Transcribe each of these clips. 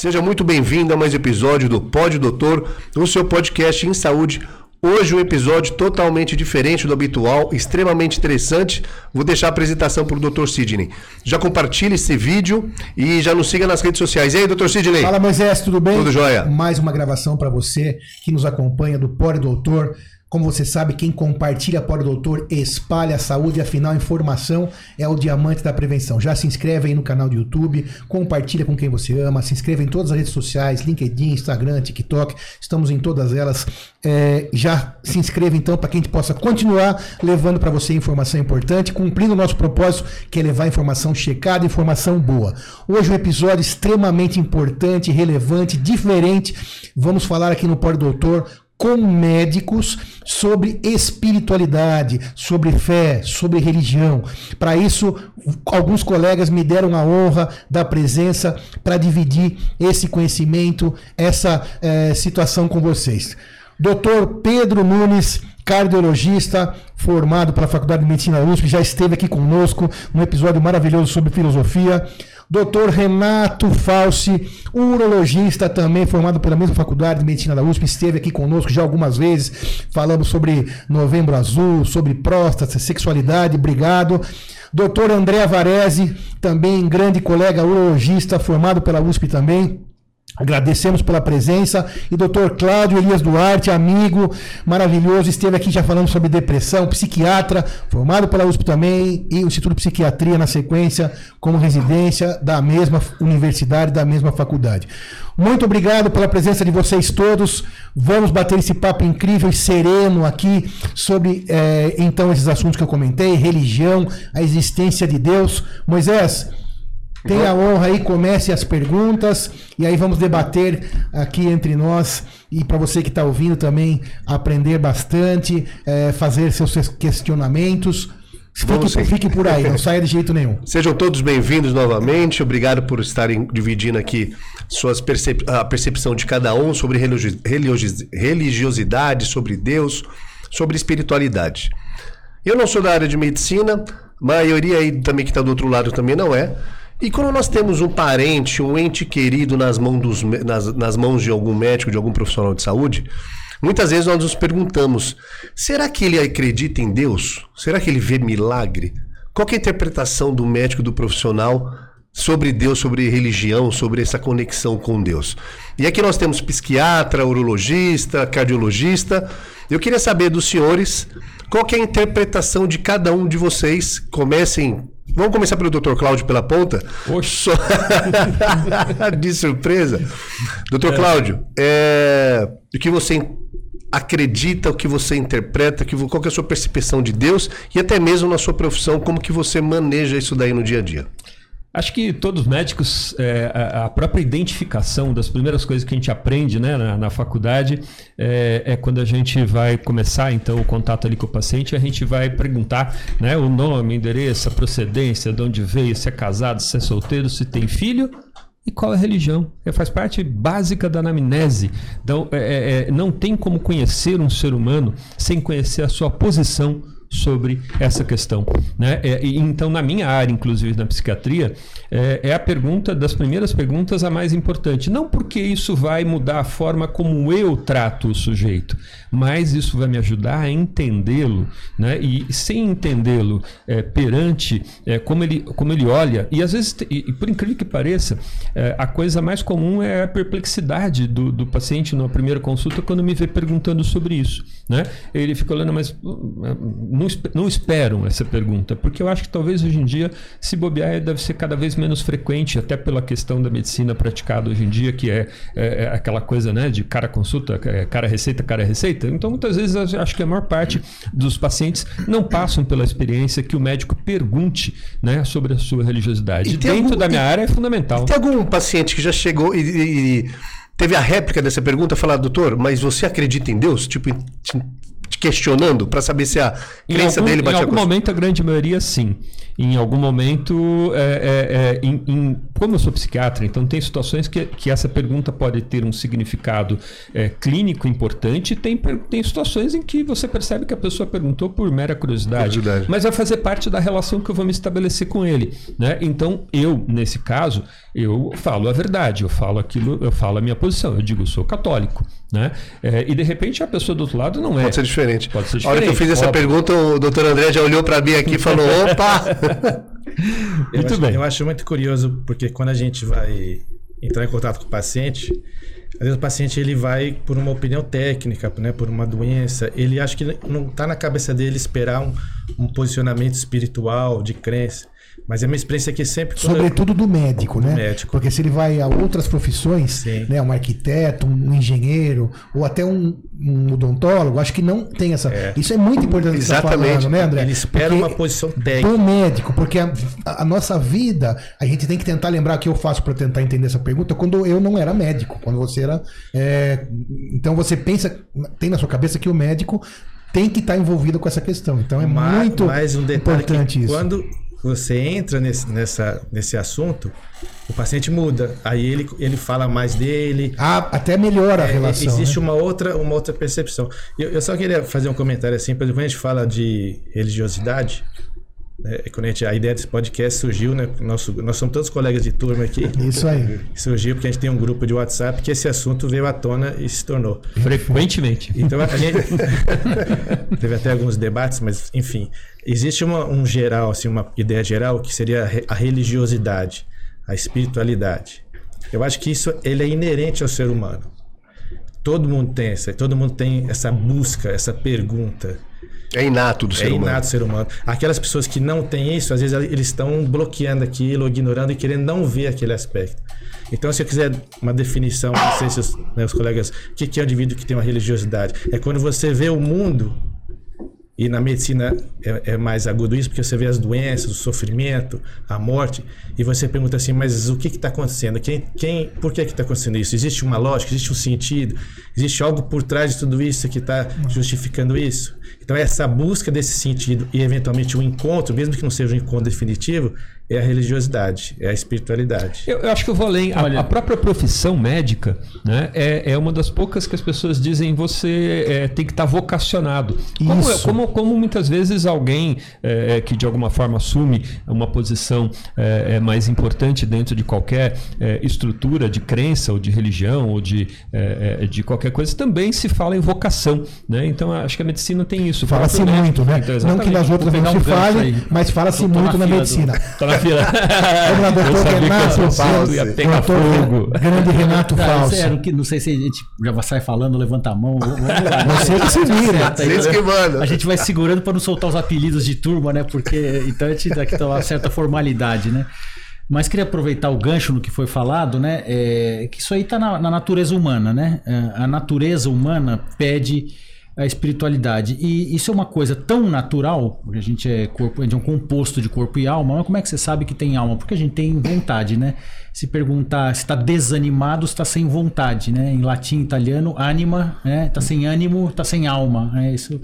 Seja muito bem-vindo a mais um episódio do Pod Doutor, o seu podcast em saúde. Hoje um episódio totalmente diferente do habitual, extremamente interessante. Vou deixar a apresentação para o Dr. Sidney. Já compartilhe esse vídeo e já nos siga nas redes sociais. E aí, Dr. Sidney? Fala, Moisés, tudo bem? Tudo jóia. Mais uma gravação para você que nos acompanha do Pod Doutor. Como você sabe, quem compartilha Pod Doutor espalha a saúde, afinal, informação é o diamante da prevenção. Já se inscreve aí no canal do YouTube, compartilha com quem você ama, se inscreve em todas as redes sociais, LinkedIn, Instagram, TikTok, estamos em todas elas. É, já se inscreva então para que a gente possa continuar levando para você informação importante, cumprindo o nosso propósito, que é levar informação checada, informação boa. Hoje um episódio extremamente importante, relevante, diferente. Vamos falar aqui no Pod Doutor com médicos sobre espiritualidade, sobre fé, sobre religião. Para isso, alguns colegas me deram a honra da presença para dividir esse conhecimento, essa é, situação com vocês. Doutor Pedro Nunes, cardiologista, formado pela Faculdade de Medicina USP, já esteve aqui conosco num episódio maravilhoso sobre filosofia. Dr. Renato Falsi, urologista também, formado pela mesma faculdade de medicina da USP, esteve aqui conosco já algumas vezes. Falamos sobre Novembro Azul, sobre próstata, sexualidade. Obrigado. Dr. André Varese, também grande colega urologista, formado pela USP também. Agradecemos pela presença. E doutor Cláudio Elias Duarte, amigo maravilhoso, esteve aqui já falando sobre depressão, psiquiatra, formado pela USP também, e o Instituto de Psiquiatria na sequência, como residência da mesma universidade, da mesma faculdade. Muito obrigado pela presença de vocês todos. Vamos bater esse papo incrível e sereno aqui sobre, é, então, esses assuntos que eu comentei: religião, a existência de Deus. Moisés. Tenha a honra aí, comece as perguntas e aí vamos debater aqui entre nós e para você que está ouvindo também aprender bastante, é, fazer seus questionamentos. Fique, fique, por aí, não saia de jeito nenhum. Sejam todos bem-vindos novamente. Obrigado por estarem dividindo aqui suas percep a percepção de cada um sobre religiosidade, sobre Deus, sobre espiritualidade. Eu não sou da área de medicina, a maioria aí também que está do outro lado também não é. E quando nós temos um parente, um ente querido nas mãos, dos, nas, nas mãos de algum médico, de algum profissional de saúde, muitas vezes nós nos perguntamos: será que ele acredita em Deus? Será que ele vê milagre? Qual é a interpretação do médico, do profissional sobre Deus, sobre religião, sobre essa conexão com Deus? E aqui nós temos psiquiatra, urologista, cardiologista. Eu queria saber dos senhores qual é a interpretação de cada um de vocês. Comecem Vamos começar pelo Dr. Cláudio pela ponta? Poxa! de surpresa. Dr. É. Cláudio, é... o que você acredita, o que você interpreta, qual que é a sua percepção de Deus e até mesmo na sua profissão, como que você maneja isso daí no dia a dia? Acho que todos os médicos, é, a própria identificação das primeiras coisas que a gente aprende né, na, na faculdade é, é, quando a gente vai começar então o contato ali com o paciente, a gente vai perguntar né, o nome, endereço, a procedência, de onde veio, se é casado, se é solteiro, se tem filho e qual é a religião. É, faz parte básica da anamnese. Então, é, é, é não tem como conhecer um ser humano sem conhecer a sua posição sobre essa questão. Né? É, e, então, na minha área, inclusive na psiquiatria, é, é, a pergunta das primeiras perguntas a mais importante. Não porque isso vai mudar a forma como eu trato o sujeito, mas isso vai me ajudar a entendê-lo. Né? E sem entendê-lo é, perante é, como, ele, como ele olha, e às vezes, e, por incrível que pareça, é, a coisa mais comum é a perplexidade do, do paciente na primeira consulta quando me vê perguntando sobre isso. Né? Ele fica olhando, mas não, não esperam essa pergunta, porque eu acho que talvez hoje em dia, se bobear, deve ser cada vez menos frequente, até pela questão da medicina praticada hoje em dia, que é, é, é aquela coisa né, de cara consulta, é, cara receita, cara receita. Então, muitas vezes, acho que a maior parte dos pacientes não passam pela experiência que o médico pergunte né, sobre a sua religiosidade. Dentro algum, da minha e, área é fundamental. Tem algum paciente que já chegou e, e teve a réplica dessa pergunta, falar, doutor, mas você acredita em Deus? Tipo, questionando para saber se a crença algum, dele batia Em algum momento, a grande maioria, sim. Em algum momento, é, é, é, em, em, como eu sou psiquiatra, então tem situações que, que essa pergunta pode ter um significado é, clínico importante, tem, tem situações em que você percebe que a pessoa perguntou por mera curiosidade, Curiosidade. mas vai fazer parte da relação que eu vou me estabelecer com ele. Né? Então, eu, nesse caso, eu falo a verdade, eu falo aquilo, eu falo a minha posição, eu digo, eu sou católico. Né? É, e de repente a pessoa do outro lado não é. Pode ser diferente. Pode ser A hora que eu diferente, fiz essa óbvio. pergunta, o doutor André já olhou para mim aqui e falou: opa! Eu Muito acho, bem. eu acho muito curioso, porque quando a gente vai entrar em contato com o paciente, às vezes o paciente ele vai por uma opinião técnica, né, por uma doença, ele acha que não está na cabeça dele esperar um, um posicionamento espiritual, de crença. Mas a minha experiência é que sempre... quando eu- Sobretudo do médico, né? médico. Porque se ele vai a outras profissões, Sim. né, um arquiteto, um engenheiro ou até um, um odontólogo, acho que não tem essa. Isso é muito importante que você está Exatamente. falando, né, André? Ele espera Porque uma posição técnica. do médico, porque a, a nossa vida, a gente tem que tentar lembrar o que eu faço para tentar entender essa pergunta quando eu não era médico, quando você era. é, então você pensa, tem na sua cabeça que o médico tem que estar envolvido com essa questão. Então é Ma- muito mais um detalhe importante isso. quando você entra nesse, nessa, nesse assunto, o paciente muda. Aí ele, ele fala mais dele. Ah, até melhora a É, relação. existe né? uma outra uma outra percepção. Eu, eu só queria fazer um comentário assim, por exemplo, quando a gente fala de religiosidade, né, quando a, gente, a ideia desse podcast surgiu, né? Nosso, nós somos todos colegas de turma aqui. Isso aí. Surgiu porque a gente tem um grupo de WhatsApp que esse assunto veio à tona e se tornou. Frequentemente. Então a gente teve até alguns debates, mas enfim, existe uma, um geral, assim, uma ideia geral que seria a religiosidade, a espiritualidade. Eu acho que isso ele é inerente ao ser humano. Todo mundo tem essa, todo mundo tem essa busca, essa pergunta. É inato do É ser humano. inato ser humano. Aquelas pessoas que não têm isso, às vezes eles estão bloqueando aquilo, ignorando e querendo não ver aquele aspecto. Então, se eu quiser uma definição, não sei se os, né, os colegas, o que, que é um indivíduo que tem uma religiosidade? É quando você vê o mundo, e na medicina é, é mais agudo isso, porque você vê as doenças, o sofrimento, a morte, e você pergunta assim, mas o que está acontecendo? Quem, quem, por que está acontecendo isso? Existe uma lógica, existe um sentido? Existe algo por trás de tudo isso que está justificando isso? Então, essa busca desse sentido e, eventualmente, o encontro, mesmo que não seja um encontro definitivo, é a religiosidade, é a espiritualidade. Eu, eu acho que eu vou além. A, Olha- a própria profissão médica né, é, é uma das poucas que as pessoas dizem você é, tem que estar vocacionado. Como, Isso. como, como muitas vezes alguém é, é, que de alguma forma assume uma posição é, é, mais importante dentro de qualquer é, estrutura de crença ou de religião ou de, de qualquer coisa, também se fala em vocação. Né? Então acho que a medicina tem isso. Fala-se próprio médico- muito, né? Então, não que nas outras não se fale, aí. mas fala-se na muito na do- medicina. Tá na fila. Vamos lá, Eu doutor sabia que Renato Fausto. ia pegar Doutor fogo. Grande Renato Cara, Fausto. sério, que não sei se a gente já sai falando, levanta a mão. Vamos lá. Você que se vira. Vocês que mandam. A gente vai segurando para não soltar os apelidos de turma, né? Porque então a gente tem que ter uma certa formalidade, né? Mas queria aproveitar o gancho no que foi falado, né? É, que isso aí está na, na natureza humana, né? É, A natureza humana pede a espiritualidade. E isso é uma coisa tão natural, porque a gente é corpo, a gente é um composto de corpo e alma, mas como é que você sabe que tem alma? Porque a gente tem vontade, né? Se perguntar se está desanimado, está sem vontade, né? Em latim, italiano, anima, né? Está sem ânimo, está sem alma. É isso.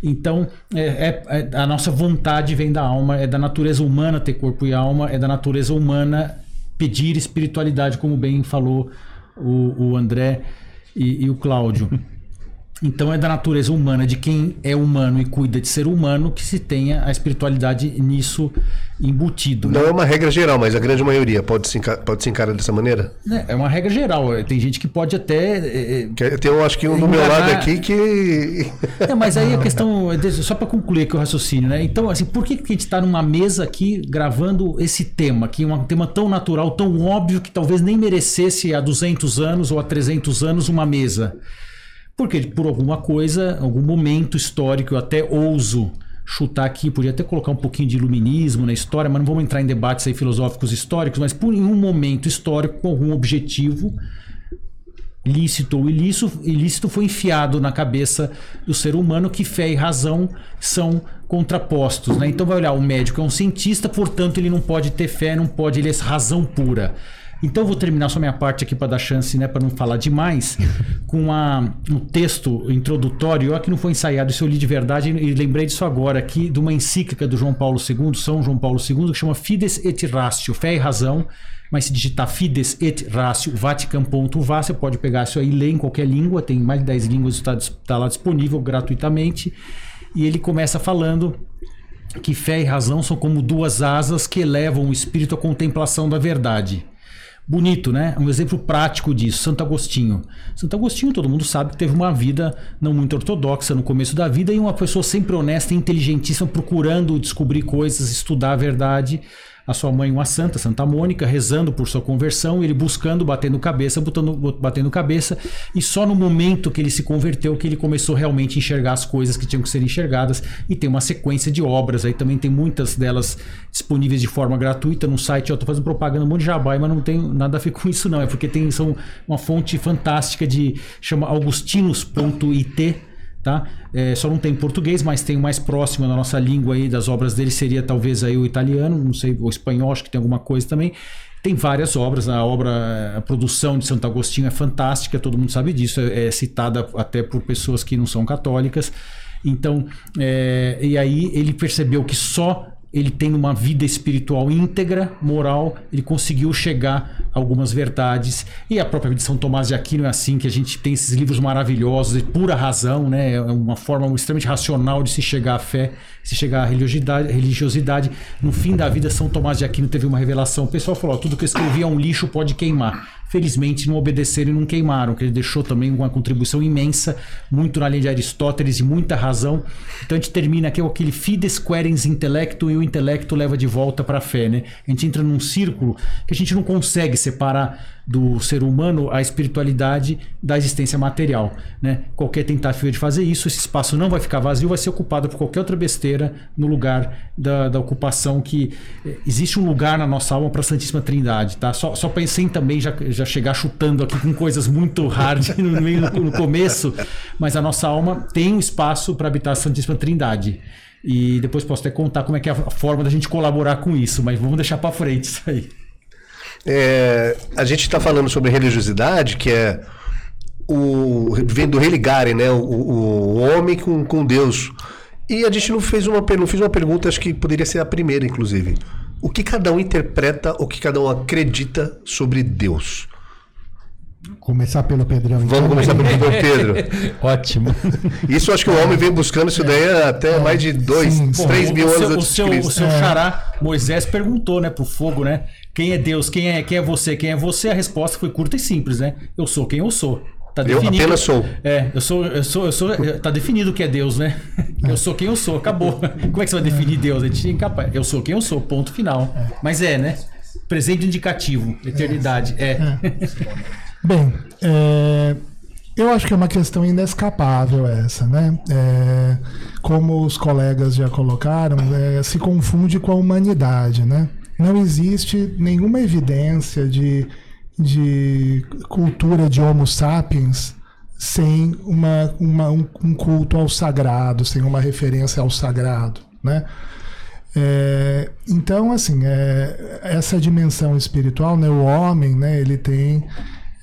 Então, é, é- é- a nossa vontade vem da alma, é da natureza humana ter corpo e alma, é da natureza humana pedir espiritualidade, como bem falou o, o André e, e o Cláudio. Então é da natureza humana, de quem é humano e cuida de ser humano, que se tenha a espiritualidade nisso embutido. né? Não é uma regra geral, mas a grande maioria pode se, pode se encarar dessa maneira. Né? É uma regra geral. é, Tem gente que pode até. é, é, Que Tem, eu acho que um do meu Enganar- lado aqui que. É, mas aí a questão, é só para concluir aqui o raciocínio, né? Então, assim, por que, que a gente está numa mesa aqui gravando esse tema, que é um tema tão natural, tão óbvio, que talvez nem merecesse há 200 anos ou há 300 anos uma mesa? Porque por alguma coisa, algum momento histórico, eu até ouso chutar aqui, podia até colocar um pouquinho de iluminismo na história, mas não vamos entrar em debates aí filosóficos históricos, mas por um momento histórico, com algum objetivo, lícito ou ilícito, ilícito foi enfiado na cabeça do ser humano que fé e razão são contrapostos. Né? Então vai olhar, o médico é um cientista, portanto ele não pode ter fé, não pode, ele é razão pura. Então eu vou terminar só minha parte aqui para dar chance, né, para não falar demais, com uma, um texto introdutório, ó, que não foi ensaiado, isso eu li de verdade e lembrei disso agora aqui, de uma encíclica do João Paulo II, São João Paulo II, que chama Fides et Ratio, Fé e Razão, mas se digitar Fides et Ratio Vatican.va, você pode pegar isso aí e ler em qualquer língua, tem mais de 10 línguas, está tá lá disponível gratuitamente. E ele começa falando que fé e razão são como duas asas que elevam o espírito à contemplação da verdade. Bonito, né? Um exemplo prático disso, Santo Agostinho. Santo Agostinho, todo mundo sabe que teve uma vida não muito ortodoxa no começo da vida e uma pessoa sempre honesta inteligentíssima, procurando descobrir coisas, estudar a verdade a sua mãe, uma santa, Santa Mônica, rezando por sua conversão, ele buscando, batendo cabeça, botando, batendo cabeça, e só no momento que ele se converteu que ele começou realmente a enxergar as coisas que tinham que ser enxergadas, e tem uma sequência de obras, aí também tem muitas delas disponíveis de forma gratuita no site, eu tô fazendo propaganda um monte de jabai, mas não tem nada a ver com isso não, é porque tem são uma fonte fantástica de chama augustinos.it Tá? É, só não tem português, mas tem o mais próximo da nossa língua aí das obras dele seria talvez aí o italiano, não sei, o espanhol, acho que tem alguma coisa também. Tem várias obras, a obra, a produção de Santo Agostinho é fantástica, todo mundo sabe disso, é, é citada até por pessoas que não são católicas. Então, é, e aí ele percebeu que só ele tem uma vida espiritual íntegra, moral, ele conseguiu chegar a algumas verdades. E a própria de São Tomás de Aquino é assim, que a gente tem esses livros maravilhosos, de pura razão, né? É uma forma extremamente racional de se chegar à fé, se chegar à religiosidade. religiosidade. No fim da vida, São Tomás de Aquino teve uma revelação. O pessoal falou: tudo que eu escrevi é um lixo, pode queimar felizmente não obedeceram e não queimaram, que ele deixou também uma contribuição imensa, muito na linha de Aristóteles e muita razão. Então a gente termina aqui com aquele fides querens intellecto e o intelecto leva de volta para a fé, né? A gente entra num círculo que a gente não consegue separar do ser humano a espiritualidade da existência material. Né? Qualquer tentativa de fazer isso, esse espaço não vai ficar vazio, vai ser ocupado por qualquer outra besteira no lugar da, da ocupação que eh, existe um lugar na nossa alma para a Santíssima Trindade, tá? Só, só pensei também já, já chegar chutando aqui com coisas muito hard no, meio, no começo, mas a nossa alma tem um espaço para habitar a Santíssima Trindade. E depois posso até contar como é que é a forma da gente colaborar com isso, mas vamos deixar para frente isso aí. É, a gente está falando sobre religiosidade, que é o vem do religare, né? O, o, homem com, com Deus. E a gente não fez uma não fiz uma pergunta, acho que poderia ser a primeira, inclusive. O que cada um interpreta, o que cada um acredita sobre Deus? Começar pelo Pedrão. Então. Vamos começar pelo Pedro. Ótimo. Isso acho que o homem vem buscando isso daí até é. mais de dois, Sim. três mil anos antes de Cristo. O seu é. xará, Moisés, perguntou né, pro fogo, né? Quem é Deus? Quem é, quem é você? Quem é você? A resposta foi curta e simples, né? Eu sou quem eu sou. Tá definido. Eu apenas sou. É, eu sou, eu sou, eu sou. Tá definido que é Deus, né? Eu sou quem eu sou, acabou. Como é que você vai definir Deus? A gente é incapaz. Eu sou quem eu sou, ponto final. Mas é, né? Presente indicativo, eternidade. É. Bem, é, eu acho que é uma questão inescapável essa, né? É, como os colegas já colocaram, é, se confunde com a humanidade, né? Não existe nenhuma evidência de, de cultura de Homo sapiens sem uma, uma um, um, culto ao sagrado, sem uma referência ao sagrado, né? É, então, assim, é, essa dimensão espiritual, né, o homem, né, ele tem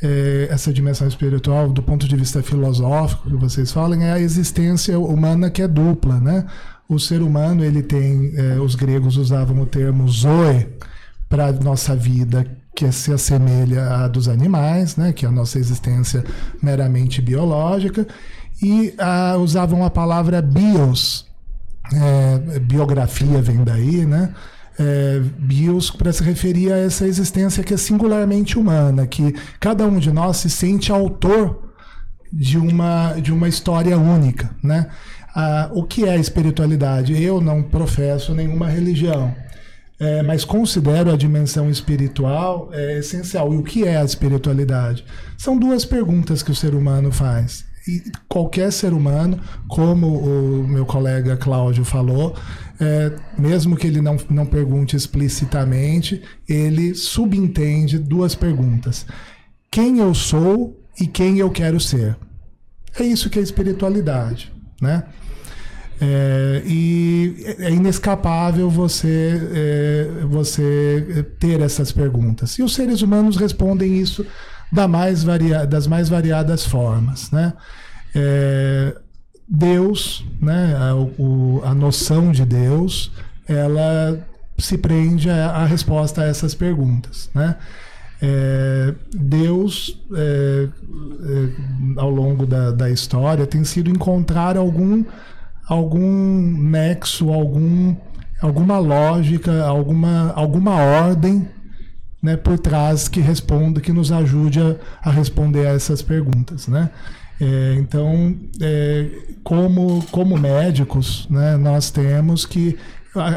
é, essa dimensão espiritual do ponto de vista filosófico que vocês falam é a existência humana que é dupla, né? O ser humano ele tem, é, os gregos usavam o termo zoe para nossa vida que se assemelha à dos animais, né? Que é a nossa existência meramente biológica e a, usavam a palavra bios, é, biografia vem daí, né? É, bios para se referir a essa existência que é singularmente humana, que cada um de nós se sente autor de uma, de uma história única. Né? Ah, o que é a espiritualidade? Eu não professo nenhuma religião. É, mas considero a dimensão espiritual é, essencial. E o que é a espiritualidade? São duas perguntas que o ser humano faz. E qualquer ser humano, como o meu colega Cláudio falou, é, mesmo que ele não, não pergunte explicitamente, ele subentende duas perguntas: quem eu sou e quem eu quero ser. É isso que é espiritualidade, né? É, e é inescapável você, é, você ter essas perguntas. E os seres humanos respondem isso da mais varia, das mais variadas formas. Né? É, Deus, né, a, o, a noção de Deus, ela se prende à resposta a essas perguntas. Né? É, Deus, é, é, ao longo da, da história, tem sido encontrar algum, algum nexo, algum, alguma lógica, alguma, alguma ordem né, por trás que responda, que nos ajude a, a responder a essas perguntas. Né? É, então, é, como, como médicos, né, nós temos que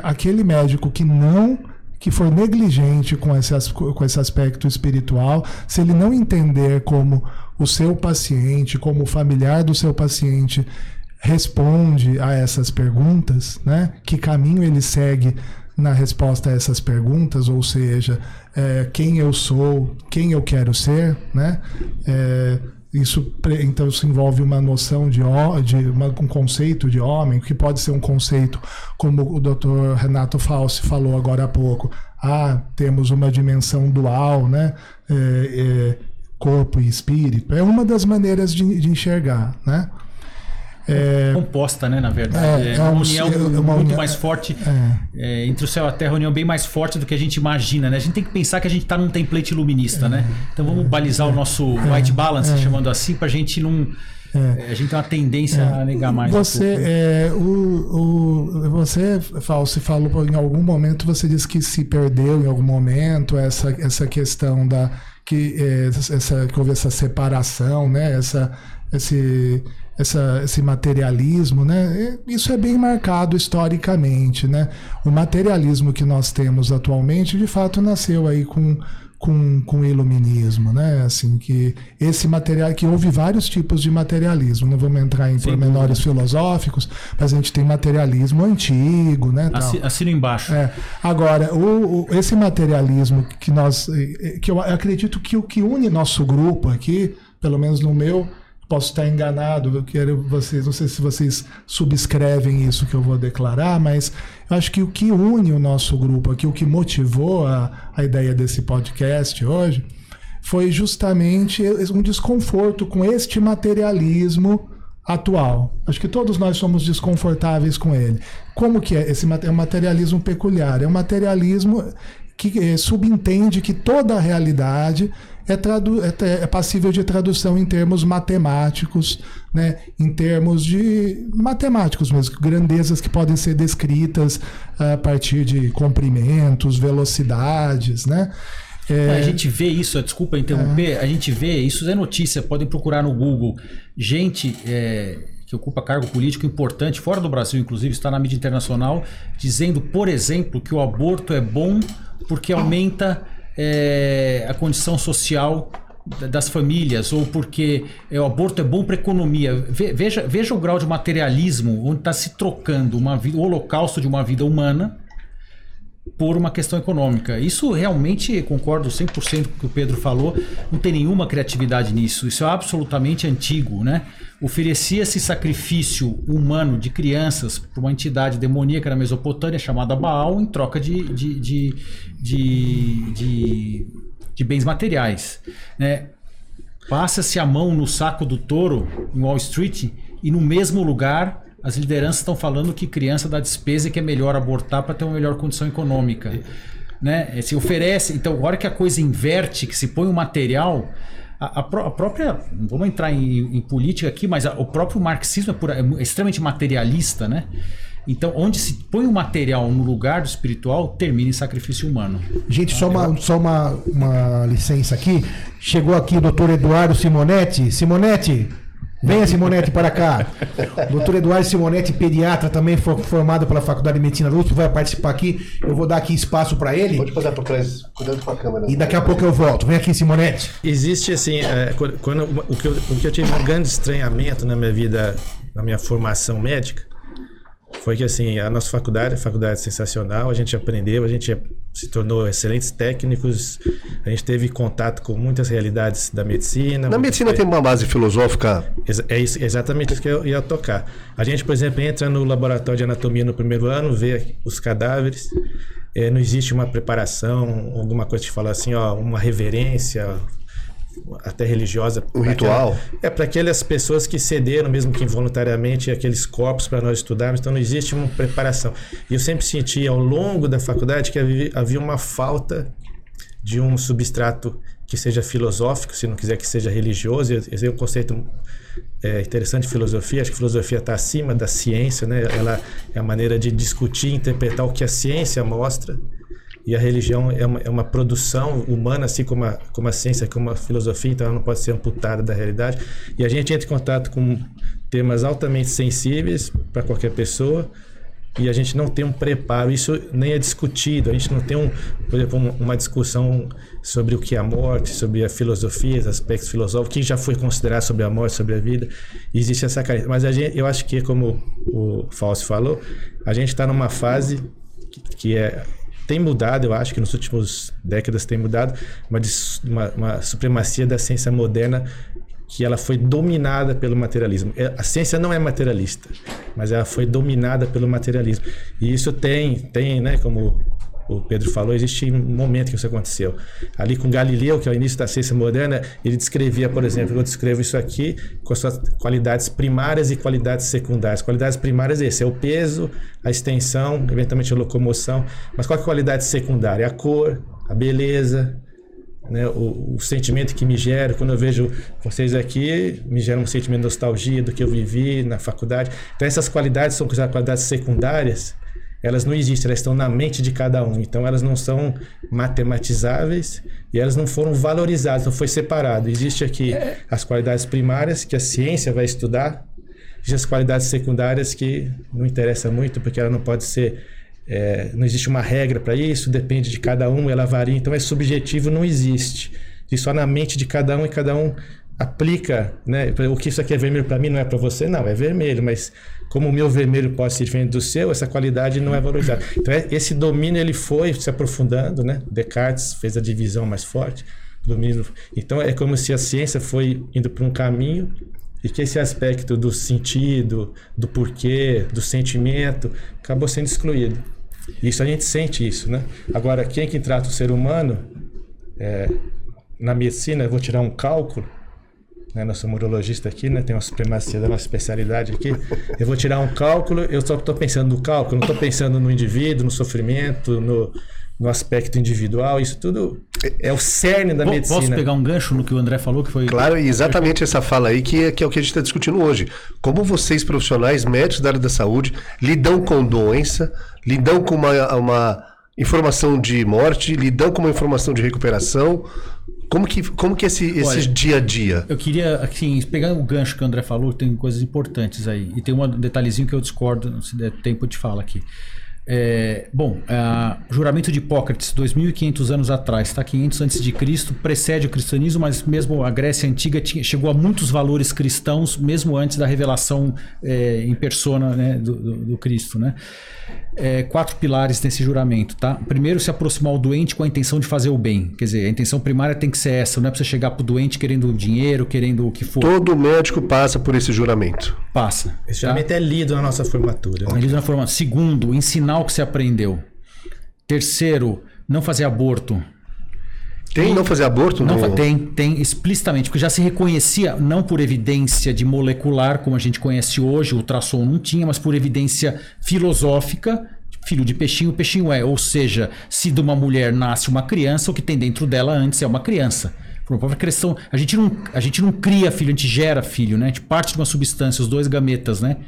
aquele médico que não que for negligente com esse, com esse aspecto espiritual, se ele não entender como o seu paciente, como o familiar do seu paciente responde a essas perguntas, né? Que caminho ele segue na resposta a essas perguntas, ou seja, é, quem eu sou, quem eu quero ser, né? É, isso então isso envolve uma noção de, de uma, um conceito de homem que pode ser um conceito como o Dr. Renato Fauci falou agora há pouco. Ah temos uma dimensão dual né? É, é, corpo e espírito. É uma das maneiras de, de enxergar né é, composta, né, na verdade. É, é uma união é uma muito mais forte é. é. entre o céu e a terra, uma união bem mais forte do que a gente imagina, né? A gente tem que pensar que a gente está num template iluminista, né? Então vamos balizar o nosso white balance, chamando assim, para a gente não... É. A gente tem uma tendência é. a negar mais. Você, um é, o, o, você, Falso, falou em algum momento, você disse que se perdeu em algum momento essa, essa questão da que, é, essa, que houve essa separação, né? Essa, esse, essa, esse materialismo, né? Isso é bem marcado historicamente, né? O materialismo que nós temos atualmente, de fato, nasceu aí com com, com o iluminismo, né? Assim que esse material que houve vários tipos de materialismo. Não vamos entrar em Sim, pormenores filosóficos, mas a gente tem materialismo antigo, né? Assino embaixo. É. Agora, o, o, esse materialismo que nós, que eu acredito que o que une nosso grupo aqui, pelo menos no meu Posso estar enganado, eu quero vocês, não sei se vocês subscrevem isso que eu vou declarar, mas eu acho que o que une o nosso grupo aqui, o que motivou a, a ideia desse podcast hoje, foi justamente um desconforto com este materialismo atual. Acho que todos nós somos desconfortáveis com ele. Como que é? Esse é um materialismo peculiar. É um materialismo que eh, subentende que toda a realidade é, tradu é, é, passível de tradução em termos matemáticos, né? em termos de matemáticos mesmo, grandezas que podem ser descritas a partir de comprimentos, velocidades, né? É... A gente vê isso, desculpa interromper, é. a gente vê, isso é notícia, podem procurar no Google. Gente é, que ocupa cargo político importante, fora do Brasil, inclusive, está na mídia internacional, dizendo, por exemplo, que o aborto é bom porque aumenta é, a condição social das famílias ou porque é, o aborto é bom para a economia. Veja, veja o grau de materialismo onde está se trocando uma vida, o holocausto de uma vida humana por uma questão econômica. Isso realmente, concordo 100% com o que o Pedro falou, não tem nenhuma criatividade nisso. Isso é absolutamente antigo, né? Oferecia-se sacrifício humano de crianças para uma entidade demoníaca na Mesopotâmia chamada Baal em troca de, de, de, de, de, de bens materiais, né? Passa-se a mão no saco do touro em Wall Street e no mesmo lugar as lideranças estão falando que criança dá despesa e que é melhor abortar para ter uma melhor condição econômica. Né? Se oferece, então, agora que a coisa inverte, que se põe o um material, a, a, a, própria. Não vamos entrar em, em política aqui, mas a, o próprio marxismo é, pura, é, extremamente materialista, né? Então, onde se põe o material no lugar do espiritual, termina em sacrifício humano. Gente, só uma, só uma, uma licença aqui. Chegou aqui o doutor Eduardo Simonetti. Simonetti, Venha, Simonetti, para cá. Doutor Eduardo Simonetti, pediatra, também formado pela Faculdade de Medicina USP, vai participar aqui. Eu vou dar aqui espaço para ele. Pode passar para trás, cuidado com a câmera. E daqui a pouco eu volto. Vem aqui, Simonetti. Existe, assim, é, quando, o, que eu, o que eu tive um grande estranhamento na minha vida, na minha formação médica, foi que assim, a nossa faculdade, a faculdade sensacional, a gente aprendeu, a gente se tornou excelentes técnicos, a gente teve contato com muitas realidades da medicina. Na medicina tem uma base filosófica. É isso, exatamente isso que eu ia tocar. A gente, por exemplo, entra no laboratório de anatomia no primeiro ano, vê os cadáveres, é, não existe uma preparação, alguma coisa que fala assim, ó, uma reverência, até religiosa. Um ritual? Aquela, é para aquelas pessoas que cederam, mesmo que involuntariamente, aqueles corpos para nós estudarmos. Então não existe uma preparação. E eu sempre senti ao longo da faculdade que havia, havia uma falta de um substrato que seja filosófico, se não quiser que seja religioso. Esse é um conceito é, interessante de filosofia. Acho que filosofia está acima da ciência, né? Ela é a maneira de discutir, interpretar o que a ciência mostra e a religião é uma, é uma produção humana, assim como a, como a ciência, como a filosofia, então ela não pode ser amputada da realidade. E a gente entra em contato com temas altamente sensíveis para qualquer pessoa e a gente não tem um preparo, isso nem é discutido, a gente não tem, um, por exemplo, uma discussão sobre o que é a morte, sobre a filosofia, os aspectos filosóficos, que já foi considerado sobre a morte, sobre a vida, existe essa carência. Mas a gente, eu acho que, como o Fausto falou, a gente está numa fase que é tem mudado, eu acho que nos últimos décadas tem mudado, uma, uma, uma supremacia da ciência moderna que ela foi dominada pelo materialismo. É, a ciência não é materialista, mas ela foi dominada pelo materialismo. E isso tem, tem, né, como o Pedro falou, existe um momento que isso aconteceu. Ali com Galileu, que é o início da ciência moderna, ele descrevia, por exemplo, eu descrevo isso aqui com as suas qualidades primárias e qualidades secundárias. Qualidades primárias é esse, é o peso, a extensão, eventualmente a locomoção. Mas qual é a qualidade secundária? A cor, a beleza, né, o, o, sentimento que me gera quando eu vejo vocês aqui me gera um sentimento de nostalgia do que eu vivi na faculdade então essas qualidades são consideradas qualidades secundárias elas não existem, elas estão na mente de cada um. Então elas não são matematizáveis e elas não foram valorizadas, não foi separado. Existe aqui é. as qualidades primárias que a ciência vai estudar, e as qualidades secundárias que não interessa muito porque ela não pode ser é, não existe uma regra para isso, depende de cada um, ela varia. Então é subjetivo, não existe. E só na mente de cada um e cada um aplica, né? O que isso aqui é vermelho para mim não é para você, não, é vermelho, mas como o meu vermelho pode ser diferente do seu, essa qualidade não é valorizada. Então, é, esse domínio ele foi se aprofundando, né? Descartes fez a divisão mais forte. Domínio. Então, é como se a ciência foi indo para um caminho e que esse aspecto do sentido, do porquê, do sentimento, acabou sendo excluído. Isso a gente sente isso, né? Agora, quem é que trata o ser humano, é, na medicina, eu vou tirar um cálculo, né? Nós somos urologista aqui, né? Tem uma supremacia da nossa especialidade aqui. Eu vou tirar um cálculo, eu só estou pensando no cálculo, não estou pensando no indivíduo, no sofrimento, no, no aspecto individual, isso tudo é o cerne da medicina. Posso pegar um gancho no que o André falou que foi Claro, exatamente essa fala aí que é, que é o que a gente está discutindo hoje. Como vocês profissionais, médicos da área da saúde, lidam com doença, lidam com uma, uma informação de morte, lidam com uma informação de recuperação, como que, como que esse, esse Olha, dia a dia? Eu queria, assim, pegar o gancho que o André falou, tem coisas importantes aí. E tem um detalhezinho que eu discordo, se der tempo de falar aqui. É, bom, juramento de Hipócrates, 2.500 anos atrás, tá? 500 antes de Cristo, precede o cristianismo, mas mesmo a Grécia Antiga tinha, chegou a muitos valores cristãos, mesmo antes da revelação é, em persona né, do, do, do Cristo, né? é, quatro pilares nesse juramento, tá? Primeiro, se aproximar ao doente com a intenção de fazer o bem. Quer dizer, a intenção primária tem que ser essa, não é para você chegar pro doente querendo dinheiro, querendo o que for. Todo médico passa por esse juramento. Passa. Esse tá? juramento é lido na nossa formatura. É lido na formatura. Segundo, ensinar o que você aprendeu. Terceiro, não fazer aborto. Tem não fazer aborto? Não, no... Tem, tem explicitamente, porque já se reconhecia, não por evidência de molecular, como a gente conhece hoje, o ultrassom não tinha, mas por evidência filosófica, filho de peixinho, peixinho é. Ou seja, se de uma mulher nasce uma criança, o que tem dentro dela antes é uma criança. Por uma própria questão, a gente não, a gente não cria filho, a gente gera filho, né? A gente parte de uma substância, os dois gametas, né?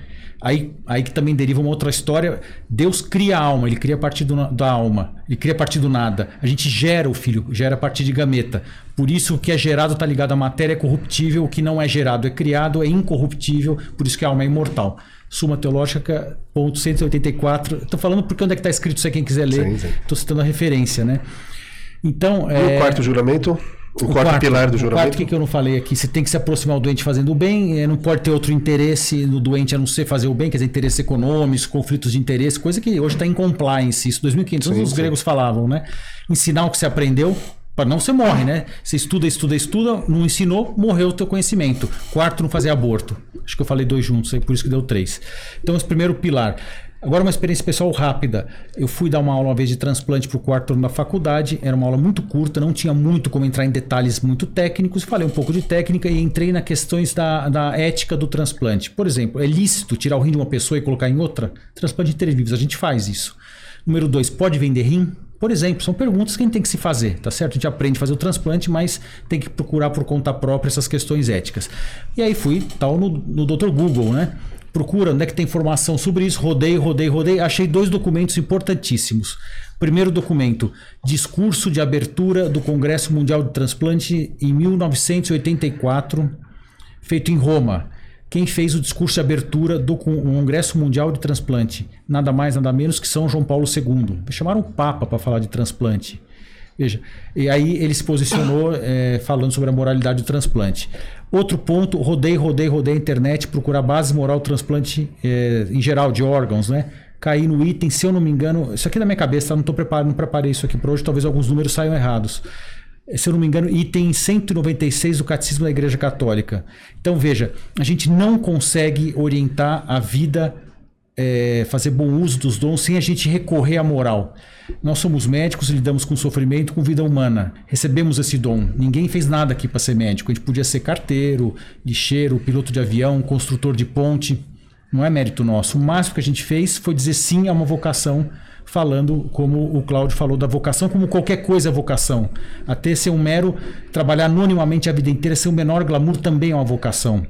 Aí, aí que também deriva uma outra história. Deus cria a alma, ele cria a partir do, da alma, ele cria a partir do nada. A gente gera o filho, gera a partir de gameta. Por isso o que é gerado está ligado à matéria, é corruptível, o que não é gerado é criado, é incorruptível, por isso que a alma é imortal. Suma Teológica, ponto 184. Estou falando porque onde é que está escrito, se quem quiser ler. Estou citando a referência, né? Então, e é... o quarto juramento? O, quarto, pilar do o juramento. quarto que, que eu não falei aqui, você tem que se aproximar do doente fazendo o bem, eh, não pode ter outro interesse no doente a não ser fazer o bem, quer dizer, interesses econômicos, conflitos de interesse, coisa que hoje está em compliance, isso 2500 anos Sim, os sim. gregos falavam, né? Ensinar o que você aprendeu, para não você morre, né? Você estuda, estuda, estuda, não ensinou, morreu o teu conhecimento. Quarto, não fazer aborto. Acho que eu falei dois juntos, aí por isso que deu três. Então, esse primeiro pilar. Agora, uma experiência pessoal rápida. Eu fui dar uma aula uma vez de transplante para o quarto ano da faculdade. Era uma aula muito curta, não tinha muito como entrar em detalhes muito técnicos. Falei um pouco de técnica e entrei nas questões da, da ética do transplante. Por exemplo, é lícito tirar o rim de uma pessoa e colocar em outra? Transplante de seres vivos, a gente faz isso. Número dois, pode vender rim? Por exemplo, são perguntas que a gente tem que se fazer, tá certo? A gente aprende a fazer o transplante, mas tem que procurar por conta própria essas questões éticas. E aí fui tal no, no Dr. Google, né? Procura onde é que tem informação sobre isso, rodei, rodei, rodei. Achei dois documentos importantíssimos. Primeiro documento, discurso de abertura do Congresso Mundial de Transplante em 1984, feito em Roma. Quem fez o discurso de abertura do Con- Congresso Mundial de Transplante? Nada mais, nada menos que São João Paulo II. Chamaram o Papa para falar de transplante. Veja, e aí ele se posicionou eh, falando sobre a moralidade do transplante. Outro ponto, rodei, rodei, rodei a internet, procurar base moral do transplante eh, em geral, de órgãos, né? Caí no item, se eu não me engano, isso aqui é da minha cabeça, tá? não tô preparado, não preparei isso aqui para hoje, talvez alguns números saiam errados se eu não me engano, item 196 do Catecismo da Igreja Católica. Então, veja, a gente não consegue orientar a vida, é, fazer bom uso dos dons sem a gente recorrer à moral. Nós somos médicos, lidamos com sofrimento, com vida humana. Recebemos esse dom. Ninguém fez nada aqui para ser médico. A gente podia ser carteiro, lixeiro, piloto de avião, construtor de ponte. Não é mérito nosso. O máximo que a gente fez foi dizer sim a uma vocação falando como o Cláudio falou da vocação, como qualquer coisa é vocação. Até ser um mero trabalhar anonimamente a vida inteira, ser o menor glamour também é uma vocação.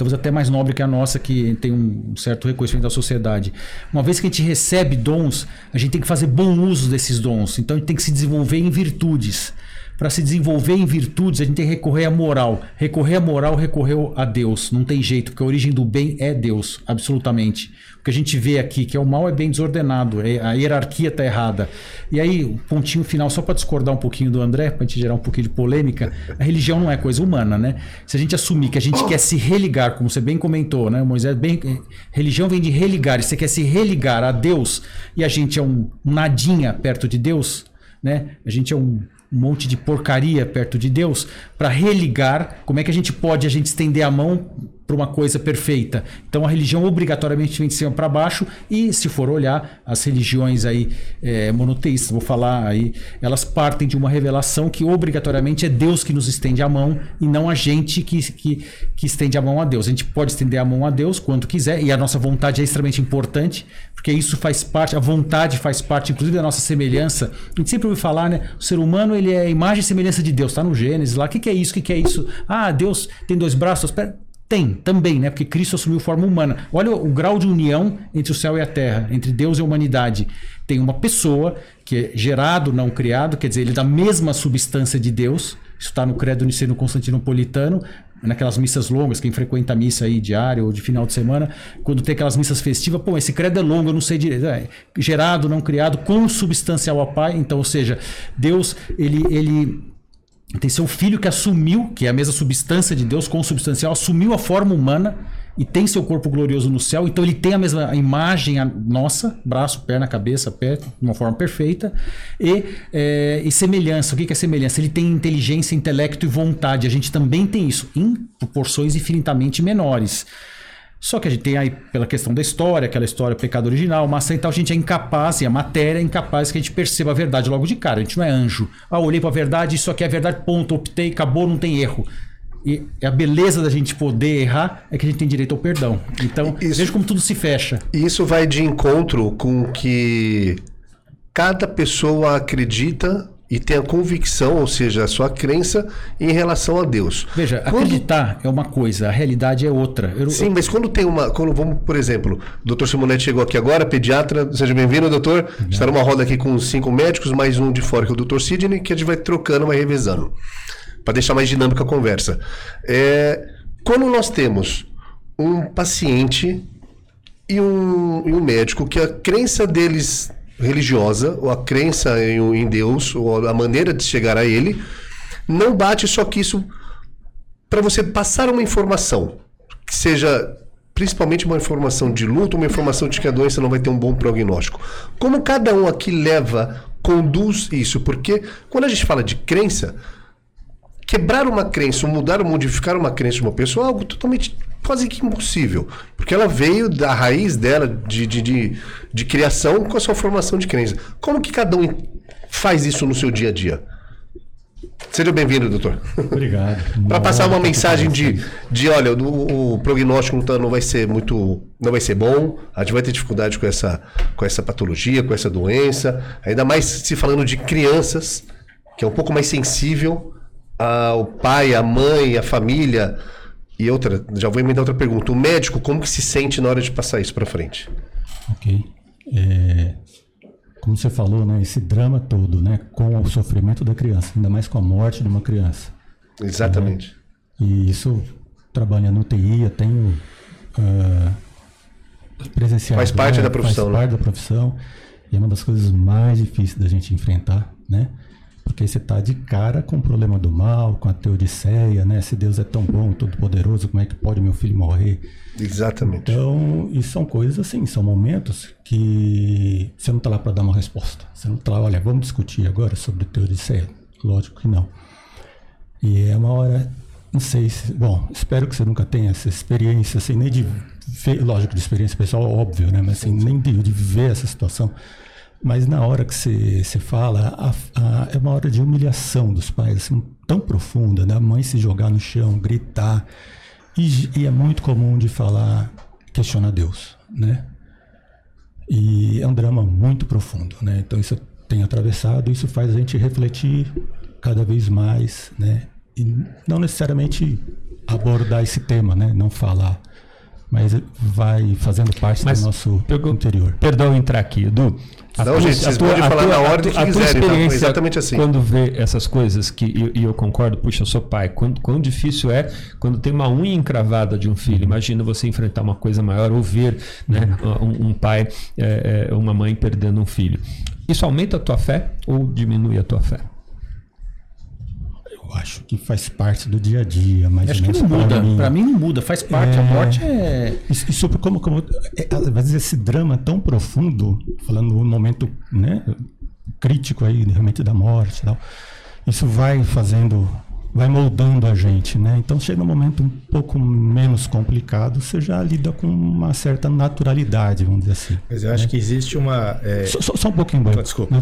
Talvez até mais nobre que a nossa, que tem um certo reconhecimento da sociedade. Uma vez que a gente recebe dons, a gente tem que fazer bom uso desses dons. Então a gente tem que se desenvolver em virtudes. Para se desenvolver em virtudes, a gente tem que recorrer à moral. Recorrer à moral, recorrer a Deus. Não tem jeito, porque a origem do bem é Deus, absolutamente. O que a gente vê aqui, que é o mal, é bem desordenado, é- a hierarquia está errada. E aí, o pontinho final, só para discordar um pouquinho do André, para a gente gerar um pouquinho de polêmica, a religião não é coisa humana, né? Se a gente assumir que a gente quer se religar, como você bem comentou, né? Moisés, bem, eh, religião vem de religar, e você quer se religar a Deus, e a gente é um nadinha perto de Deus, né? A gente é um monte de porcaria perto de Deus para religar. Como é que a gente pode a gente estender a mão para uma coisa perfeita? Então a religião obrigatoriamente vem de cima para baixo e se for olhar as religiões aí é, monoteístas, vou falar aí, elas partem de uma revelação que obrigatoriamente é Deus que nos estende a mão e não a gente que, que, que estende a mão a Deus. A gente pode estender a mão a Deus quando quiser e a nossa vontade é extremamente importante porque isso faz parte, a vontade faz parte, inclusive, da nossa semelhança. A gente sempre ouve falar, né? O ser humano ele é imagem e semelhança de Deus, está no Gênesis lá. O que, que é isso? O que, que é isso? Ah, Deus tem dois braços, duas pernas. Tem, também, né? Porque Cristo assumiu forma humana. Olha o, o grau de união entre o céu e a terra, entre Deus e a humanidade. Tem uma pessoa que é gerado, não criado, quer dizer, ele é da mesma substância de Deus. Isso está no credo niceno constantinopolitano, naquelas missas longas, quem frequenta a missa aí diária ou de final de semana, quando tem aquelas missas festivas, pô, esse credo é longo, eu não sei direito. É, gerado, não criado, consubstancial ao Pai. Então, ou seja, Deus, ele, ele tem seu filho que assumiu, que é a mesma substância de Deus, consubstancial, assumiu a forma humana e tem seu corpo glorioso no céu, então ele tem a mesma imagem a nossa, braço, perna, cabeça, pé, de uma forma perfeita, e, é, e semelhança. O que é semelhança? Ele tem inteligência, intelecto e vontade. A gente também tem isso, em proporções infinitamente menores. Só que a gente tem aí, pela questão da história, aquela história pecado original, massa e tal, a gente é incapaz, e a matéria é incapaz que a gente perceba a verdade logo de cara. A gente não é anjo. Ah, olhei pra verdade, isso aqui é verdade, ponto, optei, acabou, não tem erro. E a beleza da gente poder errar é que a gente tem direito ao perdão. Então, Isso. veja como tudo se fecha. E isso vai de encontro com o que cada pessoa acredita e tem a convicção, ou seja, a sua crença em relação a Deus. Veja, Quando- acreditar é uma coisa, a realidade é outra. Eu- Sim, mas quando tem uma. Quando vamos, por exemplo, o doutor Simonetti chegou aqui agora, pediatra. Seja bem-vindo, doutor. Está numa roda aqui com cinco médicos, mais um de fora, que é o doutor Sidney, que a gente vai trocando, vai revezando. Para deixar mais dinâmica a conversa. É, quando nós temos um paciente e um, e um médico que a crença deles religiosa, ou a crença em, em Deus, ou a maneira de chegar a ele, não bate, só que isso para você passar uma informação que seja principalmente uma informação de luto, uma informação de que a doença não vai ter um bom prognóstico. Como cada um aqui leva, conduz isso? Porque quando a gente fala de crença, quebrar uma crença, mudar ou modificar uma crença de uma pessoa é algo totalmente quase que impossível. Porque ela veio da raiz dela de, de, de, de criação com a sua formação de crença. Como que cada um faz isso no seu dia a dia? Seja bem-vindo, doutor. Obrigado. Para passar uma mensagem de, de olha, o, o prognóstico não, não vai ser muito, não vai ser bom, a gente vai ter dificuldade com essa, com essa patologia, com essa doença, ainda mais se falando de crianças, que é um pouco mais sensível ao pai, à mãe, à família. E outra, já vou emendar outra pergunta. O médico, como que se sente na hora de passar isso para frente? Ok. É, como você falou, né, esse drama todo, né, com o sofrimento da criança, ainda mais com a morte de uma criança. Exatamente. E isso, trabalhando no TI, eu tenho ah, presenciado. Faz parte né, da profissão, Faz né? parte da profissão. E é uma das coisas mais difíceis da gente enfrentar, né? Porque você está de cara com o problema do mal, com a teodiceia, né? Se Deus é tão bom, todo poderoso, como é que pode meu filho morrer? Exatamente. Então, e são coisas assim, são momentos que você não está lá para dar uma resposta. Você não está lá, olha, vamos discutir agora sobre teodiceia. Lógico que não. E é uma hora, não sei se, bom, espero que você nunca tenha essa experiência, assim, nem de ver, lógico, de experiência pessoal, óbvio, né? Mas assim, nem de, de viver essa situação. Mas na hora que você, você fala, a- a- é uma hora de humilhação dos pais, assim, tão profunda, né? A mãe se jogar no chão, gritar. E, e é muito comum de falar, questionar Deus, né? E é um drama muito profundo, né? Então isso tem atravessado, isso faz a gente refletir cada vez mais, né? E não necessariamente abordar esse tema, né? Não falar, mas vai fazendo parte Mas do nosso pergun- interior. Perdão entrar aqui, Edu. A Não, gente, vocês podem falar na ordem que a tua quiserem, tá? experiência Exatamente assim. Quando vê essas coisas, que, e, e eu concordo, puxa, eu sou pai, quão, quão difícil é quando tem uma unha encravada de um filho. Imagina você enfrentar uma coisa maior ou ver né, um, um pai, é, é, uma mãe perdendo um filho. Isso aumenta a tua fé ou diminui a tua fé? Eu acho que faz parte do dia a dia, mas Acho que não muda. mim. Pra mim não muda, faz parte. A É. morte é. Isso, isso como, como é, às vezes esse drama tão profundo, falando no momento né, crítico aí realmente da morte e tal, isso vai fazendo, vai moldando a gente, né? Então chega um momento um pouco menos complicado, você já lida com uma certa naturalidade, vamos dizer assim. Mas eu acho que existe uma. é, Só, só- só um pouquinho, Boy. Ah, desculpa.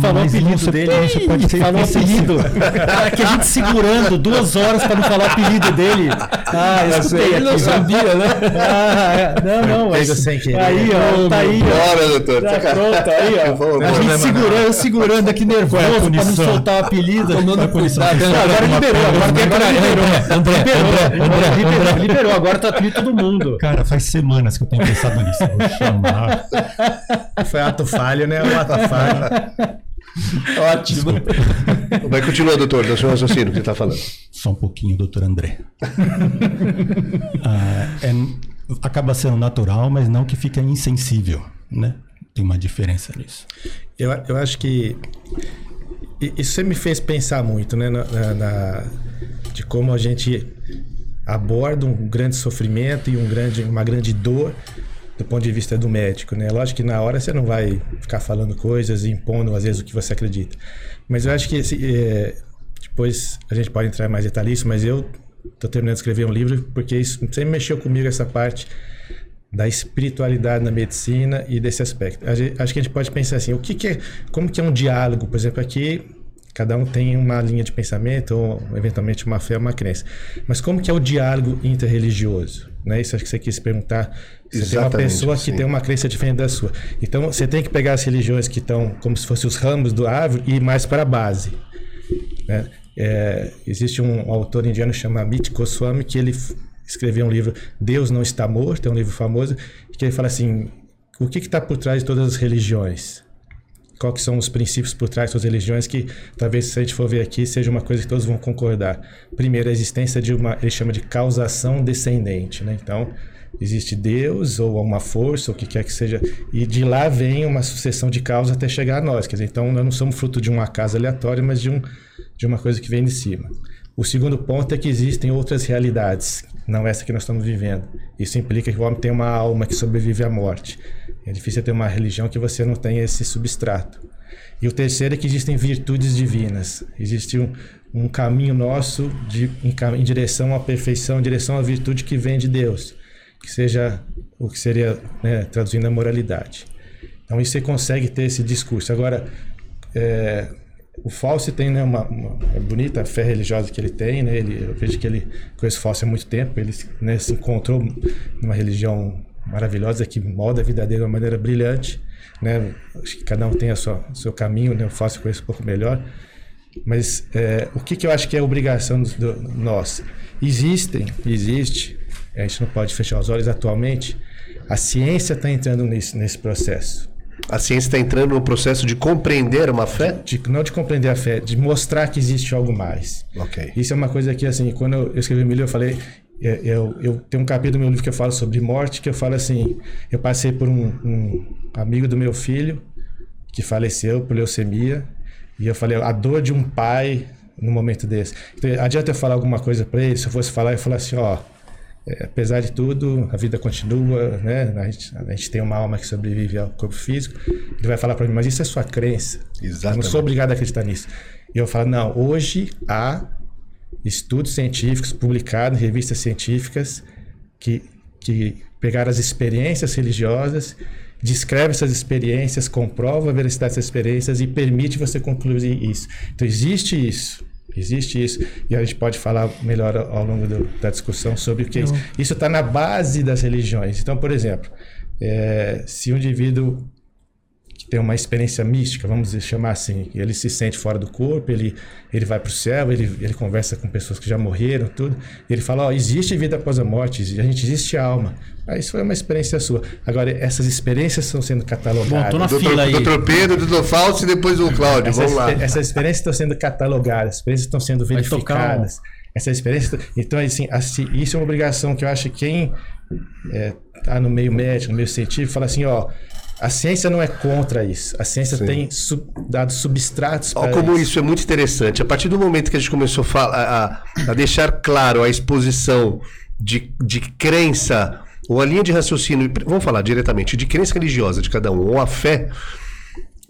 Falou o apelido você- dele. Você pode ser Falou o apelido. Aqui a gente segurando duas horas pra não falar o apelido dele. Ah, eu escutei Ele não sabia, né? Ah, é. não, não. Mas- sem querer. Aí, ó, tá aí, ó. Bora, doutor. Tá pronto aí, ó. Vamos, A gente segurando, eu segurando aqui nervoso pra não soltar o apelido. Tomando cuidado. Agora liberou, agora liberou. André, Liberou, liberou, liberou, liberou, agora tá apelido todo mundo. Cara, faz semanas que eu tenho pensado nisso. Vou chamar. Foi ato falho, né? O ato falho. Ótimo. Vai continuar, doutor, do seu raciocínio que você está falando. Só um pouquinho, doutor André. Ah, é- acaba sendo natural, mas não que fica insensível, né? Tem uma diferença nisso. Eu, eu acho que isso sempre me fez pensar muito, né? na- na- na- de como a gente aborda um grande sofrimento e um grande, uma grande dor do ponto de vista do médico, né? Lógico que na hora você não vai ficar falando coisas e impondo às vezes o que você acredita. Mas eu acho que esse, é, depois a gente pode entrar mais detalhista, mas eu tô terminando de escrever um livro porque isso sempre mexeu comigo essa parte da espiritualidade na medicina e desse aspecto. Gente- Acho que a gente pode pensar assim, o que, que é, como que é um diálogo, por exemplo, aqui cada um tem uma linha de pensamento ou eventualmente uma fé, uma crença. Mas como que é o diálogo interreligioso? Né? Isso acho que você quis perguntar. Você tem uma Exatamente, pessoa que sim. tem uma crença diferente da sua. Então você tem que pegar as religiões que estão como se fossem os ramos do árvore e ir mais para a base. né? É, existe um autor indiano chamado Amit Goswami que ele escreveu um livro Deus não está morto, é um livro famoso que ele fala assim, o que está por trás de todas as religiões? Quais são os princípios por trás das religiões que talvez se a gente for ver aqui seja uma coisa que todos vão concordar. Primeiro, a existência de uma, ele chama de causação descendente, né? Então, existe Deus ou uma força, ou o que quer que seja, e de lá vem uma sucessão de causas até chegar a nós. Quer dizer, então nós não somos fruto de um acaso aleatório, mas de, um, de uma coisa que vem de cima. O segundo ponto é que existem outras realidades, não essa que nós estamos vivendo. Isso implica que o homem tem uma alma que sobrevive à morte. É difícil ter uma religião que você não tenha esse substrato. E o terceiro é que existem virtudes divinas. Existe um, um caminho nosso de, em, em, direção à perfeição, em direção à virtude que vem de Deus, que seja o que seria, né, traduzindo a moralidade. Então, isso você consegue ter esse discurso. Agora, é, o Fausto tem né, uma, uma é bonita fé religiosa que ele tem, né? Ele, eu vejo que ele conhece o Fausto há muito tempo, ele né, se encontrou numa religião maravilhosa que molda a vida dele de uma maneira brilhante, né? Acho que cada um tem a sua seu caminho, né? O Fausto conhece um pouco melhor, mas é, o que, que eu acho que é obrigação do, do, nossa? Existem, existe, a gente não pode fechar os olhos atualmente. A ciência está entrando nesse, nesse processo. A ciência está entrando no processo de compreender uma fé? De, não de compreender a fé, de mostrar que existe algo mais. Ok. Isso é uma coisa que, assim, quando eu escrevi o livro, eu falei. É, eu, eu tenho um capítulo no meu livro que eu falo sobre morte, que eu falo assim: eu passei por um, um amigo do meu filho que faleceu por leucemia, e eu falei, a dor de um pai no momento desse. Então, adianta eu falar alguma coisa para ele? Se eu fosse falar, eu falar assim: ó, é, apesar de tudo, a vida continua, né? A gente, a gente, tem uma alma que sobrevive ao corpo físico. Ele vai falar para mim, mas isso é sua crença. Exatamente. Eu não sou obrigado a acreditar nisso. E eu falo, não, hoje há estudos científicos publicados em revistas científicas que, que pegaram as experiências religiosas, descreve essas experiências, comprova a veracidade dessas experiências e permite você concluir isso. Então existe isso. Existe isso. E a gente pode falar melhor ao longo do, da discussão sobre o que é isso. Isso está na base das religiões. Então, por exemplo, é, se um indivíduo tem uma experiência mística, vamos chamar assim. Ele se sente fora do corpo, ele, ele vai para o céu, ele, ele conversa com pessoas que já morreram, tudo. ele fala: Ó, oh, existe vida após a morte, a gente existe alma. Ah, isso foi uma experiência sua. Agora, essas experiências estão sendo catalogadas. Bom, tô na doutor, fila aí. Doutor Pedro, doutor Fausto e depois o Cláudio. Vamos lá. Essas experiências estão sendo catalogadas, as experiências estão sendo verificadas. Essa experiência. Então, assim, assim, isso é uma obrigação que eu acho que quem está é, tá no meio médico, no meio científico, fala assim: ó a ciência não é contra isso. A ciência Sim. tem sub, dado substratos para Como isso. isso é muito interessante. A partir do momento que a gente começou a, a, a deixar claro a exposição de, de crença, ou a linha de raciocínio, vamos falar diretamente, de crença religiosa de cada um, ou a fé,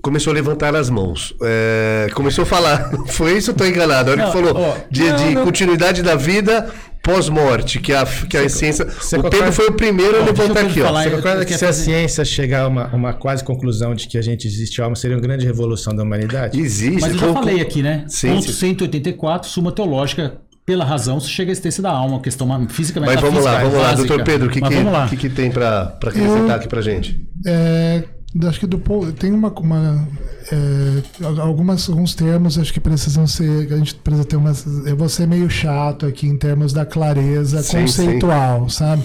começou a levantar as mãos. É, começou a falar. Foi isso ou estou enganado? A hora não, que falou ó, de, não, de não. continuidade da vida, pós-morte, que a, que a ciência. o Pedro foi o primeiro a levantar aqui. Ó. Você concorda que se a ciência chegar a uma, uma quase conclusão de que a gente existe alma, seria uma grande revolução da humanidade? Existe. Mas eu já falei aqui, né? Sim, Ponto sim. 184, Suma Teológica. Pela razão, se chega à existência da alma, questão física Mas vamos lá, vamos lá, doutor Pedro, o que, que, que, que, tem para acrescentar eu, aqui para gente? É, acho que do tem uma, uma é, algumas alguns termos acho que precisam ser a gente precisa ter umas eu vou ser meio chato aqui em termos da clareza sim, conceitual sim. sabe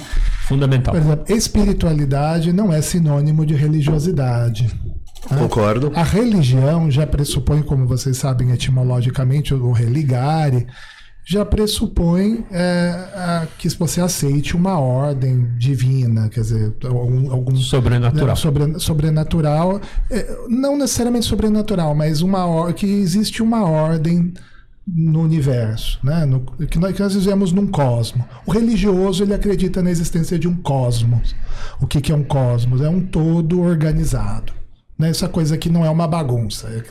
fundamental por exemplo espiritualidade não é sinônimo de religiosidade né? Concordo. A religião já pressupõe, como vocês sabem etimologicamente, o religare, já pressupõe é, a, que você aceite uma ordem divina, quer dizer, algum, algum sobrenatural. Né, sobre, sobrenatural, é, não necessariamente sobrenatural, mas uma que existe uma ordem no universo, né? No, que, nós, que nós vivemos num cosmo. O religioso ele acredita na existência de um cosmos. O que, que é um cosmos? É um todo organizado. Né? Essa coisa que não é uma bagunça. É,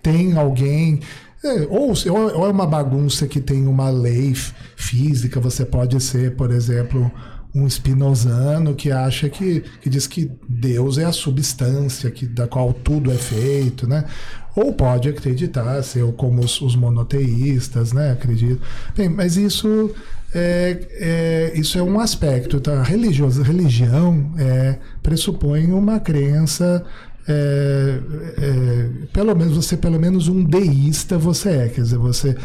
tem alguém é, ou, ou é uma bagunça que tem uma lei física, você pode ser, por exemplo, um espinosano que acha que, que diz que Deus é a substância que, da qual tudo é feito, né? Ou pode acreditar, ser como os, os monoteístas, né? Acredito. Bem, mas isso é, é, isso é um aspecto. Tá? Religioso, religião é, pressupõe uma crença é, é, pelo menos você pelo menos um deísta você é, quer dizer, você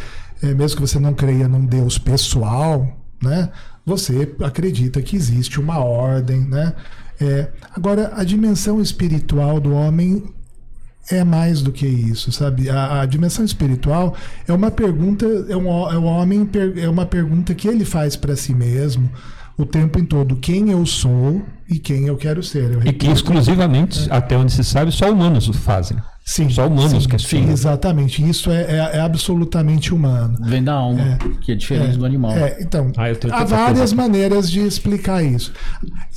é, mesmo que você não creia num Deus pessoal, né? Você acredita que existe uma ordem, né? É, agora a dimensão espiritual do homem é mais do que isso, sabe? A, a dimensão espiritual é uma pergunta, é um, é um homem é uma pergunta que ele faz para si mesmo o tempo em todo quem eu sou e quem eu quero ser. Eu E que exclusivamente, até onde se sabe, só humanos o fazem. Sim, Só humanos sim, questionam. sim, exatamente. Isso é, é- é absolutamente humano. Vem da alma, que é diferente do animal. É, então, Ah, há várias coisa. maneiras de explicar isso.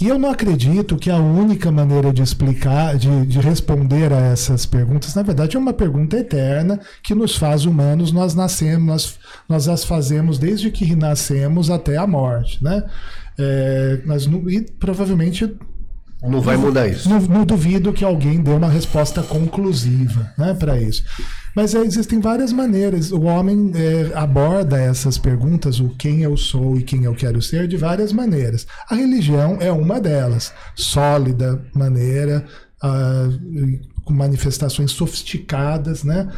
E eu não acredito que a única maneira de explicar, de, de responder a essas perguntas, na verdade, é uma pergunta eterna que nos faz humanos. Nós nascemos, nós, nós as fazemos desde que nascemos até a morte, né? É, não- e provavelmente Não vai mudar isso. não, não duvido que alguém dê uma resposta conclusiva né, para isso. Mas é, existem várias maneiras. O homem é, aborda essas perguntas, o quem eu sou e quem eu quero ser, de várias maneiras. A religião é uma delas. Sólida maneira, ah, com manifestações sofisticadas, né?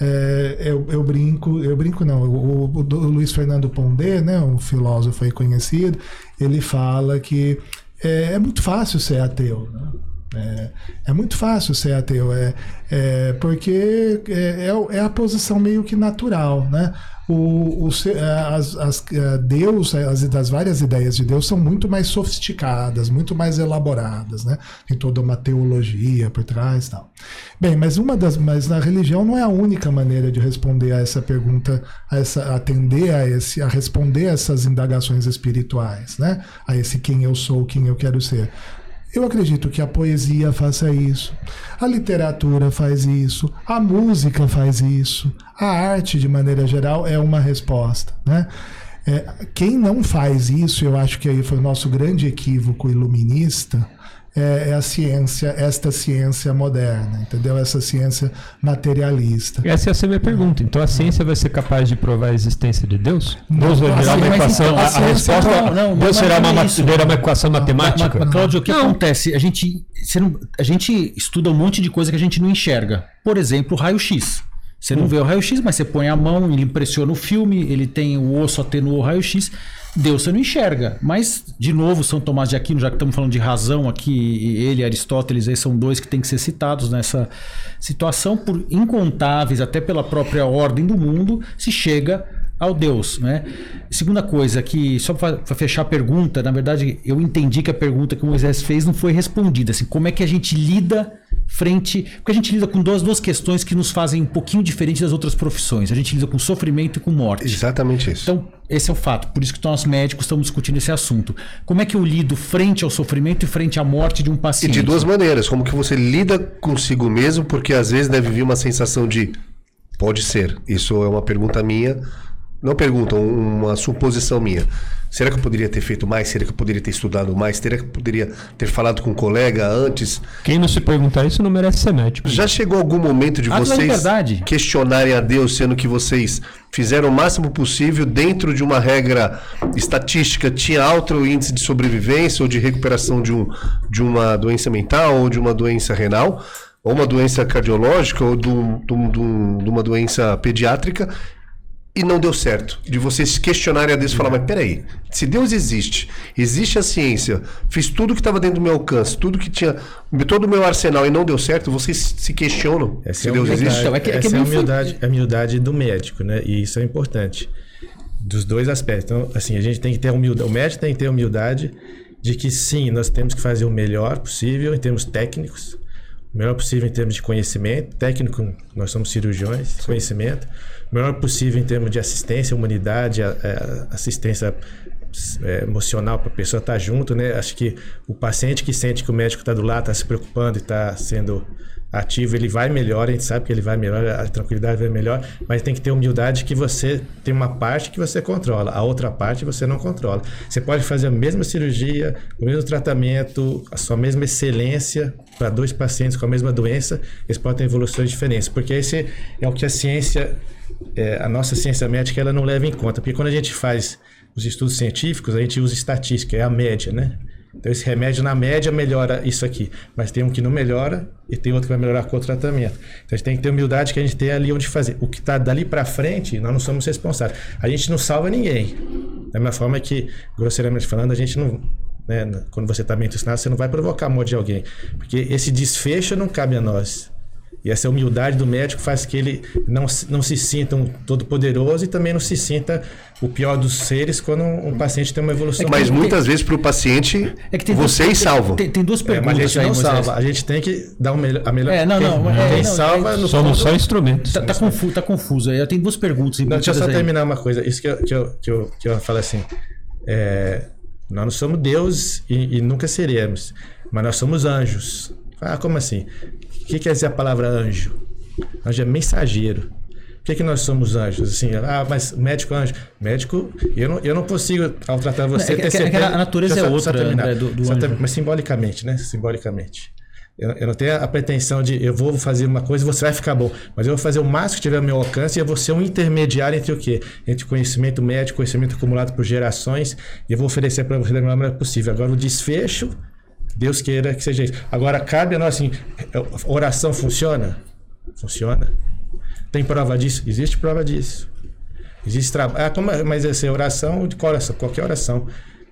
É, eu, eu brinco, eu brinco não, o, o- o Luiz Fernando Pondé, né, um filósofo aí conhecido, ele fala que é, é muito fácil ser ateu. Né? É, é muito fácil ser ateu, é, é porque é, é é a posição meio que natural, né? O, o ser- as, as, eh, Deus, as, as várias ideias de Deus são muito mais sofisticadas, muito mais elaboradas, né? Tem toda uma teologia por trás, tal. Bem, mas uma das, mas a religião não é a única maneira de responder a essa pergunta, a essa, atender a esse, a responder a essas indagações espirituais, né? A esse quem eu sou, quem eu quero ser. Eu acredito que a poesia faça isso, a literatura faz isso, a música faz isso, a arte, de maneira geral, é uma resposta. Né? É, quem não faz isso, eu acho que aí foi o nosso grande equívoco iluminista, é, é a ciência, esta ciência moderna, entendeu? Essa ciência materialista. Essa ia ser a minha pergunta. Então a ciência vai ser capaz de provar a existência de Deus? Deus vai virar uma equação. então, a, resposta. Não, não, Deus será uma, é uma equação matemática? Mas, Cláudio, o que acontece? A gente, não- a gente estuda um monte de coisa que a gente não enxerga. Por exemplo, o raio-x. Você não vê o raio-x, mas você põe a mão, ele impressiona o filme, ele tem o osso atenuou o raio-x. Deus você não enxerga. Mas, de novo, São Tomás de Aquino, já que estamos falando de razão aqui, ele e Aristóteles aí são dois que têm que ser citados nessa situação, por incontáveis, até pela própria ordem do mundo, se chega ao Deus, né? Segunda coisa que só para fechar a pergunta, na verdade eu entendi que a pergunta que o Moisés fez não foi respondida, assim, como é que a gente lida frente, porque a gente lida com duas, duas questões que nos fazem um pouquinho diferente das outras profissões. A gente lida com sofrimento e com morte. Exatamente isso. Então, esse é o fato. Por isso que nós médicos estamos discutindo esse assunto. Como é que eu lido frente ao sofrimento e frente à morte de um E paciente? de duas maneiras, como que você lida consigo mesmo, porque às vezes deve vir uma sensação de pode ser. Isso é uma pergunta minha, não pergunta, um- uma suposição minha. Será que eu poderia ter feito mais? Será que eu poderia ter estudado mais? Será que eu poderia ter falado com um colega antes? Quem não se perguntar isso não merece ser médico. Já chegou algum momento de Ah, é vocês verdade. questionarem a Deus, sendo que vocês fizeram o máximo possível dentro de uma regra estatística, tinha alto índice de sobrevivência ou de recuperação de, um, de uma doença mental ou de uma doença renal, ou uma doença cardiológica ou de, um- de um- de um- de uma doença pediátrica, e não deu certo. De vocês questionarem a Deus e falar, mas peraí, se Deus existe, existe a ciência, fiz tudo que estava dentro do meu alcance, tudo que tinha, todo o meu arsenal e não deu certo, vocês se questionam Essa se é a Deus humildade, existe. Então, é que- é que essa é a meio foi- humildade, a humildade do médico, né? E isso é importante. Dos dois aspectos. Então, assim, a gente tem que ter humildade. O médico tem que ter humildade de que sim, nós temos que fazer o melhor possível em termos técnicos, melhor possível em termos de conhecimento. Técnico, nós somos cirurgiões, conhecimento. O melhor possível em termos de assistência, humanidade, assistência é, emocional para a pessoa estar junto, né? Acho que o paciente que sente que o médico está do lado, está se preocupando e está sendo ativo, ele vai melhor, a gente sabe que ele vai melhor, a tranquilidade vai melhor, mas tem que ter humildade que você tem uma parte que você controla, a outra parte você não controla. Você pode fazer a mesma cirurgia, o mesmo tratamento, a sua mesma excelência para dois pacientes com a mesma doença, eles podem ter evoluções diferentes, porque esse é o que a ciência, é, a nossa ciência médica, ela não leva em conta, porque quando a gente faz os estudos científicos, a gente usa estatística, é a média, né? Então esse remédio na média melhora isso aqui, mas tem um que não melhora e tem outro que vai melhorar com o tratamento. Então a gente tem que ter humildade que a gente tem ali onde fazer. O que está dali para frente, nós não somos responsáveis. A gente não salva ninguém. Da mesma forma que, grosseiramente falando, a gente não, né, quando você está ensinado, você não vai provocar a morte de alguém, porque esse desfecho não cabe a nós. E essa humildade do médico faz que ele não, se- não se sinta um todo-poderoso e também não se sinta o pior dos seres quando um paciente tem uma evolução. Mas muito muitas vezes para o paciente, É que tem duas- vocês tem- salvam. Tem, tem duas É, perguntas mas a gente aí, não Moisés. salva, a gente tem que dar o melhor, a melhor. É, não, quem, não, é, quem não, salva é- no Somos só instrumentos. Tá, tá, confuso, tá confuso aí. Eu tenho duas perguntas Não, deixa eu só aí. terminar uma coisa. Isso que eu, que eu, que eu, que eu falo assim. é, nós não somos Deus e, e nunca seremos, mas nós somos anjos. Ah, como assim? O que quer dizer a palavra anjo? Anjo é mensageiro. Por que, que nós somos anjos? Assim, ah, mas médico é anjo. Médico, eu não, eu não consigo, ao tratar você, É ter é certeza- a natureza é só- só outra, terminar. André, do- do Só anjo. Mas simbolicamente, né? Simbolicamente. Eu, eu não tenho a pretensão de eu vou fazer uma coisa e você vai ficar bom. Mas eu vou fazer o máximo que tiver ao meu alcance e eu vou ser um intermediário entre o quê? Entre conhecimento médico, conhecimento acumulado por gerações e eu vou oferecer para você da melhor maneira possível. Agora o desfecho, Deus queira que seja isso. Agora cabe a nós assim, oração funciona? Funciona. Tem prova disso? Existe prova disso. Existe trabalho. Ah, é- mas essa é oração de qual oração? Qualquer oração.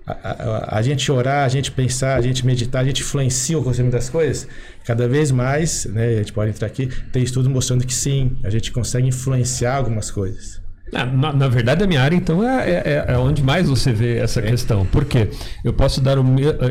A, a- a- a gente orar, a gente pensar, a gente meditar, a gente influencia o conhecimento das coisas. Cada vez mais, né, a gente pode entrar aqui, tem estudo mostrando que sim, a gente consegue influenciar algumas coisas. Ah, Na, na verdade, a minha área, então, é, é- é onde mais você vê essa questão. Por quê? Eu posso dar o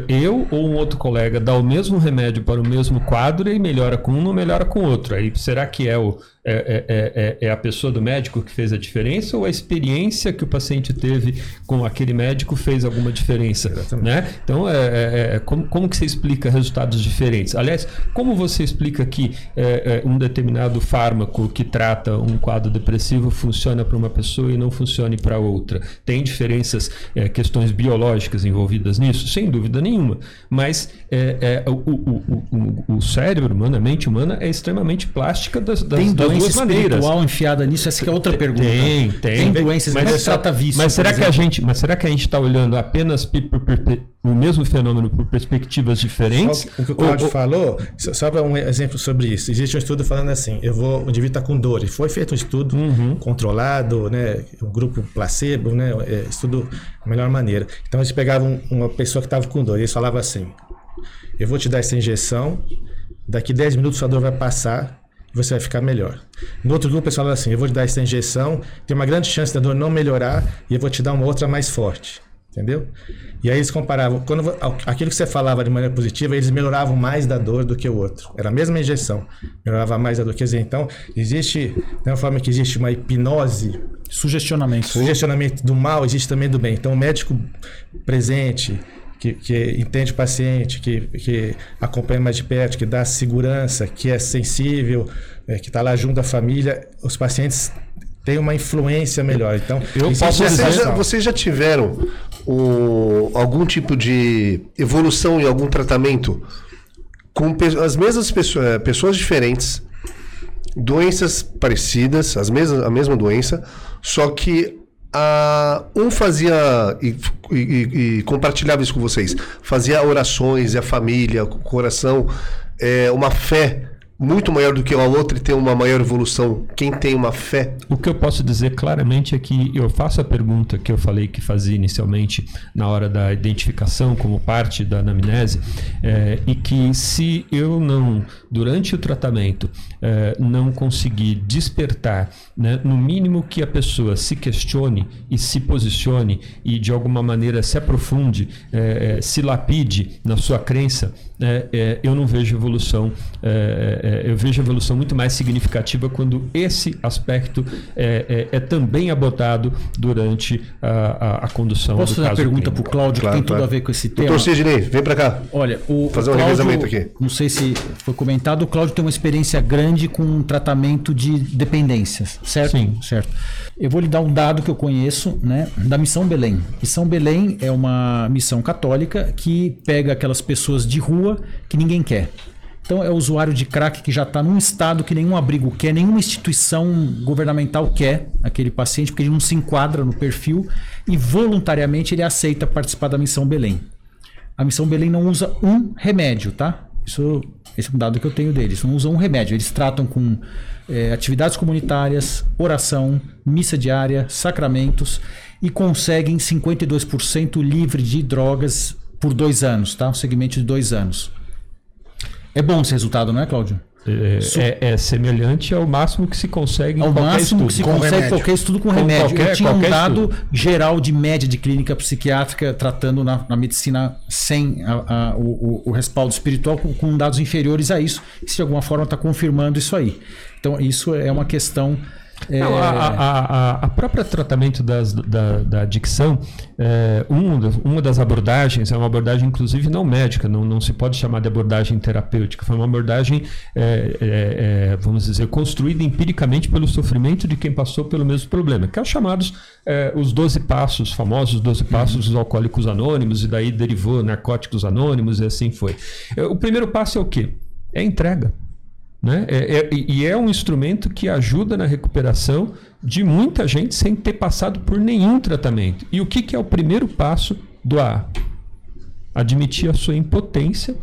eu ou um outro colega dar o mesmo remédio para o mesmo quadro e melhora com um, não melhora com o outro. Aí será que é, o, é, é- é- é a pessoa do médico que fez a diferença ou a experiência que o paciente teve com aquele médico fez alguma diferença? Né? Então, é, é- é- como, como que você explica resultados diferentes? Aliás, como você explica que é, é, um determinado fármaco que trata um quadro depressivo funciona para uma pessoa e não funcione para outra? Tem diferenças, é, questões biológicas envolvidas nisso? Sem dúvida nenhuma. Mas é, é, o, o- o- o- cérebro humano, a mente humana, é extremamente plástica das, das, das doença duas maneiras. espiritual enfiada nisso? Essa que é outra pergunta. Tem, tem. Tem doenças, mas, Mas mas é só- trata vício. Mas será que a gente, mas será que a gente está olhando apenas o mesmo fenômeno por perspectivas diferentes? Só o que o Claudio ou- falou, só para um exemplo sobre isso. Existe um estudo falando assim: eu vou, o indivíduo está com dor. E foi feito um estudo controlado, né? Um grupo placebo, né? é, estudo da melhor maneira. Então eles pegavam uma pessoa que estava com dor e eles falavam assim: eu vou te dar essa injeção, daqui 10 minutos sua dor vai passar você vai ficar melhor. No outro grupo eles falavam assim: eu vou te dar essa injeção, tem uma grande chance da dor não melhorar e eu vou te dar uma outra mais forte. Entendeu? E aí eles comparavam, quando aquilo que você falava de maneira positiva, eles melhoravam mais da dor do que o outro. Era a mesma injeção, melhorava mais da dor. Quer dizer, então, existe, da mesma forma que existe uma hipnose Sugestionamento. Sugestionamento do mal existe também do bem. Então, o médico presente, que, que entende o paciente, que, que acompanha mais de perto, que dá segurança, que é sensível, é, que está lá junto à família, os pacientes têm uma influência melhor. Então, Eu existe posso essa Vocês já, vocês já tiveram o- algum tipo de evolução em algum tratamento com as mesmas pessoas, eh, pessoas diferentes, doenças parecidas, as mesmas, a mesma doença, só que a, um fazia e, e- e- compartilhava isso com vocês, fazia orações a família, o coração, é, uma fé muito maior do que a outra e tem uma maior evolução. Quem tem uma fé O que eu posso dizer claramente é que eu faço a pergunta que eu falei que fazia inicialmente na hora da identificação como parte da anamnese, é, e que se eu não, durante o tratamento, é, não conseguir despertar, né, no mínimo que a pessoa se questione e se posicione e de alguma maneira se aprofunde, é, se lapide na sua crença, é, é, eu não vejo evolução. é, é, eu vejo evolução muito mais significativa quando esse aspecto é, é- é também abordado durante a, a- a condução Posso do fazer uma pergunta para o. Cláudio, Claro, que tem tudo claro. a ver com esse tema? Doutor Sidney, vem pra cá. Olha, o, Fazer um revezamento aqui. Não sei se foi comentado, o Cláudio tem uma experiência grande com tratamento de dependências, certo? Sim. Certo. Eu vou lhe dar um dado que eu conheço, né, da Missão Belém. Missão Belém é uma missão católica que pega aquelas pessoas de rua que ninguém quer. Então é o usuário de crack que já está num estado que nenhum abrigo quer, nenhuma instituição governamental quer aquele paciente, porque ele não se enquadra no perfil e voluntariamente ele aceita participar da Missão Belém. A Missão Belém não usa um remédio, tá? Isso, esse é um dado que eu tenho deles. Não usam um remédio. Eles tratam com eh, atividades comunitárias, oração, missa diária, sacramentos e conseguem 52% livre de drogas por dois anos, tá? Um segmento de dois anos. É bom esse resultado, não é, Cláudio? É, é- é semelhante ao máximo que se consegue em Ao qualquer máximo estudo. que se Com consegue remédio. qualquer estudo com, Com remédio. qualquer- Eu tinha um dado estudo. geral de média de clínica psiquiátrica tratando na, na medicina sem a- a- o, o- o respaldo espiritual com, com dados inferiores a isso. Isso de alguma forma está confirmando isso aí. Então isso é uma questão. É, Não, a, a, a, a própria tratamento das, da, da adicção, é, um uma das abordagens é uma abordagem, inclusive, não médica, não, não se pode chamar de abordagem terapêutica, foi uma abordagem, é, é, é, vamos dizer, construída empiricamente pelo sofrimento de quem passou pelo mesmo problema, que é os chamados é, os 12 passos, famosos 12 passos dos alcoólicos anônimos, e daí derivou narcóticos anônimos, e assim foi. O primeiro passo é o quê? É a entrega. Né? É- é- e é um instrumento que ajuda na recuperação de muita gente sem ter passado por nenhum tratamento. E o que, que é o primeiro passo do A? Admitir a sua impotência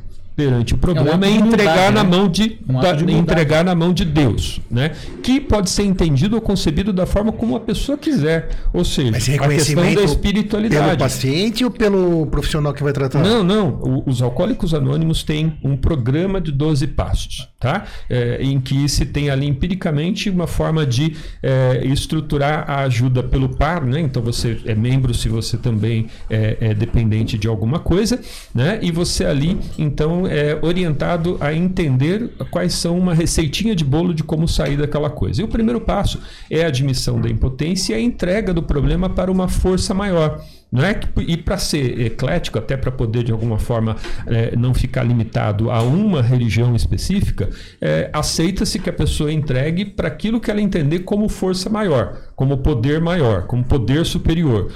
perante o problema ato e de entregar humildade, na né? mão de, Um da- entregar na mão de Deus, né? Que pode ser entendido ou concebido da forma como a pessoa quiser, ou seja, Mas a questão reconhecimento da pelo espiritualidade. paciente ou pelo profissional que vai tratar? Não, não. O- os Alcoólicos Anônimos têm um programa de 12 passos, tá? É, em que se tem ali empiricamente uma forma de é, estruturar a ajuda pelo par, né? Então você é membro se você também é, é dependente de alguma coisa, né? E você ali, então, é orientado a entender quais são uma receitinha de bolo de como sair daquela coisa. E o primeiro passo é a admissão da impotência e a entrega do problema para uma força maior. Não é que, e para ser eclético, até para poder de alguma forma eh, não ficar limitado a uma religião específica, eh, aceita-se que a pessoa entregue para aquilo que ela entender como força maior, como poder maior, como poder superior.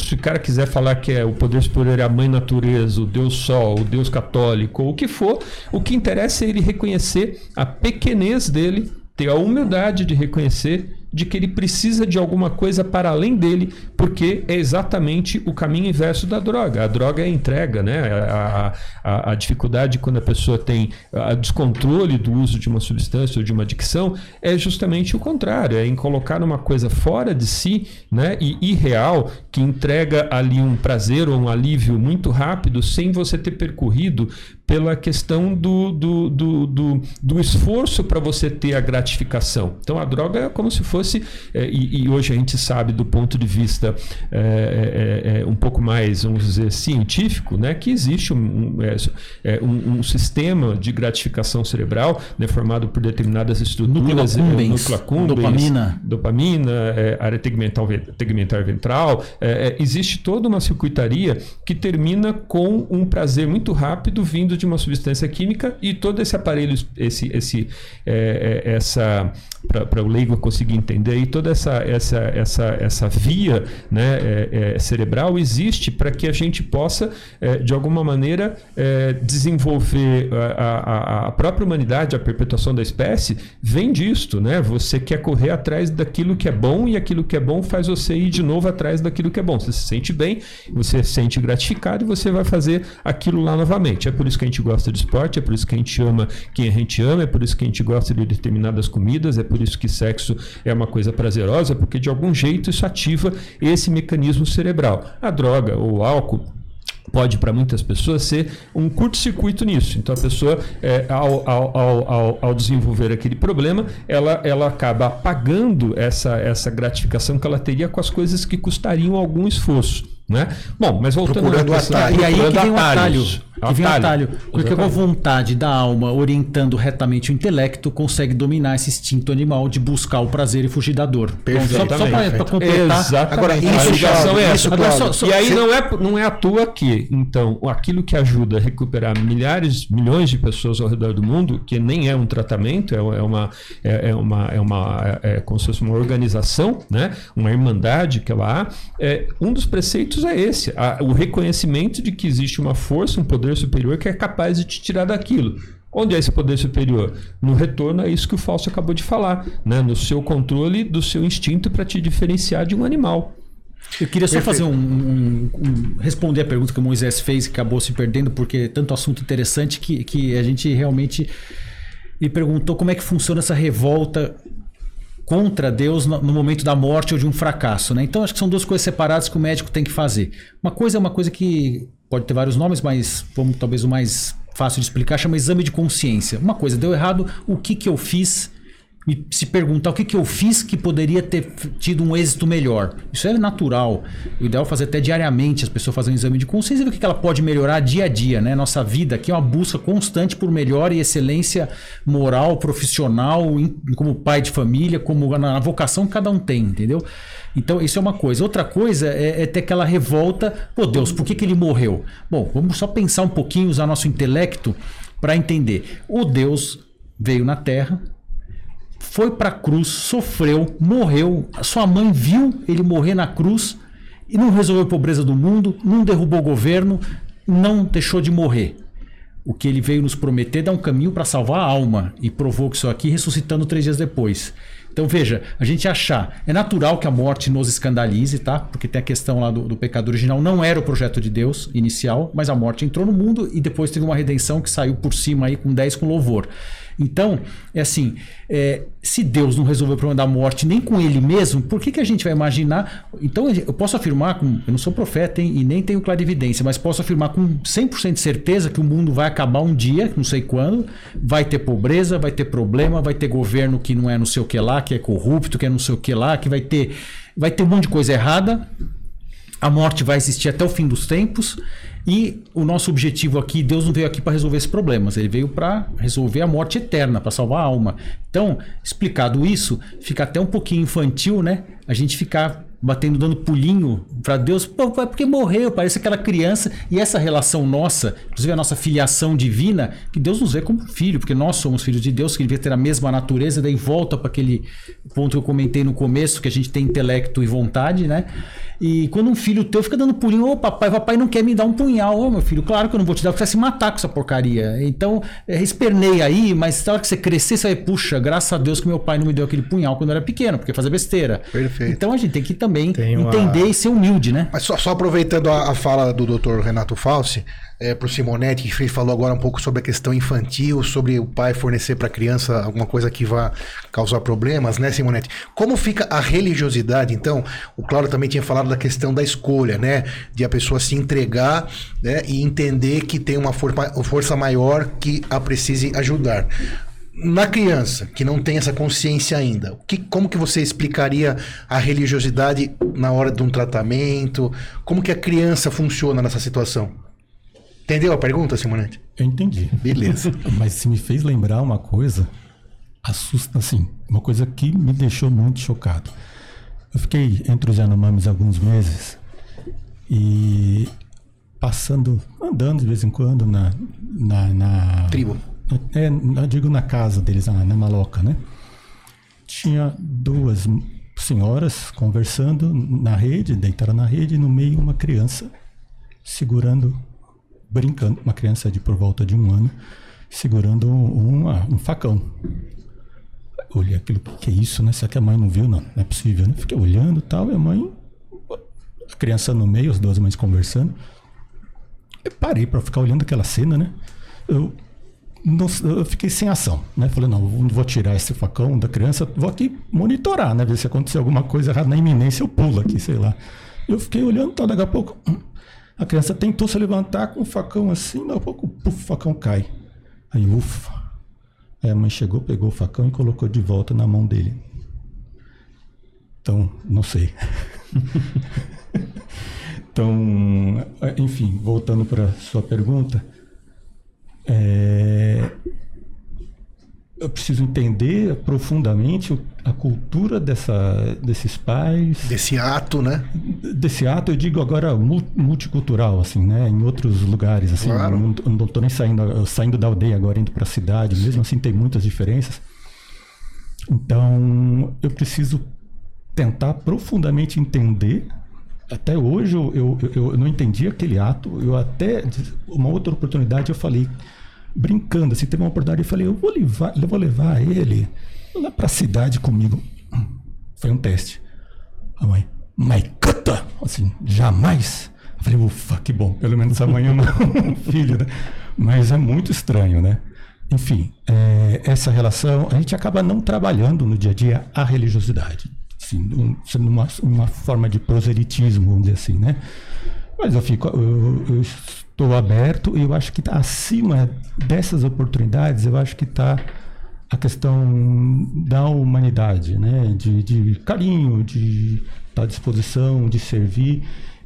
Se o cara quiser falar que é o poder superior é a mãe natureza, o Deus Sol, o Deus católico, ou o que for, o que interessa é ele reconhecer a pequenez dele, ter a humildade de reconhecer de que ele precisa de alguma coisa para além dele, porque é exatamente o caminho inverso da droga. A droga é a entrega, né? A, a, a dificuldade quando a pessoa tem a descontrole do uso de uma substância ou de uma adicção é justamente o contrário, é em colocar uma coisa fora de si, né? E irreal, que entrega ali um prazer ou um alívio muito rápido, sem você ter percorrido pela questão do, do, do, do, do esforço para você ter a gratificação. Então a droga é como se fosse, eh, e, e hoje a gente sabe do ponto de vista eh, eh, eh, um pouco mais, vamos dizer, científico, né, que existe um, um, é, é, um- um sistema de gratificação cerebral né, formado por determinadas estruturas, accumbens, dopamina. dopamina, é, área tegmental, tegmentar ventral. É, é, existe toda uma circuitaria que termina com um prazer muito rápido vindo de uma substância química e todo esse aparelho, esse, esse, é, é, essa para o leigo conseguir entender e toda essa essa essa essa via né, é, é, cerebral existe para que a gente possa é, de alguma maneira é, desenvolver a, a- a própria humanidade a perpetuação da espécie vem disto né? Você quer correr atrás daquilo que é bom e aquilo que é bom faz você ir de novo atrás daquilo que é bom. Você se sente bem você se sente gratificado e você vai fazer aquilo lá novamente. É por isso que a gente gosta de esporte é por isso que a gente ama quem a gente ama é por isso que a gente gosta de determinadas comidas é por isso que sexo é uma coisa prazerosa, porque de algum jeito isso ativa esse mecanismo cerebral. A droga ou o álcool pode para muitas pessoas ser um curto-circuito nisso. Então a pessoa, é, ao, ao, ao, ao- desenvolver aquele problema, ela, ela acaba apagando essa, essa gratificação que ela teria com as coisas que custariam algum esforço. Né? Bom, mas voltando Procurando questão- atalho. E aí que vem o atalho. Que vem o atalho. Porque com a vontade da alma orientando retamente o intelecto, consegue dominar esse instinto animal de buscar o prazer e fugir da dor. Então, só só para completar. Exatamente. Agora, a isso, Cláudio, é isso, Agora, Cláudio, só- e aí você- não é, não é à toa que, então, aquilo que ajuda a recuperar milhares, milhões de pessoas ao redor do mundo, que nem é um tratamento, é, é uma, é, é uma, é uma, é, é como se fosse uma organização, né? uma irmandade que ela há, é, um dos preceitos é esse, a- o reconhecimento de que existe uma força, um poder superior que é capaz de te tirar daquilo. Onde é esse poder superior? No retorno a isso que o Fausto acabou de falar, né? no seu controle do seu instinto para te diferenciar de um animal. Eu queria só fazer um, um- um- responder a pergunta que o Moisés fez e acabou se perdendo, porque é tanto assunto interessante que, que a gente realmente me perguntou como é que funciona essa revolta contra Deus no, momento da morte ou de um fracasso, né? Então acho que são duas coisas separadas que o médico tem que fazer. Uma coisa é uma coisa que pode ter vários nomes, mas vamos talvez o mais fácil de explicar, chama exame de consciência. Uma coisa deu errado, o que, que eu fiz? E se perguntar o que, que eu fiz que poderia ter tido um êxito melhor. Isso é natural. O ideal é fazer até diariamente as pessoas fazerem um exame de consciência e ver o que que ela pode melhorar dia a dia. Né? Nossa vida aqui é uma busca constante por melhor e excelência moral, profissional, como pai de família, como na, na vocação que cada um tem, entendeu? Então, isso é uma coisa. Outra coisa é, é ter aquela revolta. Pô, Deus, por que, que ele morreu? Bom, vamos só pensar um pouquinho, usar nosso intelecto para entender. O Deus veio na Terra, foi para a cruz, sofreu, morreu. A sua mãe viu ele morrer na cruz e não resolveu a pobreza do mundo, não derrubou o governo, não deixou de morrer. O que ele veio nos prometer dá um caminho para salvar a alma e provou que isso aqui ressuscitando três dias depois. Então veja, a gente achar, é natural que a morte nos escandalize, tá? Porque tem a questão lá do, do pecado original, não era o projeto de Deus inicial, mas a morte entrou no mundo e depois teve uma redenção que saiu por cima aí com 10 com louvor. Então, é assim, é, se Deus não resolveu o problema da morte nem com ele mesmo, por que, que a gente vai imaginar? Então, eu posso afirmar, com, eu não sou profeta hein, e nem tenho clarividência, mas posso afirmar com 100% de certeza que o mundo vai acabar um dia, não sei quando, vai ter pobreza, vai ter problema, vai ter governo que não é não sei o que lá, que é corrupto, que é não sei o que lá, que vai ter, vai ter um monte de coisa errada. A morte vai existir até o fim dos tempos e o nosso objetivo aqui, Deus não veio aqui para resolver esses problemas, ele veio para resolver a morte eterna, para salvar a alma. Então, explicado isso, fica até um pouquinho infantil, né? A gente ficar batendo, dando pulinho para Deus, pô, porque morreu, parece aquela criança. E essa relação nossa, inclusive a nossa filiação divina, que Deus nos vê como filho, porque nós somos filhos de Deus, que ele devia ter a mesma natureza, daí volta para aquele ponto que eu comentei no começo, que a gente tem intelecto e vontade, né? E quando um filho teu fica dando pulinho, ô papai, papai não quer me dar um punhal, ô meu filho, claro que eu não vou te dar, porque você vai se matar com essa porcaria. Então, é, esperneia aí, mas na hora que você crescer, você vai, puxa, graças a Deus que meu pai não me deu aquele punhal quando eu era pequeno, porque fazia besteira. Perfeito. Então a gente tem que também Tem uma- entender e ser humilde, né? Mas só, só aproveitando a, a fala do Dr. Renato Falsi, é, para o Simonetti, que falou agora um pouco sobre a questão infantil, sobre o pai fornecer para a criança alguma coisa que vá causar problemas, né, Simonetti? Como fica a religiosidade, então? O Cláudio também tinha falado da questão da escolha, né? De a pessoa se entregar né, e entender que tem uma forma- força maior que a precise ajudar. Na criança, que não tem essa consciência ainda, que, como que você explicaria a religiosidade na hora de um tratamento? Como que a criança funciona nessa situação? Entendeu a pergunta, Simonete? Eu entendi. Beleza. Mas se me fez lembrar uma coisa, assusta assim, uma coisa que me deixou muito chocado. Eu fiquei entre os Yanomamis alguns meses e passando, andando de vez em quando na. na, na Tribo. É, eu digo na casa deles, na, na maloca, né? Tinha duas senhoras conversando na rede, deitaram na rede, e no meio uma criança segurando, brincando, uma criança de por volta de um ano, segurando um, uma- um facão. Olhei aquilo, o que é isso, né? Será que a mãe não viu? Não, não é possível, né? Fiquei olhando tal, e a mãe, a criança no meio, as duas mães conversando. Eu parei para ficar olhando aquela cena, né? Eu, não- eu fiquei sem ação, né? Falei, não vou tirar esse facão da criança, vou aqui monitorar, né? Ver se acontecer alguma coisa errada na iminência, eu pulo aqui, sei lá. Eu fiquei olhando, tal, daqui a pouco, hum, a criança tentou se levantar com o facão assim, daqui a pouco, puf, o facão cai. Aí, ufa. Aí a mãe chegou, pegou o facão e colocou de volta na mão dele. Então, não sei. então, enfim, voltando para sua pergunta, é, eu preciso entender profundamente a cultura dessa, desses pais, Desse ato, né? desse ato, eu digo agora mu- multicultural, assim, né? Em outros lugares, assim, Claro. não, eu não tô nem saindo, saindo da aldeia agora indo para a cidade, mesmo assim tem muitas diferenças. Então, eu preciso tentar profundamente entender. Até hoje eu, eu, eu- eu não entendi aquele ato. Eu até uma outra oportunidade eu falei brincando, assim, teve uma oportunidade eu falei, eu vou levar, eu vou levar ele lá para a cidade comigo. Foi um teste. A mãe, Maicata! Assim, jamais. Eu falei, ufa, que bom, pelo menos amanhã não filho, né? Mas é muito estranho, né? Enfim, é, essa relação, a gente acaba não trabalhando no dia a dia a religiosidade. Assim, um, sendo uma, uma forma de proselitismo, vamos dizer assim, né? Mas eu fico, eu, eu estou aberto e eu acho que tá acima dessas oportunidades, eu acho que está a questão da humanidade, né? De, de carinho, de estar à disposição, de servir.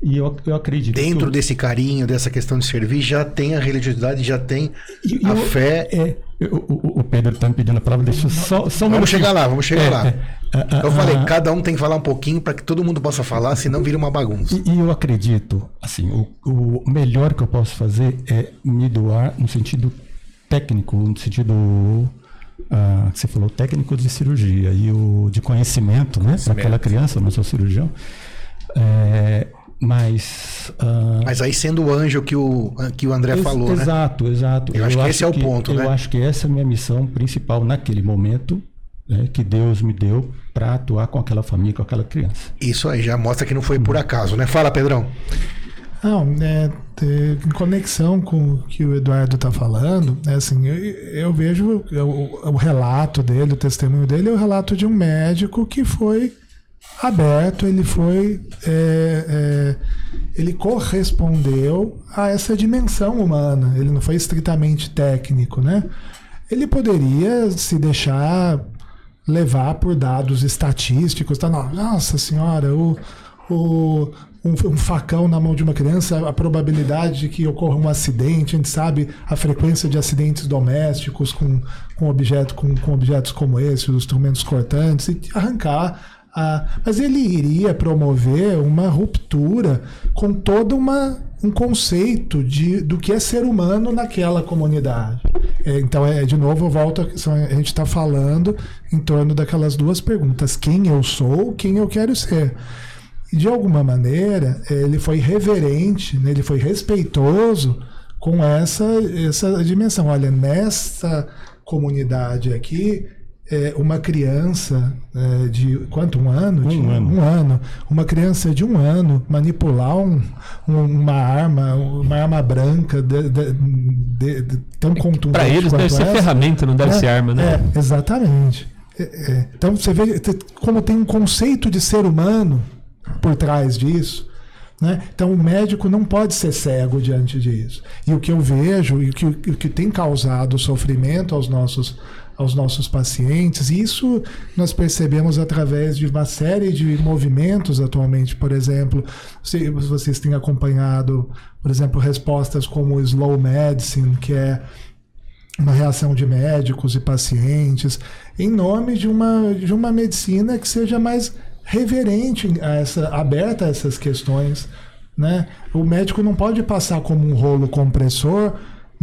E eu, eu acredito Dentro que desse carinho, dessa questão de servir, já tem a religiosidade, já tem E- e a eu- fé. É, o, o- o Pedro está me pedindo a palavra, deixa eu só, só um Vamos chegar lá, vamos chegar É, lá. é, a- a- Eu falei, a- cada um tem que falar um pouquinho para que todo mundo possa falar, senão vira uma bagunça. E, e eu acredito, assim, o, o melhor que eu posso fazer é me doar no sentido técnico, no sentido ah, que você falou, técnico de cirurgia e o de conhecimento, né, para aquela criança, eu não sou cirurgião. É, mas ah, Mas aí sendo o anjo que o, que o André Ex- falou, né? Exato, exato. Eu acho que esse é o ponto, eu né? acho que essa é a minha missão principal naquele momento né, que Deus me deu para atuar com aquela família, com aquela criança. Isso aí já mostra que não foi por acaso, né? Fala, Pedrão. Não, é, te- em conexão com o que o Eduardo está falando, é assim, eu, eu vejo o, o relato dele, o testemunho dele é o relato de um médico que foi aberto, ele foi, é, é, ele correspondeu a essa dimensão humana, ele não foi estritamente técnico, né? Ele poderia se deixar levar por dados estatísticos, tá? Nossa senhora, o, o, um, um facão na mão de uma criança, a probabilidade de que ocorra um acidente, a gente sabe a frequência de acidentes domésticos com, com, objeto, com, com objetos como esse, os instrumentos cortantes, e arrancar a, mas ele iria promover uma ruptura com todo uma, um conceito de, do que é ser humano naquela comunidade. É, então, é, de novo, eu volto. A, gente está falando em torno daquelas duas perguntas: quem eu sou, quem eu quero ser. E de alguma maneira, ele foi reverente, né, ele foi respeitoso com essa, essa dimensão. Olha, nessa comunidade aqui, é, uma criança é, de quanto? Um ano? Um De- ano. Um ano. Uma criança de um ano manipular um- um- uma arma, uma arma branca de- de- tão contundente Para eles deve ser essa, ferramenta, não deve é, ser arma, né? É, exatamente. É, é. Então você vê como tem um conceito de ser humano por trás disso. Né? Então o médico não pode ser cego diante disso. E o que eu vejo e o que, o que tem causado sofrimento aos nossos, aos nossos pacientes, isso nós percebemos através de uma série de movimentos atualmente. Por exemplo, se vocês têm acompanhado, por exemplo, respostas como Slow Medicine, que é uma reação de médicos e pacientes em nome de uma, de uma medicina que seja mais reverente a essa, aberta a essas questões. Né? O médico não pode passar como um rolo compressor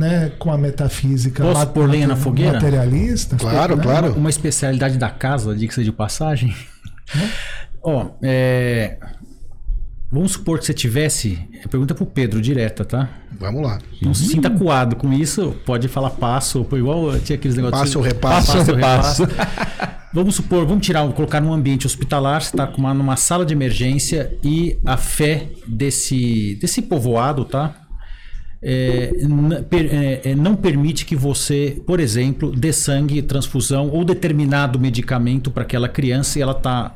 né, com a metafísica Posso pôr lenha na fogueira? materialista. Claro, né? claro. Uma especialidade da casa, diga-se de passagem. Ó, é, vamos supor que você tivesse. Pergunta pro Pedro direta, tá? Vamos lá. Não se sinta coado com isso. Pode falar passo, igual tinha aqueles negócios. Passo ou repasso? Passo ou Repasso. repasso. Vamos supor, vamos tirar, colocar num ambiente hospitalar, você está numa sala de emergência e a fé desse, desse povoado, tá? É, é, é, não permite que você, por exemplo, dê sangue, transfusão ou determinado medicamento para aquela criança e ela está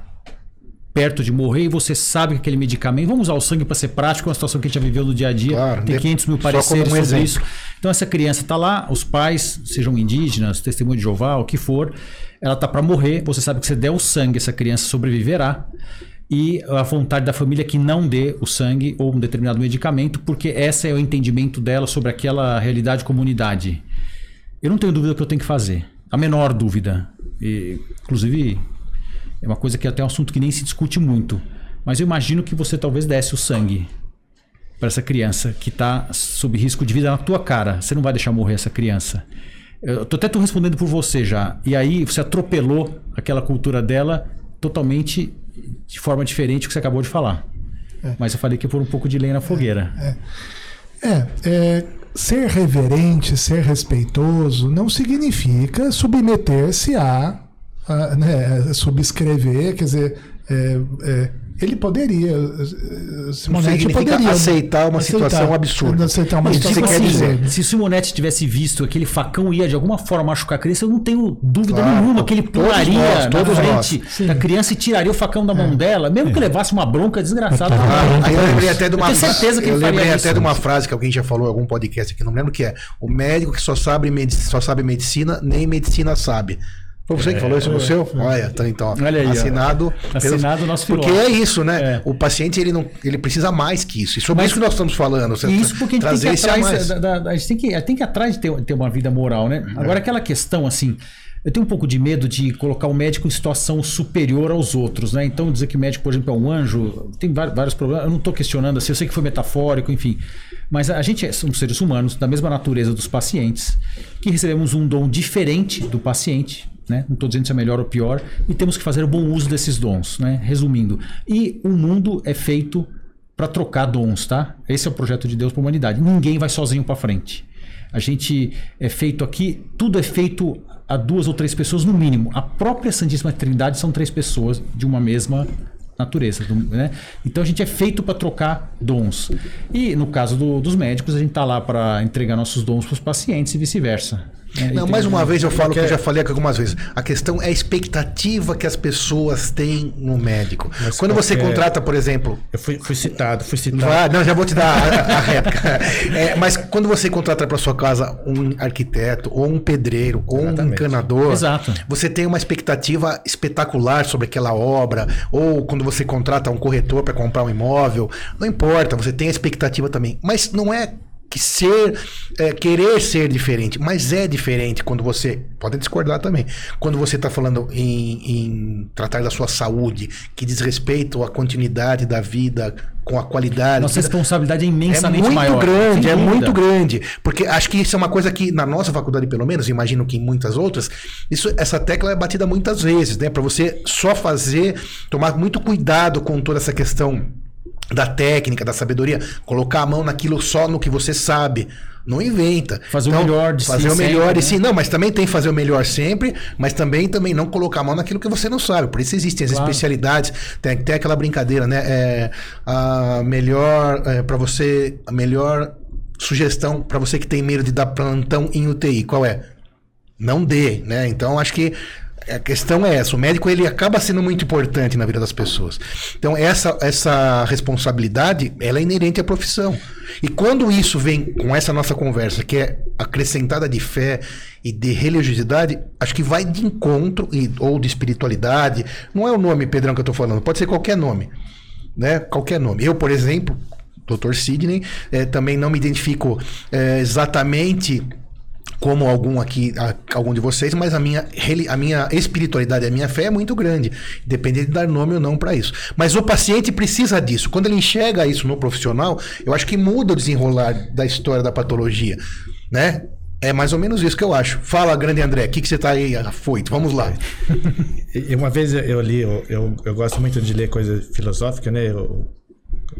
perto de morrer e você sabe que aquele medicamento. Vamos usar o sangue para ser prático, é uma situação que a gente já viveu no dia a dia. Claro, tem de- 500 mil só como pareceres um sobre isso. Então essa criança está lá, os pais, sejam indígenas, testemunho de Jeová, o que for, ela está para morrer. Você sabe que se der o sangue, essa criança sobreviverá. E a vontade da família é que não dê o sangue ou um determinado medicamento, porque esse é o entendimento dela sobre aquela realidade comunidade. Eu não tenho dúvida que eu tenho que fazer. A menor dúvida. E, inclusive, é uma coisa que é até um assunto que nem se discute muito. Mas eu imagino que você talvez desse o sangue para essa criança que está sob risco de vida na tua cara. Você não vai deixar morrer essa criança. Eu tô até tô respondendo por você já. E aí você atropelou aquela cultura dela totalmente de forma diferente do que você acabou de falar. Mas eu falei que por um pouco de lenha na fogueira. É, é, ser reverente, ser respeitoso, não significa submeter-se a ah, né, subscrever, quer dizer, é, é, ele poderia, eh, Simonetti poderia aceitar uma situação absurda. Aceitar uma Isso que situação você quer dizer. Se Simonetti tivesse visto aquele facão ia de alguma forma machucar a criança, eu não tenho dúvida Claro, nenhuma que ele todos pularia nós, na todos frente nós. Da criança e tiraria o facão da mão dela, mesmo que levasse uma bronca desgraçada. Ah, aí eu lembrei até de uma, Eu certeza que eu lembrei isso. até de uma frase que alguém já falou em algum podcast aqui, não lembro que é. O médico que só sabe, só sabe medicina, nem medicina sabe. Foi você que falou isso no seu? Olha, tá, então, ó, Olha aí, ó. assinado. Assinado o nosso Porque filósofo. é isso, né? É. O paciente ele não, ele precisa mais que isso. E sobre isso que nós estamos falando. você E isso porque a gente tem que a atrás, da, da- a gente tem que, tem que ir atrás de ter, ter uma vida moral, né? É. Agora, aquela questão assim. Eu tenho um pouco de medo de colocar o médico em situação superior aos outros, né? Então, dizer que o médico, por exemplo, é um anjo, tem vários problemas. Eu não estou questionando assim, eu sei que foi metafórico, enfim. Mas a gente é, somos seres humanos, da mesma natureza dos pacientes, que recebemos um dom diferente do paciente, né? Não estou dizendo se é melhor ou pior, e temos que fazer bom uso desses dons, né? Resumindo. E o mundo é feito para trocar dons, tá? Esse é o projeto de Deus para a humanidade. Ninguém vai sozinho para frente. A gente é feito aqui, tudo é feito a duas ou três pessoas no mínimo. A própria Santíssima Trindade são três pessoas de uma mesma natureza, né? Então a gente é feito para trocar dons. E no caso do- dos médicos, a gente está lá para entregar nossos dons para os pacientes e vice-versa. Né? Não, mais uma vez eu falo que eu já falei aqui algumas vezes. A questão é a expectativa que as pessoas têm no médico. Mas Quando você qualquer- contrata, por exemplo, Eu fui, fui citado, fui citado. Vai, não, já vou te dar a, a réplica. É, mas quando você contrata para sua casa um arquiteto, ou um pedreiro, ou um Exatamente. encanador, Exato. você tem uma expectativa espetacular sobre aquela obra, ou quando você contrata um corretor para comprar um imóvel, não importa, você tem a expectativa também. Mas não é que ser, é, querer ser diferente, mas é diferente quando você, pode discordar também, quando você está falando em, em tratar da sua saúde, que diz respeito à continuidade da vida, com a qualidade. Nossa responsabilidade é é imensamente muito maior. grande, é muito grande. Porque acho que isso é uma coisa que, na nossa faculdade, pelo menos, imagino que em muitas outras, isso, essa tecla é batida muitas vezes, né? Para você só fazer, tomar muito cuidado com toda essa questão da técnica, da sabedoria, colocar a mão naquilo só no que você sabe. Não inventa. Fazer o melhor de si Fazer o melhor sempre, e sim. né? Não, mas também tem que fazer o melhor sempre, mas também também não colocar a mão naquilo que você não sabe. Por isso existem as Claro. especialidades. Tem, tem aquela brincadeira, né? É, a melhor é, para você, a melhor sugestão para você que tem medo de dar plantão em UTI, qual é? Não dê, né? Então acho que a questão é essa, o médico ele acaba sendo muito importante na vida das pessoas. Então essa essa responsabilidade, ela é inerente à profissão. E quando isso vem com essa nossa conversa, que é acrescentada de fé e de religiosidade, acho que vai de encontro e, ou de espiritualidade. Não é o nome, Pedrão, que eu estou falando, pode ser qualquer nome né? Qualquer nome. Eu, por exemplo, Dr. Sidney, eh, também não me identifico eh, exatamente como algum aqui, algum de vocês, mas a minha, a minha espiritualidade, a minha fé é muito grande, independente de dar nome ou não para isso. Mas o paciente precisa disso. Quando ele enxerga isso no profissional, eu acho que muda o desenrolar da história da patologia, né? É mais ou menos isso que eu acho. Fala, grande André, o que, que você tá aí afoito? Vamos lá. Uma vez eu li, eu, eu, eu gosto muito de ler coisa filosófica, né? Eu,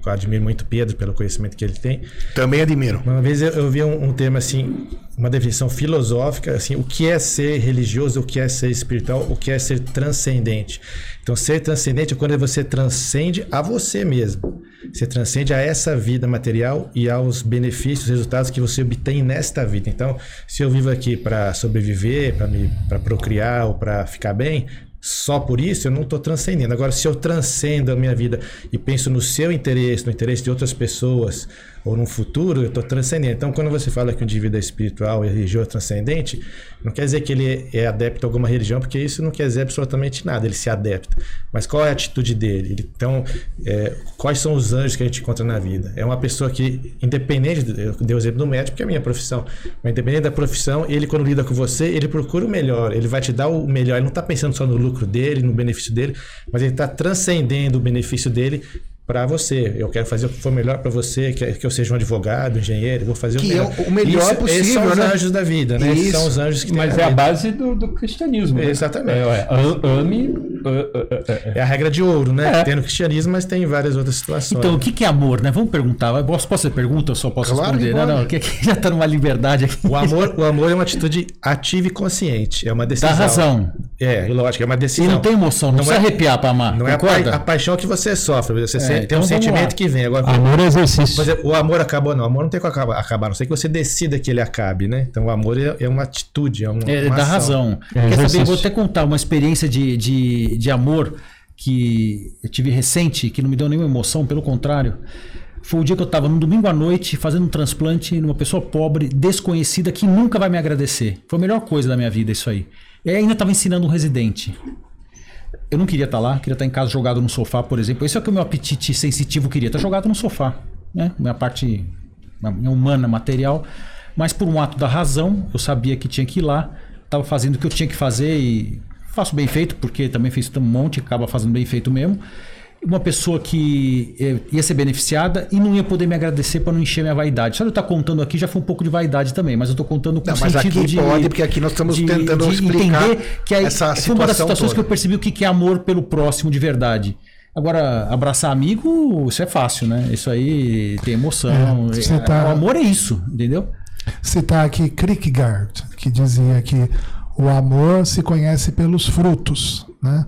eu admiro muito Pedro pelo conhecimento que ele tem. Também admiro. Uma vez eu, eu vi um, um termo assim, uma definição filosófica, assim, o que é ser religioso, o que é ser espiritual, o que é ser transcendente. Então, ser transcendente é quando você transcende a você mesmo. Você transcende a essa vida material e aos benefícios, resultados que você obtém nesta vida. Então, se eu vivo aqui para sobreviver, para me para procriar ou para ficar bem, só por isso eu não estou transcendendo. Agora, se eu transcendo a minha vida e penso no seu interesse, no interesse de outras pessoas, ou no futuro, eu estou transcendendo. Então, quando você fala que um indivíduo é espiritual e religioso transcendente, não quer dizer que ele é adepto a alguma religião, porque isso não quer dizer absolutamente nada, ele se adepta. Mas qual é a atitude dele? Ele- então, é, quais são os anjos que a gente encontra na vida? É uma pessoa que, independente, de- eu dei o exemplo do médico, que é a minha profissão, mas independente da profissão, ele quando lida com você, ele procura o melhor, ele vai te dar o melhor, ele não está pensando só no lucro dele, no benefício dele, mas ele está transcendendo o benefício dele para você. Eu quero fazer o que for melhor para você, que, que eu seja um advogado, um engenheiro, vou fazer Que o é melhor. o melhor Isso- possível, Esses são os né? anjos da vida, né? Esses Isso. são os anjos que Mas é a vida. base do, do cristianismo. né? Exatamente. É, ué, am- ame É a regra de ouro, né? Tem no cristianismo, mas tem em várias outras situações. Então, o que, que é amor, né? Vamos perguntar. Posso, posso fazer pergunta? Eu só posso Claro que responder. Não, não, que aqui já tá numa liberdade aqui. O amor, o amor é uma atitude ativa e consciente. É uma Dá decisão. razão. É, lógico, é uma E decisão. não tem emoção, não, Não precisa é- arrepiar pra amar. Não é a, concorda? pa- a paixão que você sofre, você se- tem então um vamos lá. sentimento que vem. Agora, Amor é exercício. Por exemplo, o amor acabou, não. O amor não tem como acabar, acabar, a não sei que você decida que ele acabe, né? Então o amor é, é uma atitude, é uma, É, uma dá ação. razão. É Quer saber? Eu vou até contar uma experiência de, de, de amor que eu tive recente, que não me deu nenhuma emoção, pelo contrário. Foi o dia que eu estava num domingo à noite fazendo um transplante numa pessoa pobre, desconhecida, que nunca vai me agradecer. Foi a melhor coisa da minha vida isso aí. E ainda estava ensinando um residente. Eu não queria estar lá, queria estar em casa jogado no sofá, por exemplo. Esse é o que o meu apetite sensitivo queria, estar jogado no sofá. Né? Minha parte minha humana, material. Mas por um ato da razão, eu sabia que tinha que ir lá, estava fazendo o que eu tinha que fazer e faço bem feito, porque também fiz um monte, acaba fazendo bem feito mesmo. Uma pessoa que eh, ia ser beneficiada e não ia poder me agradecer para não encher minha vaidade. Só de eu estar contando aqui já foi um pouco de vaidade também, mas eu estou contando com Não, o mas sentido aqui de pode, porque aqui nós estamos tentando explicar entender que aí essa foi uma das situação situações toda. que eu percebi o que é amor pelo próximo de verdade. Agora, abraçar amigo, isso é fácil, né? Isso aí tem emoção. É, É, tá- O amor é isso, entendeu? citar aqui Kierkegaard, que dizia que o amor se conhece pelos frutos, né?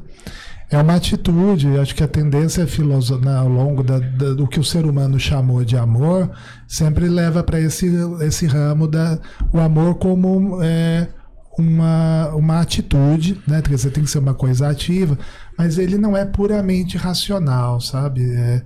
É uma atitude, acho que a tendência filoso- na- ao longo da- da- do que o ser humano chamou de amor sempre leva para esse, esse ramo da o amor como é, uma, uma atitude, né? Quer dizer, tem que ser uma coisa ativa, mas ele não é puramente racional, sabe? É,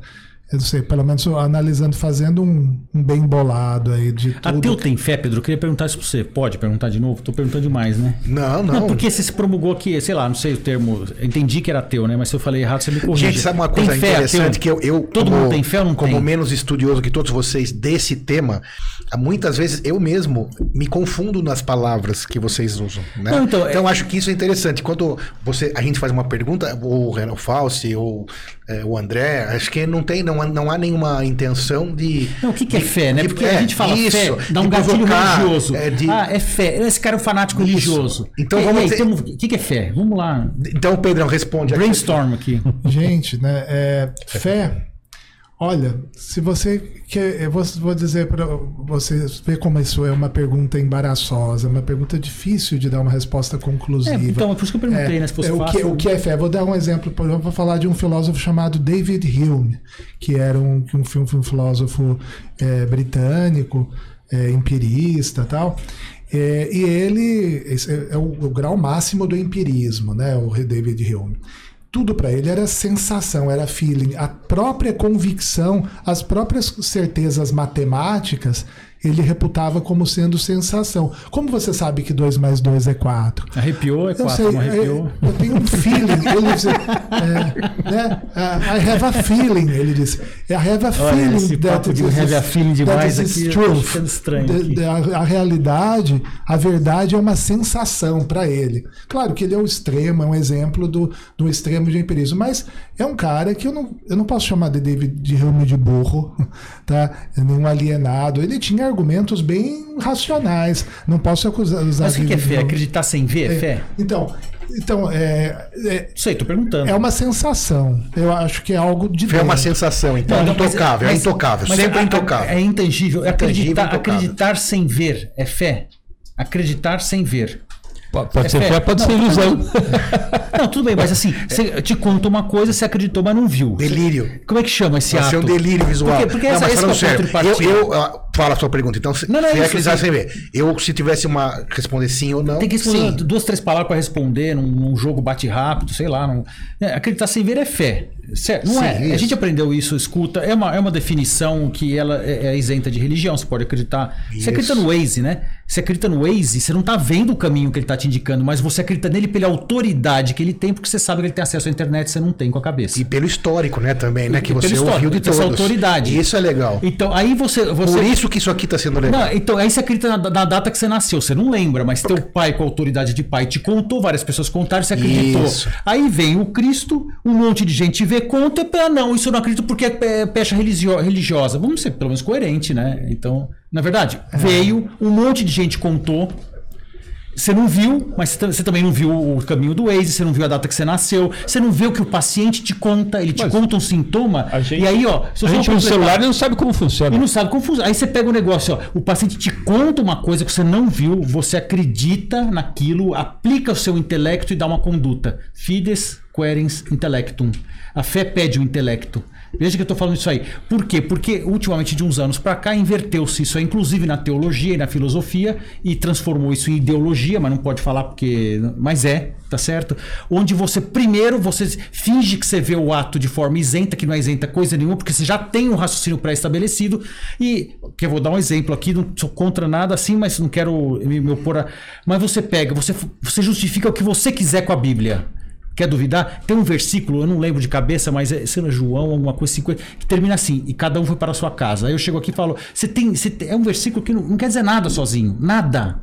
eu não sei, pelo menos analisando, fazendo um, um bem bolado aí de tudo. Ateu tem fé, Pedro? Eu queria perguntar isso pra você. Pode perguntar de novo? Tô perguntando demais, né? Não, não. Não, porque você se promulgou aqui, sei lá, não sei o termo. eu Entendi que era ateu, né? Mas se eu falei errado, você me corrige. Gente, sabe uma Tem coisa fé, interessante ateu? que eu, eu Todo como, mundo tem fé ou não como tem? menos estudioso que todos vocês desse tema, muitas vezes eu mesmo me confundo nas palavras que vocês usam, né? Não, então, então é- acho que isso é interessante. Quando você a gente faz uma pergunta, ou o Renan Falsi ou é, o André, acho que não tem não, há- não há nenhuma intenção de Não, o que, que é fé, né? de- Porque é, a gente fala isso, fé, dá um gatilho provocar, religioso. é, de- Ah, é fé. Esse cara é um fanático Isso. religioso. Então E- vamos aí, ter- O que, que é fé? Vamos lá. Então, Pedrão, responde aqui. Brainstorm aqui. Gente, né? é, fé. Olha, se você quer, eu vou, vou dizer para você ver como isso é uma pergunta embaraçosa, uma pergunta difícil de dar uma resposta É, conclusiva. então, é por isso que eu perguntei, né? Se fosse é, o, que, fácil. o que é fé? Vou dar um exemplo. por exemplo, Vou falar de um filósofo chamado David Hume, que era um, um, fi- um filósofo é, britânico, é, empirista tal. É, e ele é, é o, o grau máximo do empirismo, né? O David Hume. Tudo para ele era sensação, era feeling. A própria convicção, as próprias certezas matemáticas, ele reputava como sendo sensação. Como você sabe que 2 mais 2 é 4? Arrepiou, é Eu quatro, sei, não arrepiou. é, eu tenho um feeling. Ele diz, é, né? I have a feeling, ele disse. I have a Olha, feeling esse papo de have a feeling demais that aqui, eu truth. estranho aqui. the- a, a realidade, a verdade é uma sensação para ele. Claro que ele é um extremo, é um exemplo do, do extremo de empirismo, mas é um cara que eu não, eu não posso chamar de David de Hume de burro, tá? Nenhum alienado. Ele tinha argumentos bem racionais. Não posso acusar usar Mas o que, é fé? Acreditar sem ver é fé? Então, então é, é, sei, tô perguntando. é uma sensação. Eu acho que é algo de Fé é uma sensação, então é Não, mas- intocável, é mas- intocável, mas sempre é- intocável. É intangível. É Intangível, acreditar, intocável. acreditar sem ver é fé. Acreditar sem ver. Po- Pode É ser fé. fé, pode Não, ser ilusão. Não, tudo bem, mas assim, você te conta uma coisa, você acreditou, mas não viu. Delírio. Como é que chama esse Vai ser ato? um delírio visual. Por quê? Porque não, essa, esse é o ponto sério, de eu, partida. eu ah, fala a sua pergunta. Então, se, Não, não, é acreditar sem ver. Eu, se tivesse uma responder sim ou não, Tem que responder sim. duas, três palavras para responder num, num jogo bate rápido, sei lá. num- é, acreditar sem ver é fé. Certo? Não Sim, é? A isso. gente aprendeu isso, escuta. É uma, é uma definição que ela é, é isenta de religião. Você pode acreditar. Isso. Você acredita no Waze, né? Você acredita no Waze, você não tá vendo o caminho que ele tá te indicando, mas você acredita nele pela autoridade que ele tem, porque você sabe que ele tem acesso à internet, você não tem com a cabeça. E pelo histórico, né, também, né? E Que pelo você ouviu de essa todos. autoridade. Isso é legal. Então, aí você. você Por isso que isso aqui tá sendo legal. Não, então, aí você acredita na, na data que você nasceu, você não lembra, mas teu pai, com a autoridade de pai, te contou, várias pessoas contaram, você acreditou. Isso. Aí vem o Cristo, um monte de gente vê, conta, ah, não, isso eu não acredito porque é pecha religio- religiosa. Vamos ser pelo menos coerente, né? Então, na verdade, É. veio, um monte de gente contou. Você não viu, mas você tam- você também não viu o caminho do Waze, você não viu a data que você nasceu, você não vê o que o paciente te conta, ele te Mas conta um sintoma, gente- e aí, ó, se A você gente no completar- celular não sabe como funciona. e não sabe como funciona. Aí você pega o negócio, ó, o paciente te conta uma coisa que você não viu, você acredita naquilo, aplica o seu intelecto e dá uma conduta. Fides querens intellectum. A fé pede o intelecto. Veja que eu estou falando isso aí. Por quê? Porque ultimamente, de uns anos para cá, inverteu-se isso aí, inclusive na teologia e na filosofia, e transformou isso em ideologia, mas não pode falar porque. Mas é, tá certo? Onde você, primeiro, você finge que você vê o ato de forma isenta, que não é isenta coisa nenhuma, porque você já tem um raciocínio pré-estabelecido. E, que eu vou dar um exemplo aqui, não sou contra nada assim, mas não quero me, me opor a. Mas você pega, você, você justifica o que você quiser com a Bíblia. Quer duvidar? Tem um versículo, eu não lembro de cabeça, mas é, lá, João, alguma coisa assim, que termina assim, e cada um foi para a sua casa. Aí eu chego aqui e falo, você tem, você tem- é um versículo que não, não quer dizer nada sozinho, nada.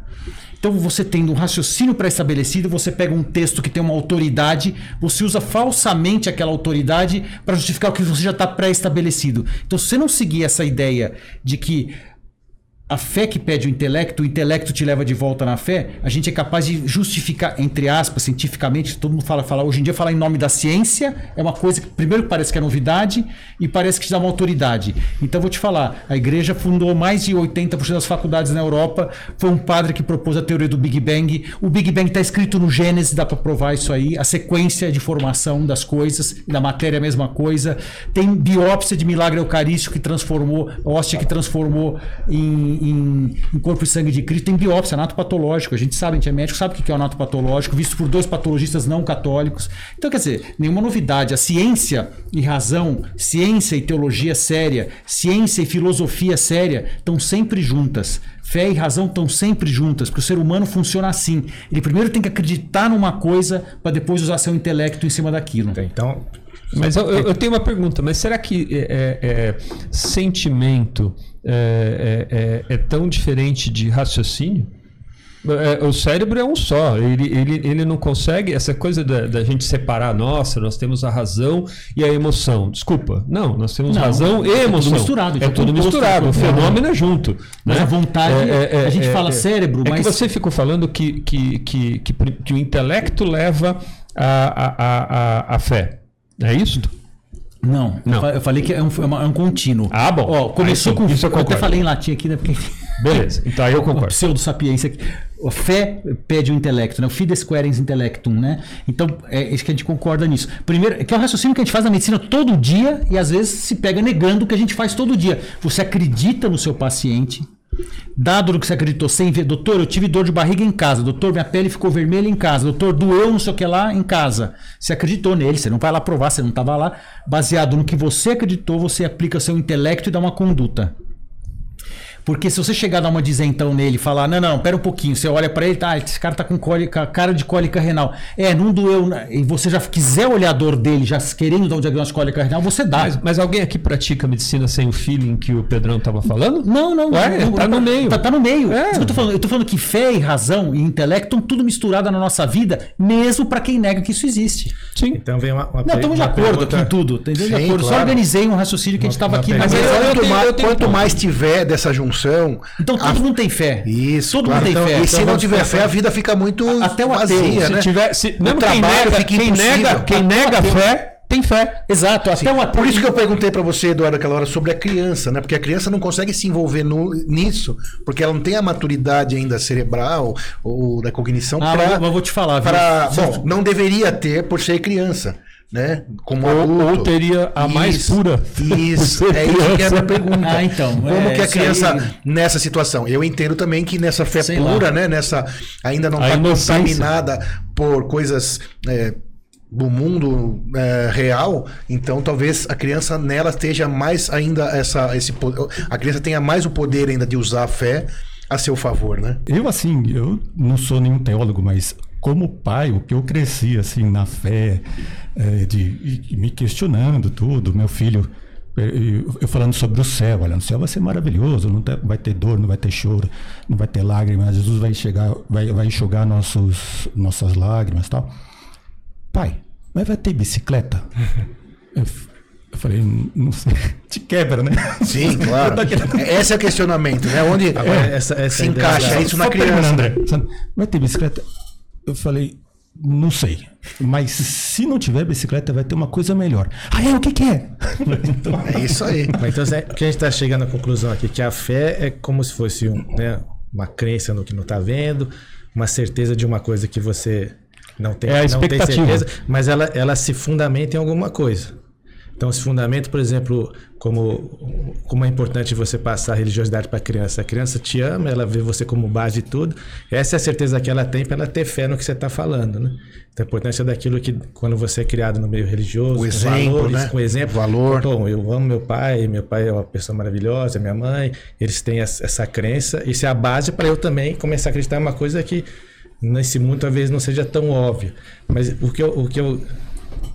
Então você tendo um raciocínio pré-estabelecido, você pega um texto que tem uma autoridade, você usa falsamente aquela autoridade para justificar o que você já está pré-estabelecido. Então se você não seguir essa ideia de que a fé que pede o intelecto, o intelecto te leva de volta na fé, a gente é capaz de justificar, entre aspas, cientificamente, todo mundo fala, fala hoje em dia falar em nome da ciência é uma coisa que primeiro parece que é novidade e parece que te dá uma autoridade. Então vou te falar, a igreja fundou mais de 80% das faculdades na Europa, foi um padre que propôs a teoria do Big Bang. O Big Bang está escrito no Gênesis, dá para provar isso aí, a sequência de formação das coisas, da matéria é a mesma coisa. Tem biópsia de milagre eucarístico que transformou, hóstia que transformou em, em- em corpo e sangue de Cristo. Tem biópsia, anato patológico. A gente sabe, a gente é médico, sabe o que é o anato patológico, visto por dois patologistas não católicos. Então, quer dizer, nenhuma novidade. A ciência e razão, ciência e teologia séria, ciência e filosofia séria estão sempre juntas. Fé e razão estão sempre juntas, porque o ser humano funciona assim. Ele primeiro tem que acreditar numa coisa para depois usar seu intelecto em cima daquilo. Então, Mas eu, eu- tenho uma pergunta, mas será que é, é, é, sentimento é, é- é- é tão diferente de raciocínio? O cérebro é um só, ele, ele, ele não consegue essa coisa da, da gente separar, nossa, nós temos a razão e a emoção. Desculpa, não, nós temos Não, razão e é tudo emoção. misturado, é tudo misturado, o fenômeno é junto. Mas né? a vontade, a gente fala cérebro, é mas- que você ficou falando que, que, que, que, que o intelecto leva a, a, a, a, a fé. É isso? Não, Não. Eu, fa- eu falei que é um, é uma- é um contínuo. Ah, bom. Ó, começou Aí sim, com. isso eu eu até concordo. falei em latim aqui, né? Porque. Beleza, então aí eu concordo. Pseudo-sapiência. aqui. A fé pede o intelecto, né? O fides querens intellectum, né? Então, é isso que a gente concorda nisso. Primeiro, que é o raciocínio que a gente faz na medicina todo dia e às vezes se pega negando o que a gente faz todo dia. Você acredita no seu paciente, dado no que você acreditou sem ver, doutor, eu tive dor de barriga em casa, doutor, minha pele ficou vermelha em casa, doutor, doeu não sei o que lá em casa. Você acreditou nele, você não vai lá provar, você não estava lá. Baseado no que você acreditou, você aplica seu intelecto e dá uma conduta. Porque se você chegar a dar uma dizentão nele e falar, não, não, pera um pouquinho, você olha pra ele, tá, esse cara tá com cólica, cara de cólica renal. É, não doeu, né? e você já quiser olhar a dor dele, já querendo dar um diagnóstico de cólica renal, você dá. Mas, mas alguém aqui pratica medicina sem o feeling que o Pedrão estava falando? Não, não, Ué, não, tá no meio. Tá, tá no meio. É. Eu, tô falando, eu tô falando que fé e razão e intelecto estão tudo misturado na nossa vida, mesmo pra quem nega que isso existe. Sim. então vem uma, uma Não, estamos de uma acordo pergunta- aqui em tudo. Entendeu? De Sim, acordo. Só claro. organizei um raciocínio que a gente estava uma aqui. Mas Quanto, mais, quanto mais tiver dessa junção. Então todo a- mundo tem fé. Isso, Todo claro. mundo tem Então, fé. E se Então não tiver fé, a vida fica muito Até o ateu, vazia, Se né? tiver, se, quem trabalho nega, fica quem impossível. nega, quem nega fé, tem fé. Exato, até o ateu. Por isso que eu perguntei pra você, Eduardo, aquela hora sobre a criança, né? Porque a criança não consegue se envolver no- nisso, porque ela não tem a maturidade ainda cerebral ou da cognição Ah, pra, mas eu- vou te falar, pra- bom, não deveria ter por ser criança, né? Como Ou, adulto. ou teria a mais Isso, pura. Isso, é isso que é a minha pergunta. Ah, então, Como é, que a criança, aí- nessa situação? Eu entendo também que nessa fé Sei pura, lá. né? Nessa, ainda não está contaminada por coisas é, do mundo é, real, então talvez a criança nela esteja mais ainda essa, esse a criança tenha mais o poder ainda de usar a fé a seu favor, né? Eu, assim, eu não sou nenhum teólogo, mas como pai, o que eu cresci, assim, na fé, eh, de, e me questionando tudo, meu filho, eh, eu, eu falando sobre o céu, olha, o céu vai ser maravilhoso, não te- vai ter dor, não vai ter choro, não vai ter lágrimas, Jesus vai chegar, vai, vai enxugar nossos, nossas lágrimas e tal. Pai, mas vai ter bicicleta? Eu, eu falei, não sei. te quebra, né? Sim, claro. Tá querendo- Esse é o questionamento, né? Onde Agora, essa- essa se encaixa da- isso na criança. André, vai ter bicicleta? Eu falei, não sei. Mas se não tiver bicicleta, vai ter uma coisa melhor. Ah, é? O que, que é? Então, É isso aí. Mas então, o que a gente está chegando à conclusão aqui que a fé é como se fosse um, né, uma crença no que não está vendo, uma certeza de uma coisa que você não tem, É a não tem certeza, mas ela, ela se fundamenta em alguma coisa. Então, esse fundamento, por exemplo, como, como é importante você passar a religiosidade para a criança. A criança te ama, ela vê você como base de tudo. Essa é a certeza que ela tem para ela ter fé no que você está falando. Né? Então, a importância daquilo que, quando você é criado no meio religioso, O com exemplo, valores, né? com exemplo, Valor. Bom, eu amo meu pai, meu pai é uma pessoa maravilhosa, minha mãe, eles têm essa crença. Isso é a base para eu também começar a acreditar em uma coisa que nesse mundo talvez não seja tão óbvia. Mas o que eu, o que eu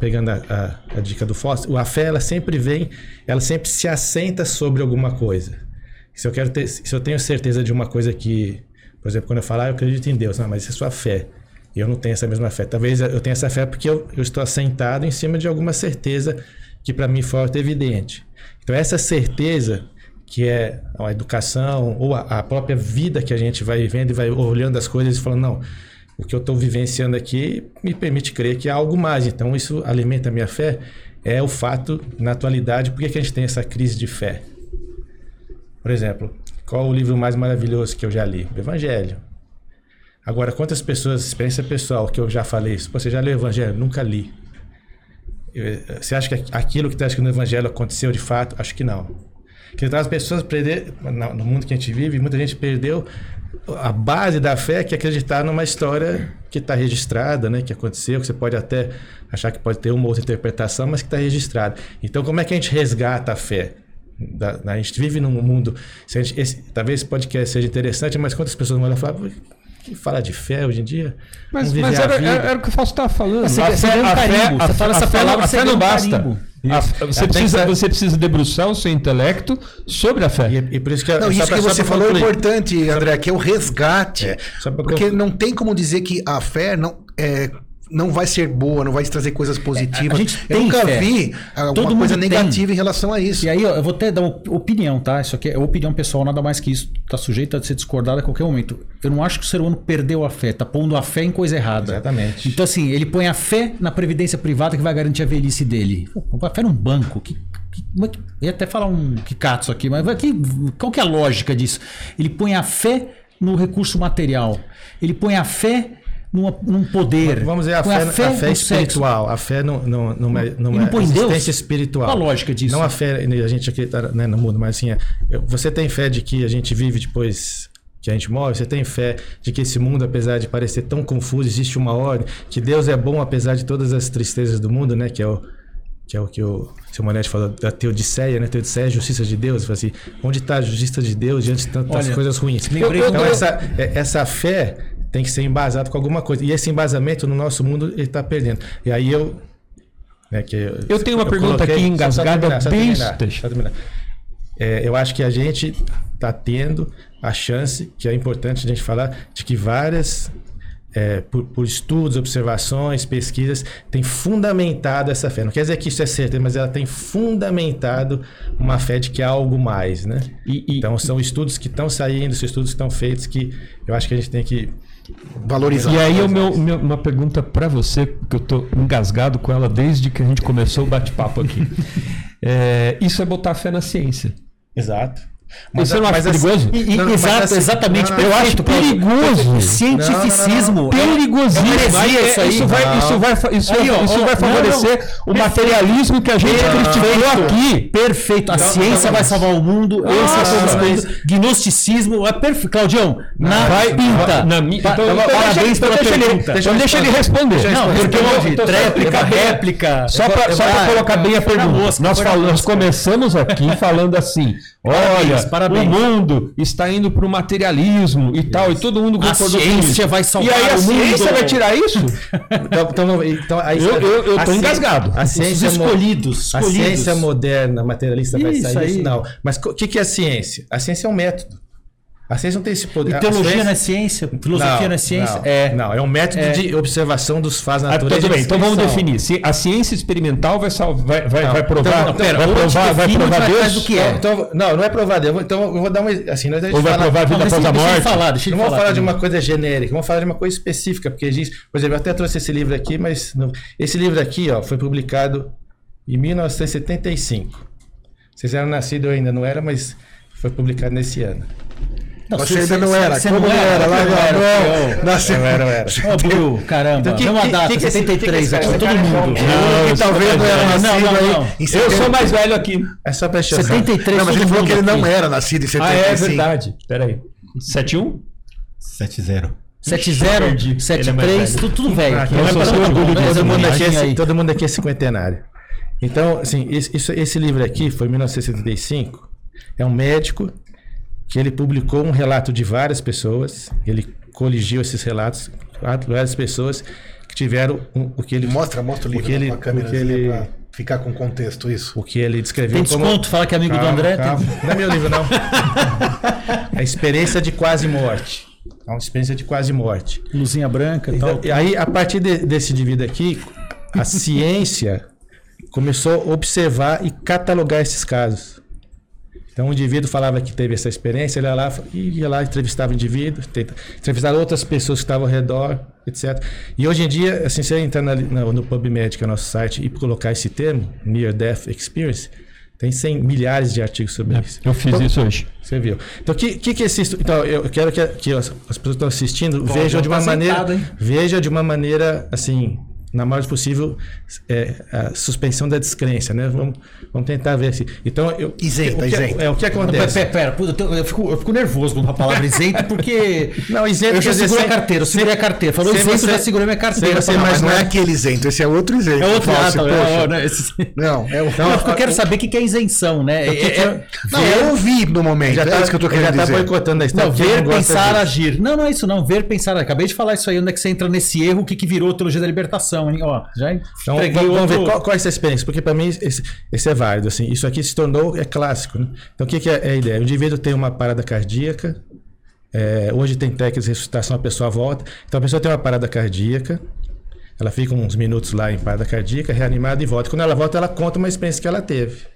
pegando a, a- a dica do Foster, a fé ela sempre vem, ela sempre se assenta sobre alguma coisa. Se eu quero ter, se eu tenho certeza de uma coisa que, por exemplo, quando eu falar, eu acredito em Deus, não, mas isso é sua fé. Eu não tenho essa mesma fé. Talvez eu tenha essa fé porque eu, eu estou assentado em cima de alguma certeza que para mim foi evidente. Então essa certeza que é a educação ou a, a própria vida que a gente vai vivendo e vai olhando as coisas e falando, não, o que eu estou vivenciando aqui me permite crer que há algo mais. Então isso alimenta a minha fé. É o fato, na atualidade, por que a gente tem essa crise de fé? Por exemplo, qual o livro mais maravilhoso que eu já li? O Evangelho. Agora, quantas pessoas, experiência pessoal, que eu já falei isso, "Pô, você já leu o Evangelho? Nunca li. Você acha que aquilo que está escrito no Evangelho aconteceu de fato? Acho que não. Que as pessoas perderam, no mundo que a gente vive, muita gente perdeu a base da fé que é acreditar numa história que está registrada, né, que aconteceu, que você pode até achar que pode ter uma outra interpretação, mas que está registrada. Então, como é que a gente resgata a fé? Da- da- a gente vive num mundo. se a gente- esse- talvez esse podcast seja interessante, mas quantas pessoas vão e falar, "Pô, que fala de fé hoje em dia? Mas, mas era, vida." era- era o que o Fausto estava falando. Você- A fé- a fé- a fé- essa a fé palavra, não- a você fé não ganha um basta. carimbo. A- você, que precisa, você precisa debruçar o seu intelecto sobre a fé. E, e por isso que Não, isso pra- que você falou é importante, André, que é o resgate. É, Porque não tem como dizer que a fé não, é, não vai ser boa, não vai trazer coisas positivas. a gente Eu tem nunca fé. vi alguma coisa negativa em relação a isso. E aí, eu vou até dar uma opinião, tá? Isso aqui é opinião pessoal, nada mais que isso. Tá sujeito a ser discordado a qualquer momento. Eu não acho que o ser humano perdeu a fé, tá pondo a fé em coisa errada. Exatamente. Então, assim, ele põe a fé na previdência privada que vai garantir a velhice dele. Pô, a fé num banco. Que, que, é ia até falar um kikatsu aqui, mas que, qual que é a lógica disso? Ele põe a fé no recurso material. Ele põe a fé numa- num poder. Vamos dizer, a fé, a fé no sexo. espiritual. A fé no, no, numa, numa não põe em Deus? existência espiritual. Qual a lógica disso? Não a fé, a gente aqui tá, né, no mundo, mas assim, é, eu- você tem fé de que a gente vive depois que a gente morre? Você tem fé de que esse mundo, apesar de parecer tão confuso, existe uma ordem? Que Deus é bom apesar de todas as tristezas do mundo, né? Que é o que é o que o seu Manete falou da teodiceia, né? Teodiceia é a justiça de Deus. Assim, onde está a justiça de Deus diante de tantas Olha, coisas ruins? lembrei então, do- essa, é- essa fé tem que ser embasada com alguma coisa. E esse embasamento no nosso mundo, ele está perdendo. E aí eu... né, que Eu tenho uma pergunta aqui só- só engasgada terminar, terminar. É, eu acho que a gente está tendo a chance, que é importante a gente falar, de que várias, é, por, por estudos, observações, pesquisas, tem fundamentado essa fé. Não quer dizer que isso é certo, mas ela tem fundamentado uma fé de que há algo mais, né? E- e- então são estudos que estão saindo, são estudos que estão feitos que eu acho que a gente tem que Valorizar. E aí, o meu, meu- uma pergunta para você, que eu tô engasgado com ela desde que a gente começou o bate-papo aqui. É, isso é botar fé na ciência. Exato. Você não acha assim- perigoso? E- e- Não, mas exato, assim- exatamente. não, não, Eu acho perigoso. Cientificismo. é- Perigosíssimo. é isso vai, Não. isso vai, isso Aí, ó, isso ó, vai não, favorecer o materialismo que a gente criticou aqui. Perfeito. A Não, ciência não, vai não. salvar o mundo. Esse é mas- coisas. Gnosticismo. É perfeito. Claudião, na Vai pinta. Na, então, então, então parabéns então pela pergunta. então deixa ele responder. Não, porque eu bem. réplica. Só para colocar bem a pergunta. nós, começamos aqui falando assim: olha, parabéns. o mundo está indo para o materialismo e tal, e todo mundo A concordou com ciência isso. vai salvar E aí a o mundo. ciência vai tirar isso? Então, então, então, aí- Eu- eu- eu a tô ci- engasgado. A Os ciência mo- escolhidos. A escolhidos. ciência moderna, materialista vai Isso sair aí. disso? Não. Mas o que, que é a ciência? A ciência é um método. A ciência não tem esse poder. E A teologia ciência- não é ciência? Filosofia não, é ciência? Não, é. não, é um método É. de observação dos fatos da Ah, natureza. tudo bem, então vamos definir. Se a ciência experimental vai, sal- vai, vai, Não, vai provar, então, pera, vai provar, vai provar Deus? do que é. Então, não, não é provar Deus. Eu vou- Então eu vou dar uma. Assim, nós Ou vai provar a vida Não, deixa, após a deixa ele morte? falar, deixa ele Não vamos falar. falar de uma coisa genérica, vamos falar de uma coisa específica, porque existe. Por exemplo, eu até trouxe esse livro aqui, mas não- esse livro aqui ó, foi publicado em 1975. Vocês eram nascidos, eu ainda não era, mas foi publicado nesse ano. Não, Você ainda não era. Você Como não não era? era? Lá não não. Nasceu. Eu era, eu era. Ô, Bru, caramba. Então, que- data, que que esse- 73 que que aqui, todo mundo. é? Não, que talvez sou não mais era velho. Não, nascido não, aí não. Eu 70. sou mais velho aqui. É só pra encher o saco. 73, Não, mas ele falou que ele não aqui. era nascido em Ah, 75. é verdade. Peraí. 71? 7-0. 70, Perdi. Ele é 73, mais velho. tudo, tudo velho. Ah, então todo, mundo, aqui é, todo mundo aqui é cinquentenário. Então, assim, esse, isso- esse livro aqui foi em 1975. É um médico que ele publicou um relato de várias pessoas. Ele coligiu esses relatos, várias pessoas que tiveram um- o que ele Mostra, mostra o livro que ele- com câmera que ele- pra ficar com contexto isso. o que ele descreveu Tem como desconto, fala que é amigo do Calma, André. tem-. Não é meu livro, não. a experiência de quase morte. É uma experiência de quase morte. Luzinha branca e tal. Então, e aí, a partir de- desse indivíduo aqui, a ciência começou a observar e catalogar esses casos. Então, o indivíduo falava que teve essa experiência, ele ia lá, ia lá entrevistava o indivíduo, tenta, entrevistava outras pessoas que estavam ao redor, etc. E hoje em dia, assim, você entrar na- na- no PubMed, que é o nosso site, e colocar esse termo, Near Death Experience, tem 100 milhares de artigos sobre isso. Eu fiz isso hoje. Você viu. Então, o que, que, que esse estu- Então, eu quero que, que as, as pessoas que estão assistindo vejam de uma tá maneira. sentado, hein? Veja de uma maneira, assim, na maior possível, é, a suspensão da descrença, né? Vamos, vamos tentar ver assim. Então, eu. Isenta, isenta. É, o que Pera, acontece? pera, pera, puta, eu, fico, eu fico nervoso com a palavra isento, porque. Não, isento Eu já segurei a carteira, eu segurei a carteira. Falou isento, você- já segurei minha carteira. você Mas não é Mas- aquele isento, esse é outro isento. É outro ato, poxa. é, né? Esse- Não, é o. Não, eu quero saber o que é isenção, né? É- é- é- Não, eu ouvi no momento. Já é tá, isso que eu tô já querendo tá dizer. boicotando a história. Não, ver, pensar, agir. Não, não é isso, não. Ver, pensar. Acabei de falar isso aí, onde é que você entra nesse erro, o que, que virou a teologia da libertação, hein? Ó, já Então, vamos, ver qual, qual é essa experiência, porque para mim esse, esse é válido. Assim, isso aqui se tornou é clássico. Né? Então, o que, que é a ideia? O indivíduo tem uma parada cardíaca. é, hoje tem técnicas de ressuscitação, a pessoa volta. Então, a pessoa tem uma parada cardíaca. Ela fica uns minutos lá em parada cardíaca, reanimada e volta. Quando ela volta, ela conta uma experiência que ela teve.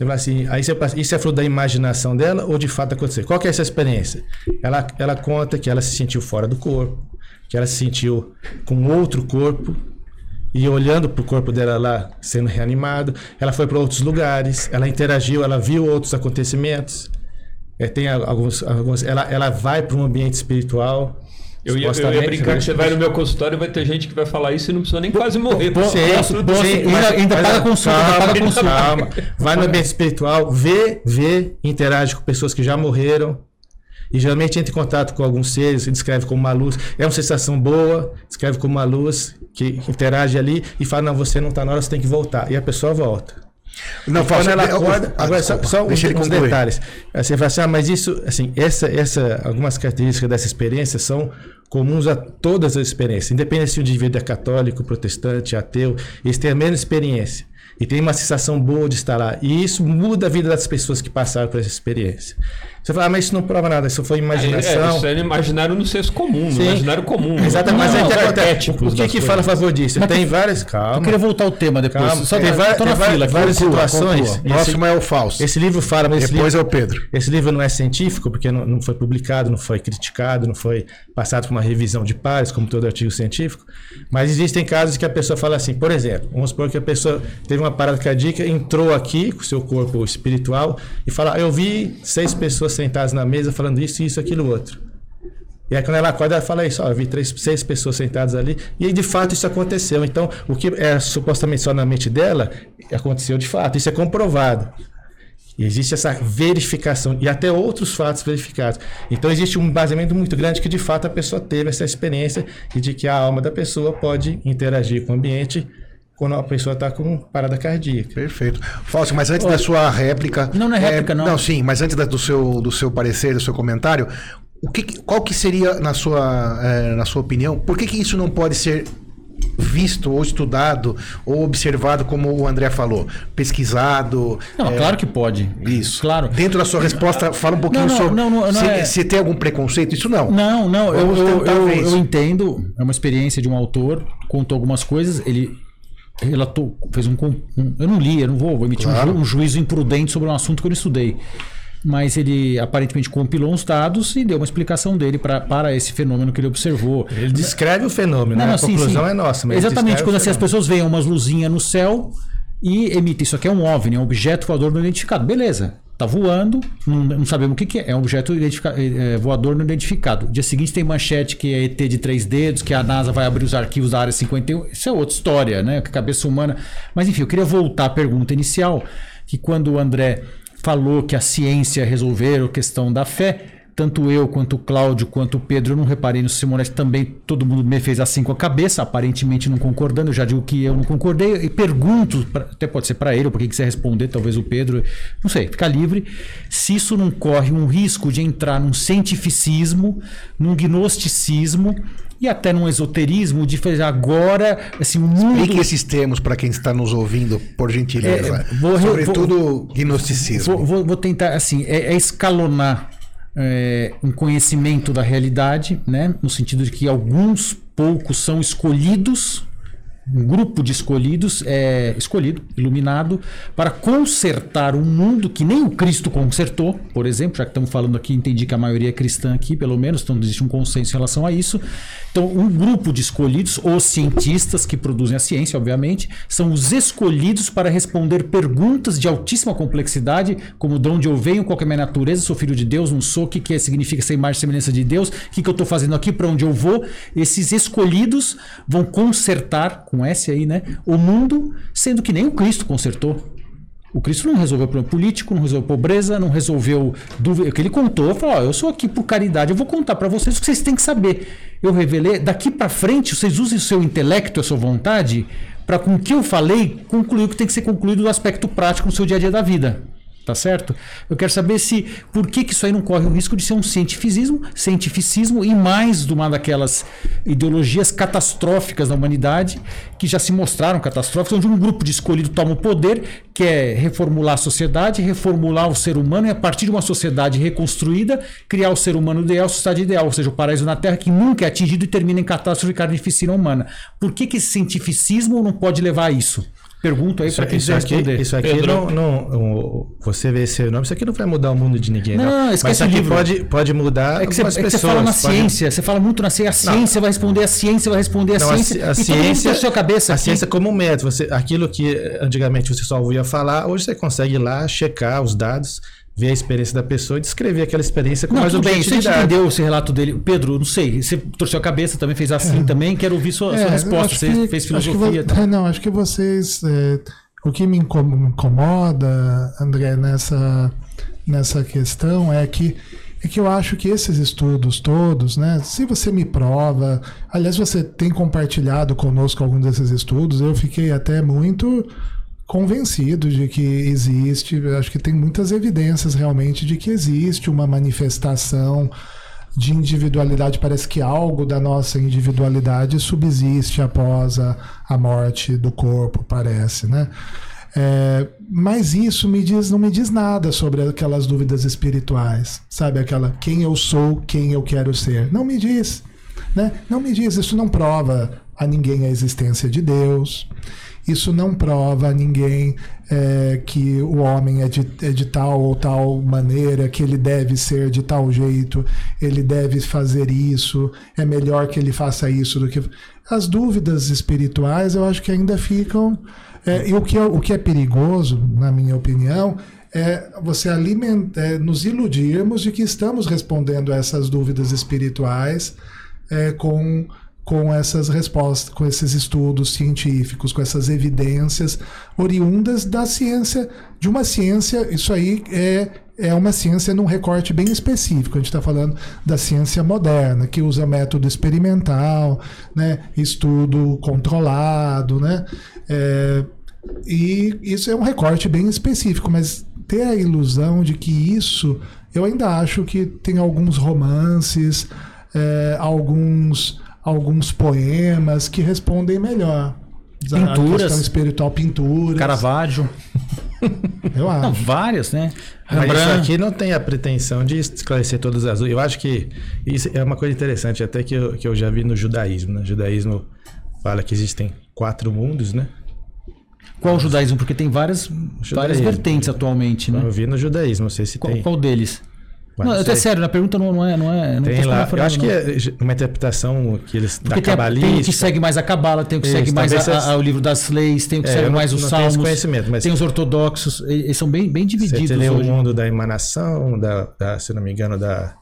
Você fala assim, aí você isso é fruto da imaginação dela ou de fato aconteceu? Qual que é essa experiência? Ela, ela conta que ela se sentiu fora do corpo, que ela se sentiu com outro corpo, e olhando para o corpo dela lá sendo reanimado, ela foi para outros lugares, ela interagiu, ela viu outros acontecimentos. É, tem alguns, alguns, ela, ela vai para um ambiente espiritual. Eu ia, eu ia brincar né? que você vai no meu consultório e vai ter gente que vai falar isso e não precisa nem quase morrer. Sim, Tudo sim, bem. mas- ainda- ainda mas- paga consulta, ainda calma, paga consulta. calma. Vai no ambiente espiritual, vê, vê, interage com pessoas que já morreram. E geralmente entra em contato com alguns seres, se descreve como uma luz. É uma sensação boa, descreve como uma luz que interage ali e fala: Não, você não está na hora, você tem que voltar. E a pessoa volta. Não, Quando ela acorda, ah, agora só, desculpa, só uns, ele uns concluir. detalhes. Você fala assim, ah, mas isso, assim, essa, essa, algumas características dessa experiência são comuns a todas as experiências, independente se o indivíduo é católico, protestante, ateu, eles têm a mesma experiência e tem uma sensação boa de estar lá. E isso muda a vida das pessoas que passaram por essa experiência. Você fala, ah, mas isso não prova nada, isso foi É, imaginação. isso é imaginário no senso comum, no imaginário comum. Exatamente, mas Não, aí o que acontece? O que, das que fala a favor disso? tem várias. Calma. Eu queria voltar ao tema depois. Calma, Só tem vai- na tem vai- fila várias Conclua, situações. conclua. Esse- Próximo é o falso. Esse livro fala, mas esse Depois livro, é o Pedro. Esse livro não é científico, porque não, não foi publicado, não foi criticado, não foi passado por uma revisão de pares, como todo artigo científico. Mas existem casos que a pessoa fala assim, por exemplo, vamos supor que a pessoa teve uma parada cardíaca, entrou aqui com o seu corpo espiritual e fala: Eu vi seis pessoas sentadas na mesa falando isso, isso, aquilo, outro. E aí quando ela acorda, ela fala isso, ó, eu vi três, seis pessoas sentadas ali, e aí de fato isso aconteceu. Então, o que é supostamente só na mente dela, aconteceu de fato, isso é comprovado. E existe essa verificação e até outros fatos verificados. Então existe um baseamento muito grande que de fato a pessoa teve essa experiência e de que a alma da pessoa pode interagir com o ambiente quando a pessoa está com parada cardíaca. Perfeito. Fausto, mas antes da sua réplica. Não, não é réplica, não. Não, sim, mas antes da- do, seu, do seu parecer, do seu comentário, o que, qual que seria, na sua, eh, na sua opinião, por que, que isso não pode ser visto ou estudado ou observado, como o André falou, pesquisado? Não, é, claro que pode. Isso. Claro. Dentro da sua resposta, fala um pouquinho Não, não, sobre não, não, não se, é- se tem algum preconceito. Isso não. Não, não, eu, eu, eu, eu entendo. É uma experiência de um autor, contou algumas coisas, ele relatou, fez um. um- eu não li, eu não vou, vou emitir um Claro. ju- um, juízo imprudente sobre um assunto que eu não estudei. Mas ele aparentemente compilou uns dados e deu uma explicação dele pra, para esse fenômeno que ele observou. Ele descreve o fenômeno, né? Não, a sim, conclusão sim. é nossa. Mas Exatamente, quando assim, as pessoas veem umas luzinhas no céu e emitem. Isso aqui é um OVNI, é um objeto voador não identificado. Beleza, tá voando, não, sabemos o que, que é. É um objeto identifica- é, voador não identificado. Dia seguinte tem manchete que é ET de três dedos, que a NASA vai abrir os arquivos da área 51. Isso é outra história, né? Cabeça humana. Mas enfim, eu queria voltar à pergunta inicial, que quando o André falou que a ciência resolveram a questão da fé, tanto eu quanto o Cláudio quanto o Pedro, eu não reparei no Simonetti também, todo mundo me fez assim com a cabeça, aparentemente não concordando, eu já digo que eu não concordei, e pergunto, pra- até pode ser para ele, ou para quem quiser responder, talvez o Pedro, não sei, fica livre, se isso não corre um risco de entrar num cientificismo, num gnosticismo, e até num esoterismo de fazer agora, assim, o mundo... Explique esses termos para quem está nos ouvindo, por gentileza. É, vou- Sobretudo gnosticismo. Vou, vou- vou tentar, assim, é, é escalonar é, um conhecimento da realidade, né? No sentido de que alguns poucos são escolhidos, um grupo de escolhidos é escolhido, iluminado, para consertar um mundo que nem o Cristo consertou, por exemplo, já que estamos falando aqui, entendi que a maioria é cristã aqui, pelo menos, então existe um consenso em relação a isso. Então, um grupo de escolhidos, os cientistas que produzem a ciência, obviamente, são os escolhidos para responder perguntas de altíssima complexidade, como de onde eu venho, qual é a minha natureza, sou filho de Deus, não sou, o que, que é, significa ser imagem e semelhança de Deus, o que, que eu estou fazendo aqui, para onde eu vou. Esses escolhidos vão consertar, com S aí, né, o mundo, sendo que nem o Cristo consertou. O Cristo não resolveu problema político, não resolveu pobreza, não resolveu dúvida. O que ele contou, falou: eu sou aqui por caridade, eu vou contar para vocês o que vocês têm que saber. Eu revelei, daqui para frente, vocês usem o seu intelecto, a sua vontade, para com o que eu falei, concluir o que tem que ser concluído do aspecto prático no seu dia a dia da vida. Tá certo? Eu quero saber se por que, que isso aí não corre o risco de ser um cientificismo, cientificismo e mais de uma daquelas ideologias catastróficas da humanidade que já se mostraram catastróficas, onde um grupo de escolhido toma o poder, quer reformular a sociedade, reformular o ser humano e a partir de uma sociedade reconstruída, criar o ser humano ideal, a sociedade ideal, ou seja, o paraíso na Terra que nunca é atingido e termina em catástrofe e carnificina humana. Por que, que esse cientificismo não pode levar a isso? Pergunto aí Isso, para quem isso quiser aqui, responder. isso aqui Pedro. não, não- Você vê esse nome, isso aqui não vai mudar o mundo de ninguém. Não, Não, esquece Mas isso aqui livro. pode, pode mudar É que, você, é que você fala na pode- ciência, você fala muito na ciência. A ciência vai responder a ciência, vai responder a Não, a, ciência. ci- a e todo mundo ciência, torceu a cabeça a aqui. ciência como método. Você, aquilo que antigamente você só ouvia falar, hoje você consegue ir lá checar os dados, ver a experiência da pessoa e descrever aquela experiência com Não, mais tudo bem, você objetividade. entendeu esse relato dele. Pedro, não sei, você torceu a cabeça, também fez assim também. Quero ouvir sua, sua É, resposta. acho Você que- fez acho que filosofia. vo- tá? Não, acho que vocês. é, o que me incomoda, André, nessa, nessa questão é que. É que eu acho que esses estudos todos, né? Se você me prova, aliás, você tem compartilhado conosco alguns desses estudos, eu fiquei até muito convencido de que existe, acho que tem muitas evidências realmente de que existe uma manifestação de individualidade. Parece que algo da nossa individualidade subsiste após a, a morte do corpo, parece, né? É, mas isso me diz, não me diz nada sobre aquelas dúvidas espirituais, sabe? Aquela quem eu sou, quem eu quero ser. Não me diz, né? Não me diz. Isso não prova a ninguém a existência de Deus. Isso não prova a ninguém é, que o homem é de, é de tal ou tal maneira, que ele deve ser de tal jeito, ele deve fazer isso, é melhor que ele faça isso do que. As dúvidas espirituais eu acho que ainda ficam. é, e o que, é, o que é perigoso, na minha opinião, é você alimentar, é, nos iludirmos de que estamos respondendo a essas dúvidas espirituais é, com com essas respostas, com esses estudos científicos, com essas evidências oriundas da ciência, de uma ciência, isso aí é, é uma ciência num recorte bem específico. A gente está falando da ciência moderna, que usa método experimental, né, estudo controlado, né, é, e isso é um recorte bem específico, mas ter a ilusão de que isso, eu ainda acho que tem alguns romances, é, alguns alguns poemas que respondem melhor. A Pinturas. questão espiritual, pinturas. Caravaggio. Eu acho. Não, várias, né? Mas isso Rembrandt. aqui não tem a pretensão de esclarecer todas as dúvidas. Eu acho que isso é uma coisa interessante, até que eu, que eu já vi no judaísmo. Né? O judaísmo fala que existem quatro mundos, né? Qual o judaísmo? Porque tem várias, várias vertentes atualmente, né? Eu vi no judaísmo, não sei se Qual, tem. qual deles? Ué, não, não até sério, na pergunta não, não é. Não é não Tem lá. Eu acho que não. é uma interpretação que eles Porque da tem, a- tem o que cabalista. segue mais a cabala, tem o que Isso, segue mais a- a- o livro das leis, tem o que É, segue mais os salmos, conhecimento, mas- tem os ortodoxos, eles são bem, bem Você divididos lê o hoje. mundo da emanação, da, da, se não me engano, da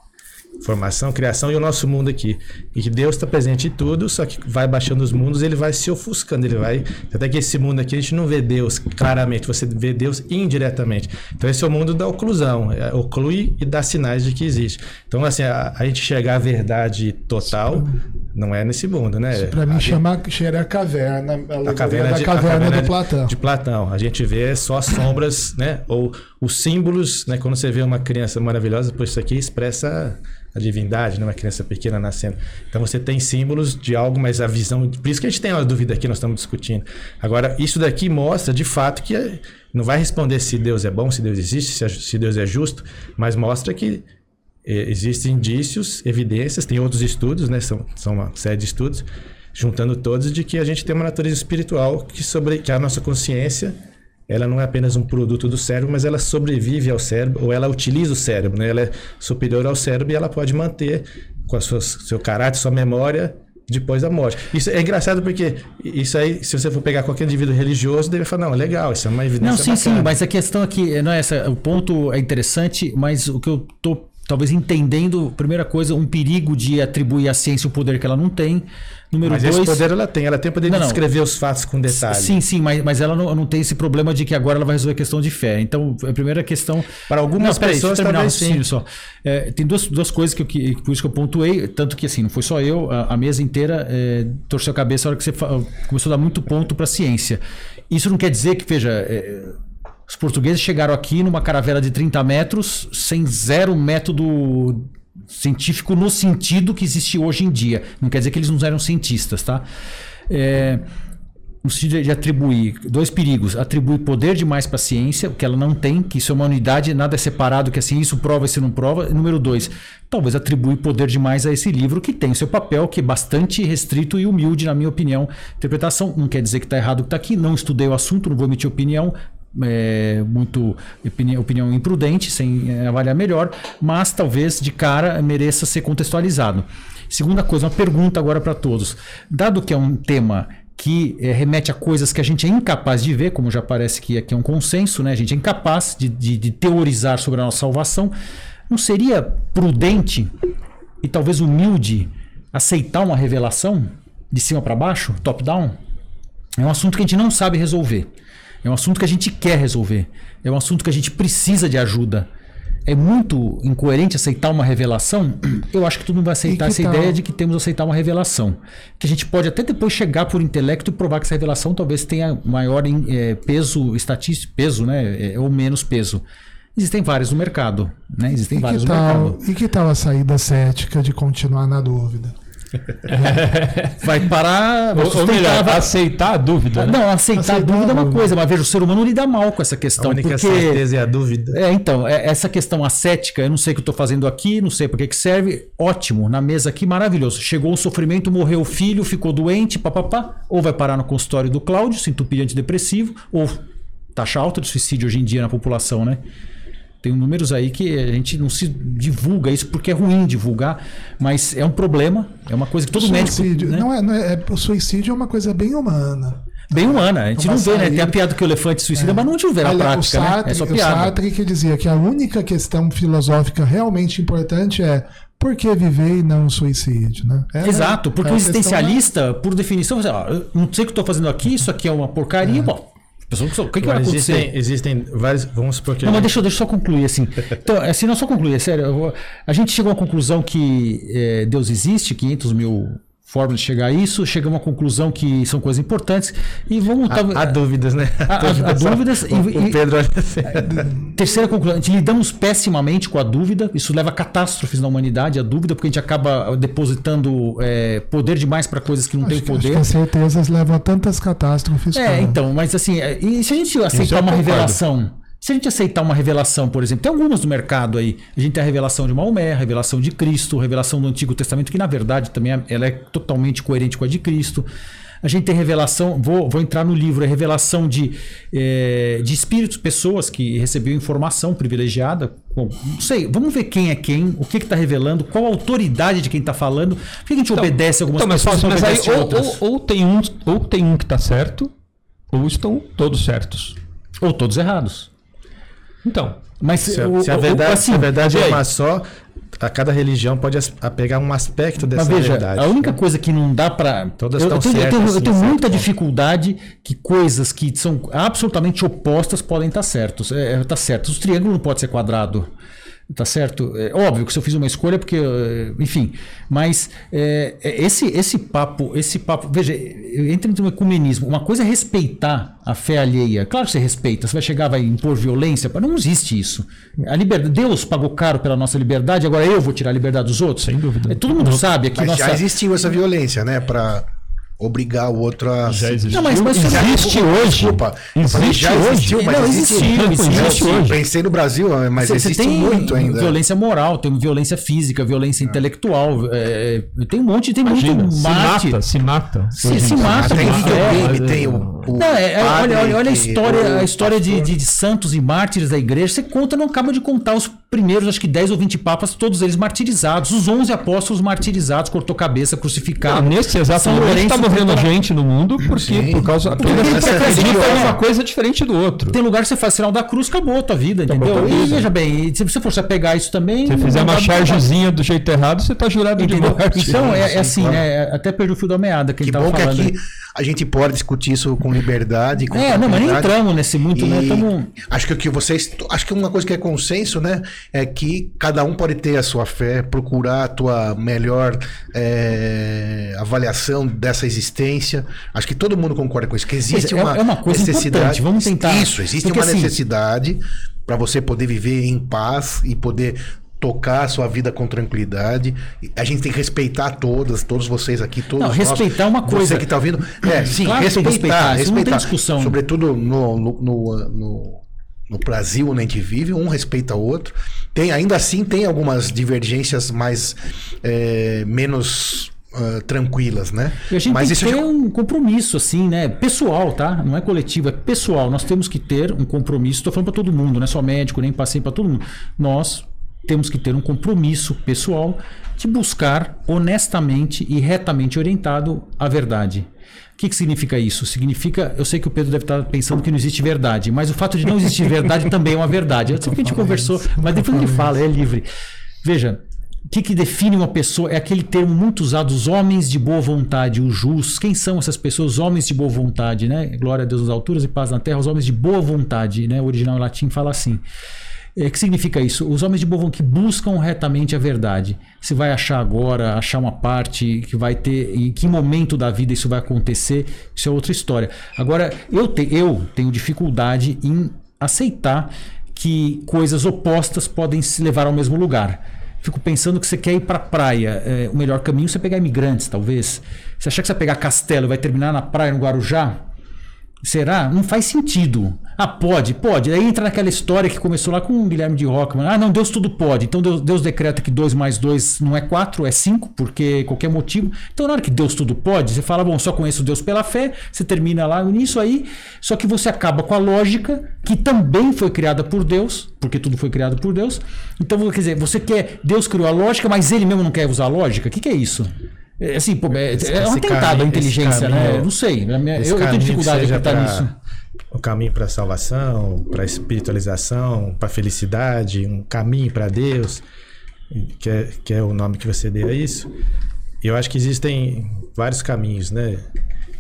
formação, criação e o nosso mundo aqui. E que Deus está presente em tudo, só que vai baixando os mundos, ele vai se ofuscando, ele vai. Até que esse mundo aqui a gente não vê Deus claramente, você vê Deus indiretamente. Então esse é o mundo da oclusão, é, oclui e dá sinais de que existe. Então, assim, a, a gente chegar à verdade total não é nesse mundo, né? Pra mim A- chama cheira a caverna. A, a caverna, da de, a caverna caverna do de- Platão. de Platão. A gente vê só as sombras, né? Ou os símbolos, né? Quando você vê uma criança maravilhosa, pois isso aqui expressa a divindade, né? Uma criança pequena nascendo. Então você tem símbolos de algo, mas a visão. Por isso que a gente tem uma dúvida aqui, nós estamos discutindo. Agora, isso daqui mostra de fato que é- não vai responder se Deus é bom, se Deus existe, se, se Deus é justo, mas mostra que eh, existem indícios, evidências, tem outros estudos, né? São, são uma série de estudos, juntando todos, de que a gente tem uma natureza espiritual que, sobre, que a nossa consciência ela não é apenas um produto do cérebro, mas ela sobrevive ao cérebro, ou ela utiliza o cérebro, né? Ela é superior ao cérebro e ela pode manter com a sua, seu caráter, sua memória depois da morte. Isso é engraçado porque isso aí, se você for pegar qualquer indivíduo religioso, deve falar, não, legal, isso é uma evidência Não, sim, sim, bacana. mas a questão aqui, não é essa, o ponto é interessante, mas o que eu tô talvez entendendo, primeira coisa, um perigo de atribuir à ciência um poder que ela não tem. Número Mas dois, esse poder ela tem, ela tem o poder Não, de não. descrever os fatos com detalhe. Sim, sim, mas, mas ela não, não tem esse problema de que agora ela vai resolver a questão de fé. Então, a primeira questão. Para algumas Não, peraí, pessoas, terminar sim. só. É, tem duas, duas coisas que, eu, que por isso que eu pontuei, tanto que assim, não foi só eu, a, a mesa inteira é, torceu a cabeça na hora que você começou a dar muito ponto para a ciência. Isso não quer dizer que, veja, é, os portugueses chegaram aqui numa caravela de 30 metros sem zero método científico no sentido que existe hoje em dia. Não quer dizer que eles não eram cientistas, tá? É, no sentido de atribuir dois perigos: atribuir poder demais para a ciência, que ela não tem, que isso é uma unidade, nada é separado, que assim, isso prova, isso não prova. E número dois, talvez atribuir poder demais a esse livro, que tem o seu papel, que é bastante restrito e humilde, na minha opinião. Interpretação não quer dizer que está errado o que está aqui, não estudei o assunto, não vou emitir opinião. É, muito opinião, opinião imprudente, sem é, avaliar melhor, mas talvez de cara mereça ser contextualizado. Segunda coisa, uma pergunta agora para todos. Dado que é um tema que eh, remete a coisas que a gente é incapaz de ver, como já parece que aqui é um consenso, né? a gente é incapaz de, de- de teorizar sobre a nossa salvação, não seria prudente e talvez humilde aceitar uma revelação de cima para baixo, top-down? É um assunto que a gente não sabe resolver. É um assunto que a gente quer resolver. É um assunto que a gente precisa de ajuda. É muito incoerente aceitar uma revelação. Eu acho que todo mundo vai aceitar essa tal? ideia de que temos que aceitar uma revelação. Que a gente pode até depois chegar por intelecto e provar que essa revelação talvez tenha maior eh, peso estatístico, peso, né? Eh, ou menos peso. Existem vários no mercado. Né? Existem E vários que, no tal, mercado. e que tal a saída cética de continuar na dúvida? Vai parar. vai Ou, melhor, vai- aceitar a dúvida. né? Não, aceitar, Aceitar a dúvida é a uma coisa, mas veja, o ser humano lida mal com essa A questão. única porque certeza é a dúvida. É, então, é- essa questão ascética, eu não sei o que eu estou fazendo aqui, não sei para que, que serve. Ótimo, na mesa aqui, maravilhoso. Chegou o sofrimento, morreu o filho, ficou doente, papapá. Ou vai parar no consultório do Cláudio, se entupir de antidepressivo, ou taxa alta de suicídio hoje em dia na população, né? Tem números aí que a gente não se divulga isso porque é ruim divulgar, mas é um problema, é uma coisa que todo médico. suicídio, né? não é, não é, é- o suicídio é uma coisa bem humana. Bem humana, a gente Uma não vê, né? Tem a piada que o elefante suicida, mas não vê na prática, o Sartre, né? É só o piada. Sartre que dizia que a única questão filosófica realmente importante é por que viver e não o suicídio, né? É, Exato, porque é o a questão existencialista, por definição, você, ó, eu não sei o que estou fazendo aqui, isso aqui é uma porcaria. Bom, pessoa, o que, que vai Agora, acontecer? existem, existem vários. Vamos supor que. Não, mas deixa, eu- deixa eu só concluir assim. Então, assim, não só concluir, é sério. eu vou- a gente chegou à conclusão que eh, Deus existe, 500 mil formas de chegar a isso, chegamos à conclusão que são coisas importantes e vamos Há, há dúvidas, né? Há- há- há dúvidas e- O, o e- Pedro olha assim. Terceira conclusão, a gente lidamos pessimamente com a dúvida, isso leva a catástrofes na humanidade, a dúvida, porque a gente acaba depositando é, poder demais para coisas que não têm Acho, que- acho poder. que as certezas levam a tantas catástrofes. É, cara. então, mas assim, é, e se a gente aceitar eu uma concordo. revelação, se a gente aceitar uma revelação, por exemplo, tem algumas do mercado aí, a gente tem a revelação de Maomé, a revelação de Cristo, a revelação do Antigo Testamento, que na verdade também é- ela é totalmente coerente com a de Cristo. A gente tem revelação, vou, vou entrar no livro, é revelação de, eh, de espíritos, pessoas que receberam informação privilegiada. Bom, não sei, vamos ver quem é quem, o que está revelando, qual a autoridade de quem está falando, por que a gente obedece algumas Então, mas, pessoas e não mas aí, ou, ou, ou tem um, ou tem um que tá certo, ou estão todos certos. ou todos errados. Então, Mas Se, a- o- se a o- verdade, assim, se a verdade é uma só, a cada religião pode pegar um aspecto dessa Mas veja, verdade. a única coisa que não dá pra. Todas eu, estão eu tenho, eu certas, tenho, eu tenho certo muita dificuldade que coisas que são absolutamente opostas podem estar certos. É, é, tá certo. Os triângulos não pode ser quadrado. Tá certo? É óbvio que se eu fiz uma escolha, é porque. eh, Enfim. Mas é, esse, esse papo, esse papo. Veja, entra no ecumenismo. Uma coisa é respeitar a fé alheia. Claro que você respeita. Você vai chegar, vai impor violência. Não existe isso. A liberdade, Deus pagou caro pela nossa liberdade, agora eu vou tirar a liberdade dos outros? Sem dúvida. Todo mundo sabe aqui. Mas nossa... já existiu essa violência, né? Pra obrigar o outro a. já se- existe. Não, mas, mas Existe hoje. Desculpa. Existe já hoje. existiu, mas Não, existe. existiu, Eu existe hoje. Pensei no Brasil, mas Você- você existe tem muito ainda. violência moral, tem violência física, violência intelectual, é, é, tem um monte, tem Imagina, muito se mártir. mata, se mata. Se- Hoje se mata, Tem tem videogame, é, tem o. Não, é, é, olha, olha, olha a história, a história de, de- de santos e mártires da igreja. Você conta, não acaba de contar os primeiros, acho que 10 ou 20 papas, todos eles martirizados. Os 11 apóstolos martirizados, cortou cabeça, Não, crucificado. nesse exato São momento está morrendo foi- gente no mundo porque Sim. por causa Porque porque você acredita, é uma coisa diferente do outro. Tem lugar que você faz sinal da cruz, acabou a tua vida, entendeu? tua E veja bem, se você for se pegar isso também. Se fizer não uma chargezinha do jeito errado, você tá jurado de Entendeu? morte. Então, é, é sim, assim, claro. né? Até perdi o fio da meada que Que ele tava bom que falando. aqui a gente pode discutir isso com liberdade. Com É, não, mas nem entramos nesse muito, né? E Tamo... Acho que o que vocês. Acho que uma coisa que é consenso, né? É que cada um pode ter a sua fé, procurar a tua melhor é, avaliação dessa existência. Acho que todo mundo concorda com isso. Que existe é- uma, é uma coisa necessidade. importante, vamos tentar- Isso, existe porque uma assim- necessidade para você poder viver em paz e poder tocar a sua vida com tranquilidade. A gente tem que respeitar todas, todos vocês aqui, todos Não, respeitar uma coisa. Você que tá ouvindo. É, sim, Claro respeitar, respeitar, isso não tem respeitar. discussão. Sobretudo no, no, no, no- no Brasil onde a gente vive, um respeita o outro. Tem, ainda assim, tem algumas divergências mais é, menos ah, tranquilas, né? E a gente Mas tem isso que ter já- um compromisso, assim, né? Pessoal, tá? Não é coletivo, é pessoal. Nós temos que ter um compromisso. Estou falando para todo mundo, não é só médico, nem paciente, para todo mundo. Nós temos que ter um compromisso pessoal de buscar honestamente e retamente orientado a verdade. O que, que significa isso? Significa, eu sei que o Pedro deve estar pensando que não existe verdade, mas o fato de não existir verdade também é uma verdade. Eu sei que a gente conversou, mas depois ele fala, é livre. Veja, o que, que define uma pessoa? É aquele termo muito usado, os homens de boa vontade, os justos. Quem são essas pessoas? Os homens de boa vontade, né? Glória a Deus nas alturas e paz na terra, os homens de boa vontade, né? O original em latim fala assim. O que significa isso? Os homens de vontade que buscam retamente a verdade. Se vai achar agora, achar uma parte que vai ter, em que momento da vida isso vai acontecer, isso é outra história. Agora, eu, te- eu tenho dificuldade em aceitar que coisas opostas podem se levar ao mesmo lugar. Fico pensando que você quer ir para a praia. é, o melhor caminho é você pegar imigrantes, talvez. Você achar que você vai pegar Castelo e vai terminar na praia no Guarujá? Será? Não faz sentido. Ah, pode, pode. Aí entra naquela história que começou lá com o Guilherme de Rockman. Ah, não, Deus tudo pode. Então Deus, Deus decreta que 2 mais 2 não é 4, é 5, porque qualquer motivo. Então, na hora que Deus tudo pode, você fala, bom, só conheço Deus pela fé, você termina lá nisso aí, só que você acaba com a lógica, que também foi criada por Deus, porque tudo foi criado por Deus. Então, quer dizer, você quer. Deus criou a lógica, mas ele mesmo não quer usar a lógica? O que, que é isso? É, assim, pô, é, é um atentado à inteligência, né? caminho- Não sei. a minha- Esse eu, eu tenho dificuldade de acreditar pra- nisso. Um caminho para salvação, para espiritualização, para felicidade, um caminho para Deus, que é, que é o nome que você deu a isso. Eu acho que existem vários caminhos, né?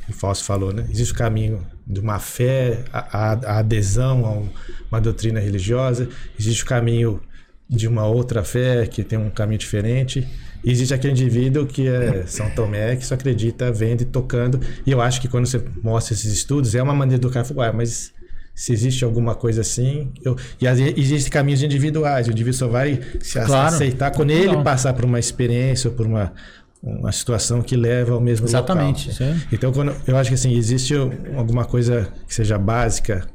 O Fausto falou, né? Existe o caminho de uma fé, a, a- a adesão a um- uma doutrina religiosa, existe o caminho de uma outra fé que tem um caminho diferente, existe aquele indivíduo que é São Tomé, que só acredita vendo e tocando. E eu acho que quando você mostra esses estudos, é uma maneira do cara falar, "Ué, mas se existe alguma coisa assim. Eu, e existem caminhos individuais. O indivíduo só vai se Claro. aceitar quando ele Não. passar por uma experiência ou por uma, uma situação que leva ao mesmo Exatamente, é. Então, quando, eu acho que assim, existe alguma coisa que seja básica,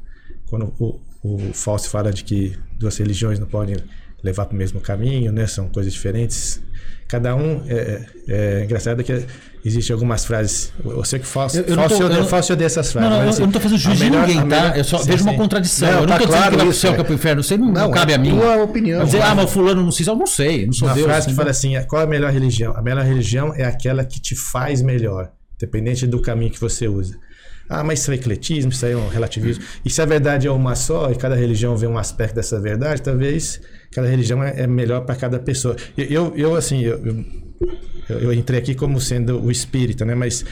quando o, o Fausto fala de que duas religiões não podem levar para o mesmo caminho, né? São coisas diferentes. Cada um é, é, é engraçado que existe algumas frases. Eu sei que Fausto, Eu- eu não tô- eu Fausto odeia essas frases. Não, não, mas, eu, eu não tô fazendo assim, juízo de ninguém, tá? melhor- Eu só sim, vejo uma sim. contradição. Não, eu não tá tô dizendo claro que vai pro céu, é. que vai pro inferno. Aí não, não Não, cabe é a mim. tua opinião. Dizer, ah, mas fulano não se salva, não sei, não sou Uma Deus. frase que entendeu? fala assim: qual é a melhor religião? A melhor religião é aquela que te faz melhor, independente do caminho que você usa. Ah, mas isso é ecletismo, isso aí é um relativismo. E se a verdade é uma só e cada religião vê um aspecto dessa verdade, talvez cada religião é, é melhor para cada pessoa. Eu, eu, eu, assim, eu, eu, eu entrei aqui como sendo o espírita, né? Mas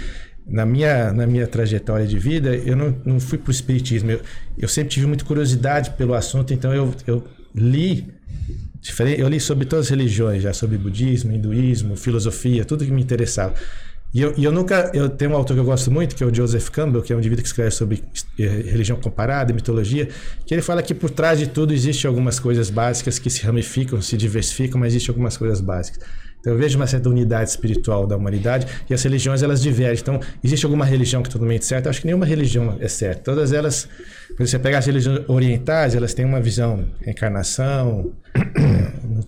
na minha, na minha trajetória de vida, eu não, não fui para o espiritismo. Eu, eu sempre tive muita curiosidade pelo assunto, então eu, eu li eu li sobre todas as religiões, já sobre budismo, hinduísmo, filosofia, tudo que me interessava. E eu, e eu nunca, eu tenho um autor que eu gosto muito, que é o Joseph Campbell, que é um indivíduo que escreve sobre eh, religião comparada, mitologia, que ele fala que por trás de tudo existe algumas coisas básicas que se ramificam, se diversificam, mas existe algumas coisas básicas. Então eu vejo uma certa unidade espiritual da humanidade e as religiões elas divergem. Então existe alguma religião que é totalmente certa? Eu acho que nenhuma religião é certa. Todas elas, quando você pega as religiões orientais, elas têm uma visão reencarnação,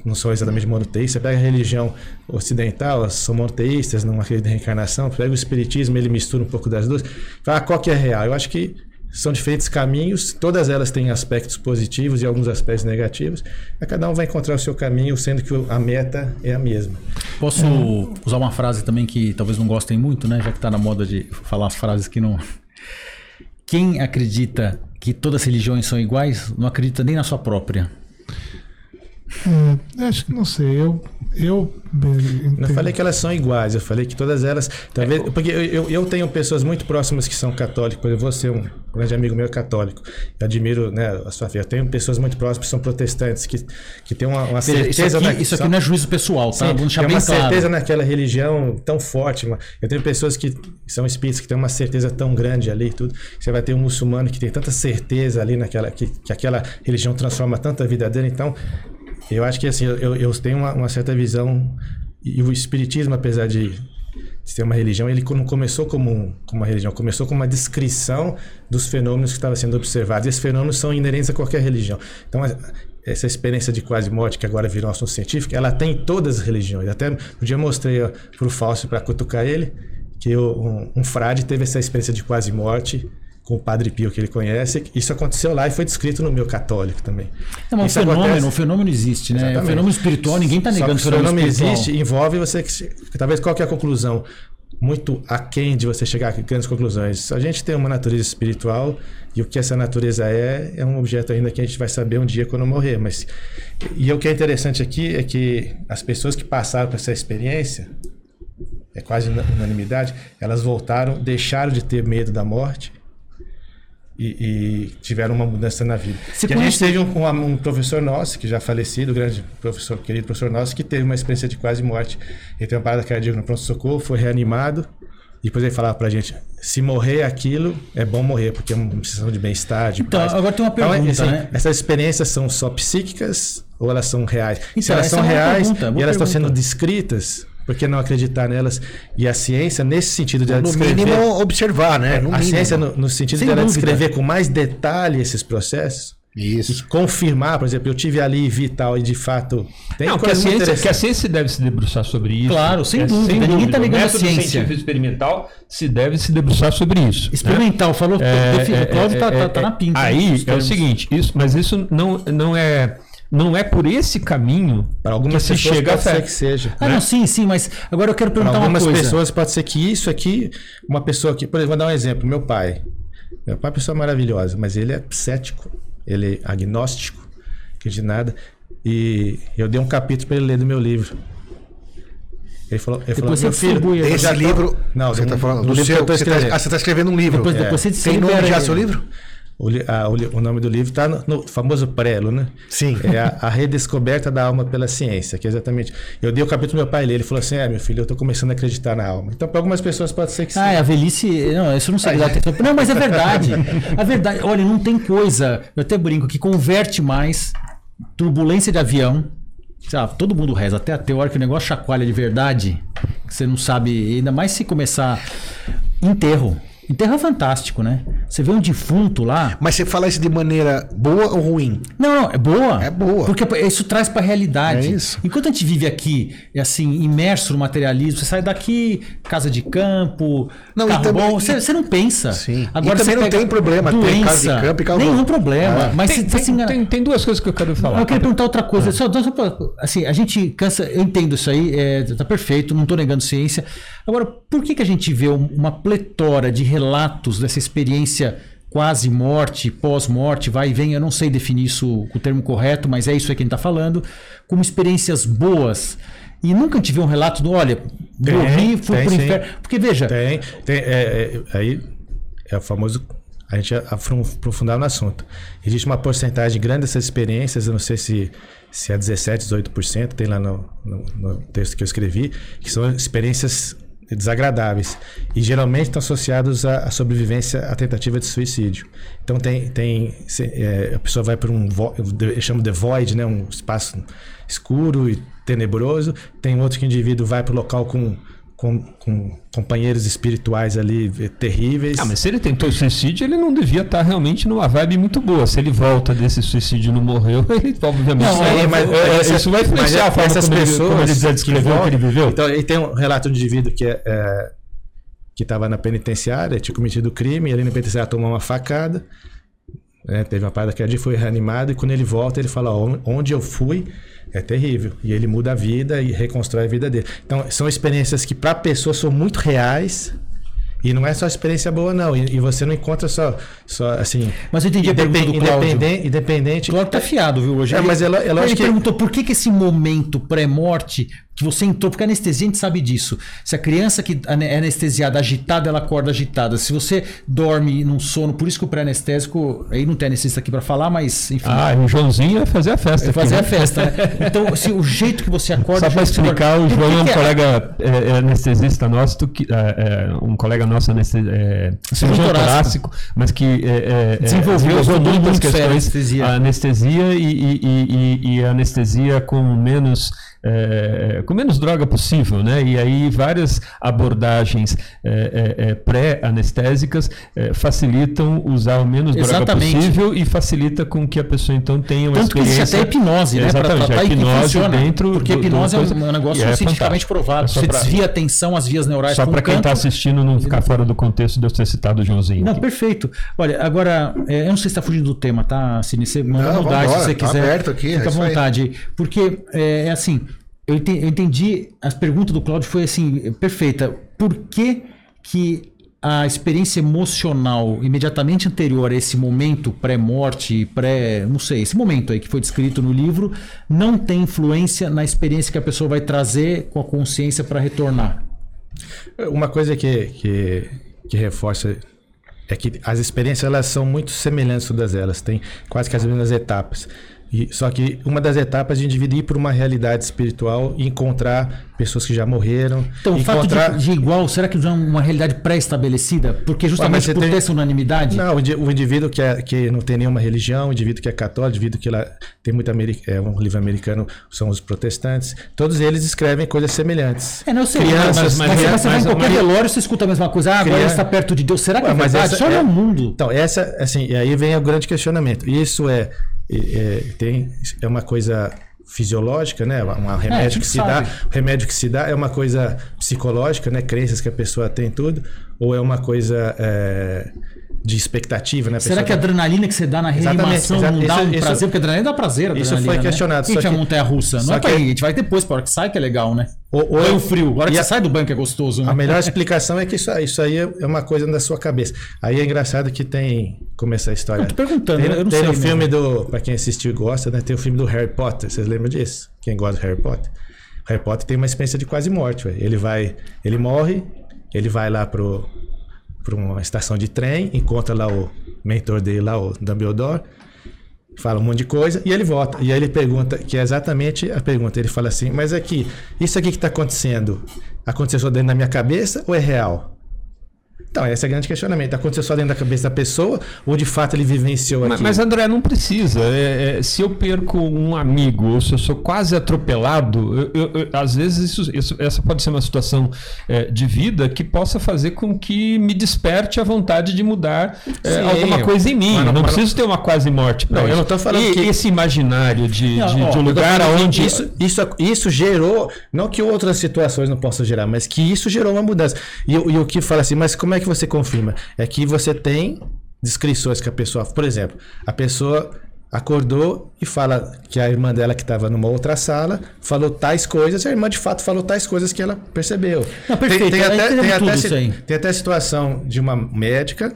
não- são exatamente monoteístas. Você pega a religião ocidental, elas são monoteístas, não acreditam em reencarnação. Você pega o espiritismo, ele mistura um pouco das duas. Fala, qual que é real? Eu acho que são diferentes caminhos, todas elas têm aspectos positivos e alguns aspectos negativos. Cada um vai encontrar o seu caminho, sendo que a meta é a mesma. Posso usar uma frase também que talvez não gostem muito, né? Já que tá na moda de falar as frases que não. Quem acredita que todas as religiões são iguais, não acredita nem na sua própria. É, acho que não sei. Eu. Eu. Não falei que elas são iguais, eu falei que todas elas. Talvez, porque eu, eu, eu tenho pessoas muito próximas que são católicas, por exemplo, você, um grande amigo meu, é católico. Eu admiro né, a sua fé. Eu tenho pessoas muito próximas que são protestantes, que, que têm uma, uma certeza. isso aqui, na- isso aqui são- não é juízo pessoal, tá? Sim, Vamos deixar tem bem uma claro. certeza naquela religião tão forte. mano. Eu tenho pessoas que são espíritas que têm uma certeza tão grande ali tudo. Você vai ter um muçulmano que tem tanta certeza ali naquela que, que aquela religião transforma tanto a vida dele. Então, eu acho que assim, eu, eu tenho uma, uma certa visão e o espiritismo, apesar de ser uma religião, ele não começou como, como uma religião, começou como uma descrição dos fenômenos que estavam sendo observados. E esses fenômenos são inerentes a qualquer religião. Então, essa experiência de quase morte, que agora virou um assunto científico, ela tem em todas as religiões. Até um dia eu mostrei para o Fausto para cutucar ele que o- um, um frade teve essa experiência de quase morte com o Padre Pio que ele conhece. Isso aconteceu lá e foi descrito no meu católico também. É, o Isso fenômeno, acontece- o fenômeno existe, né? O Exatamente. fenômeno espiritual, ninguém tá Só negando que o fenômeno espiritual. existe, envolve você que. Talvez qual que é a conclusão? Muito aquém de você chegar a grandes conclusões. A gente tem uma natureza espiritual e o que essa natureza é, é um objeto ainda que a gente vai saber um dia quando morrer. Mas, e o que é interessante aqui é que as pessoas que passaram por essa experiência, é quase una- unanimidade, elas voltaram, deixaram de ter medo da morte e, e tiveram uma mudança na vida. Você e a conhece- gente teve um, um- um professor nosso, que já falecido, o grande professor, querido professor nosso, que teve uma experiência de quase morte. Ele teve uma parada cardíaca no pronto-socorro, foi reanimado, e depois ele falava pra gente, se morrer aquilo, é bom morrer, porque é uma sensação de bem-estar, de Então, paz. agora tem uma pergunta, assim, né? Essas experiências são só psíquicas ou elas são reais? se Então, elas essa são é reais pergunta, e elas estão pergunta. sendo descritas, por que não acreditar nelas? E a ciência, nesse sentido de ela No descrever... mínimo, observar, né? No a mínimo. ciência, no, no sentido Sem de ela dúvida. descrever com mais detalhe esses processos, Isso. confirmar, por exemplo, eu tive ali e vi tal, e de fato tem Não, que a, ciência, que a ciência deve se debruçar sobre isso. Claro, sem É, dúvida, ninguém tá negando O a ciência. científico experimental se deve se debruçar sobre isso. né? Experimental, falou. É, o Cláudio tá, tá- tá na pinta. né, Aí os é o seguinte, isso, mas isso não, não é não é por esse caminho Para algumas que se pessoas chega a pode ser fé. que seja. Ah, não, sim, sim, mas agora eu quero perguntar uma algumas coisa. pessoas pode ser que isso aqui, uma pessoa que, por exemplo, vou dar um exemplo, meu pai. Meu pai é uma pessoa maravilhosa, mas ele é cético, ele é agnóstico, que de nada. E eu dei um capítulo para ele ler do meu livro. Ele falou, ele falou Depois você meu filho, Esse livro. Não, você do- tá falando do do livro seu. que eu tô você tá- escrevendo. ah, você tá escrevendo um livro. Depois- É. depois você Tem nome já seu livro? O, a- o o nome do livro está no, no famoso prelo, né? Sim. É a, a redescoberta da alma pela ciência, que é exatamente. Eu dei o capítulo pro meu pai ler, ele falou assim: é, meu filho, eu tô começando a acreditar na alma. Então, para algumas pessoas pode ser que sim. Ah, é a velhice. Não, isso não sei atenção. Não, mas é verdade. A verdade, olha, não tem coisa. Eu até brinco que converte mais turbulência de avião. Sabe, todo mundo reza, até a teórica, o negócio chacoalha de verdade. Que você não sabe, ainda mais se começar enterro. Enterro é fantástico, né? Você vê um defunto lá. Mas você fala isso de maneira boa ou ruim? Não, não, é boa. É boa. Porque isso traz pra realidade. É isso. Enquanto a gente vive aqui, é assim, imerso no materialismo, você sai daqui, casa de campo, Não, carro também- bom, você, você não pensa. Sim. Agora E também você não tem problema ter doença, casa de campo e carro Nenhum bom. problema. É. Mas tem, você tá tem, enganando. tem, tem duas coisas que eu quero falar. Eu queria perguntar outra Ah. coisa. Só, só pra- assim, a gente cansa. Eu entendo isso aí, é, tá perfeito, não estou negando ciência. Agora, por que, que a gente vê um- uma pletora de relatos dessa experiência quase morte, pós-morte, vai e vem? Eu não sei definir isso com o termo correto, mas é isso aí que a gente está falando, como experiências boas. E nunca tive um relato do, olha, Tem, morri, fui tem pro sim. inferno. Porque veja, Tem, tem é, é, aí é o famoso. A gente aprofundar no assunto. Existe uma porcentagem grande dessas experiências, eu não sei se, se é 17, 18%, tem lá no, no, no texto que eu escrevi, que são experiências desagradáveis. E geralmente estão associados à, sobrevivência à tentativa de suicídio. Então tem. tem é, a pessoa vai para um. Eu chamo de void, né? um espaço escuro e tenebroso. Tem outro que o indivíduo vai para o local com com, com companheiros espirituais ali eh, terríveis. Ah, mas se ele tentou suicídio, ele não devia estar realmente numa vibe muito boa. Se ele volta desse suicídio e não morreu, ele obviamente. Não, vai- é, mas, é, essa- isso vai mas influenciar a forma essas como, ele, pessoas como ele descreveu o que ele viveu. Então, ele tem um relato de um indivíduo que é, é, que estava na penitenciária, tinha cometido crime, e ali na penitenciária tomou uma facada, né, teve uma parada cardíaca, foi reanimado, e quando ele volta, ele fala, "Ó, onde eu fui é terrível. E ele muda a vida e reconstrói a vida dele. Então, são experiências que para a pessoa são muito reais, e não é só experiência boa, não. E, e você não encontra só, só assim... Mas eu entendi a pergunta do Cláudio. independente, independente, que tá fiado, viu, hoje. É, Ele- mas ela- ela ele que- perguntou por que, que esse momento pré-morte que você entrou, porque a anestesia a gente sabe disso. Se a criança que é anestesiada agitada, ela acorda agitada. Se você dorme num sono, por isso que o pré-anestésico, aí não tem anestesista aqui para falar, mas enfim. Ah, o Joãozinho vai fazer a festa. aqui, fazer né? a festa, né? Então, se o jeito que você acorda. Só para o explicar, o acorda- João é um colega é, é anestesista nosso, que, é, é, um colega nosso aneste, é, cirurgião torácico. mas que é, Desenvolveu, desenvolveu muitas questões, anestesia. a anestesia e, e, e, e- e a anestesia com menos é, com menos droga possível, né? E aí várias abordagens é, é, é, pré-anestésicas é, facilitam usar o menos Exatamente. droga possível e facilita com que a pessoa então tenha uma Tanto que existe experiência até hipnose, né? Pra Exatamente, tratar a e que hipnose funciona. dentro Porque do- do hipnose é coisa- um negócio é cientificamente provado. É Você pra- desvia a atenção, as vias neurais Só pra para quem está assistindo não ficar fora do contexto de eu ter citado o Joãozinho. Não, aqui. perfeito. Olha, agora, é, eu não sei se está fugindo do tema, tá, Cine? Você manda Não, mudar se você tá quiser. aberto aqui, Fica é à isso aí. vontade. Porque é, é assim, eu ente- eu entendi, a pergunta do Cláudio foi assim, perfeita. Por que, que a experiência emocional imediatamente anterior a esse momento pré-morte, pré, não sei, esse momento aí que foi descrito no livro, não tem influência na experiência que a pessoa vai trazer com a consciência para retornar? Uma coisa que, que, que reforça é que as experiências elas são muito semelhantes todas elas, tem quase que as mesmas etapas. E, só que uma das etapas de indivíduo ir para uma realidade espiritual e encontrar pessoas que já morreram. Então, o fato encontrar... de, de igual, será que não é uma realidade pré-estabelecida? Porque justamente por tem- ter essa unanimidade? Não, o indi- o indivíduo que, é, que não tem nenhuma religião, o indivíduo que é católico, o indivíduo que lá tem muito ameri- é, um livro americano, são os protestantes. Todos eles escrevem coisas semelhantes. É, não sei. Crianças, mas, mas, mas- mas você vai em mas- qualquer mas- velório, você escuta a mesma coisa. Ah, agora Criança- está perto de Deus. Será que Ué, é verdade? essa Só é- no mundo. Então, essa, assim, e aí vem o grande questionamento. Isso é, é, é, tem, é uma coisa fisiológica, né? Um É, remédio gente que se sabe. dá, o remédio que se dá é uma coisa psicológica, né? Crenças que a pessoa tem tudo, ou é uma coisa é, de expectativa, né? A Será que a adrenalina que você dá na reanimação não dá isso- um isso- prazer? Porque a adrenalina dá prazer. a isso adrenalina, foi né? questionado, Quem só que- montanha russa? Não é pra que- ir, a gente vai depois, para hora que sai que é legal, né? Ou- ou é- é o frio. Agora que você a- sai do banco é gostoso, né? A melhor explicação é que isso, isso aí é uma coisa da sua cabeça. Aí é engraçado que tem. Como essa história. Eu tô perguntando, tem, eu não tem sei no mesmo. filme do. Pra quem assistiu e gosta, né? Tem o filme do Harry Potter. Vocês lembram disso? Quem gosta do Harry Potter? Harry Potter tem uma experiência de quase morte. Ele vai. Ele morre, ele vai lá pro, pra uma estação de trem, encontra lá o, mentor dele lá, o Dumbledore, fala um monte de coisa e ele volta. E aí ele pergunta, que é exatamente a pergunta. Ele fala assim: Mas aqui, isso aqui que está acontecendo, aconteceu só dentro da minha cabeça ou é real? Então, esse é o grande questionamento. Aconteceu só dentro da cabeça da pessoa ou de fato ele vivenciou Mas, aquilo? mas, André, não precisa. É, é, se eu perco um amigo ou se eu sou quase atropelado, eu- eu- eu- às vezes isso- isso- essa pode ser uma situação é, de vida que possa fazer com que me desperte a vontade de mudar é, Sim, alguma coisa em mim. mas não- preciso ter uma quase morte. Não, eu não tô falando e, que- esse imaginário de, Não, de- ó, de um lugar falando que onde Isso, isso, isso gerou, não que outras situações não possam gerar, mas que isso gerou uma mudança. E, o- e o que fala assim, mas como é que você confirma? É que você tem descrições que a pessoa. Por exemplo, a pessoa acordou e fala que a irmã dela que estava numa outra sala falou tais coisas, e a irmã de fato falou tais coisas que ela percebeu. Não, perfeito, Tem, tem até, tem, até, tem até a situação de uma médica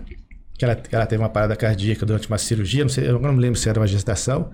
que ela, que ela teve uma parada cardíaca durante uma cirurgia, não sei, eu não me lembro se era uma gestação,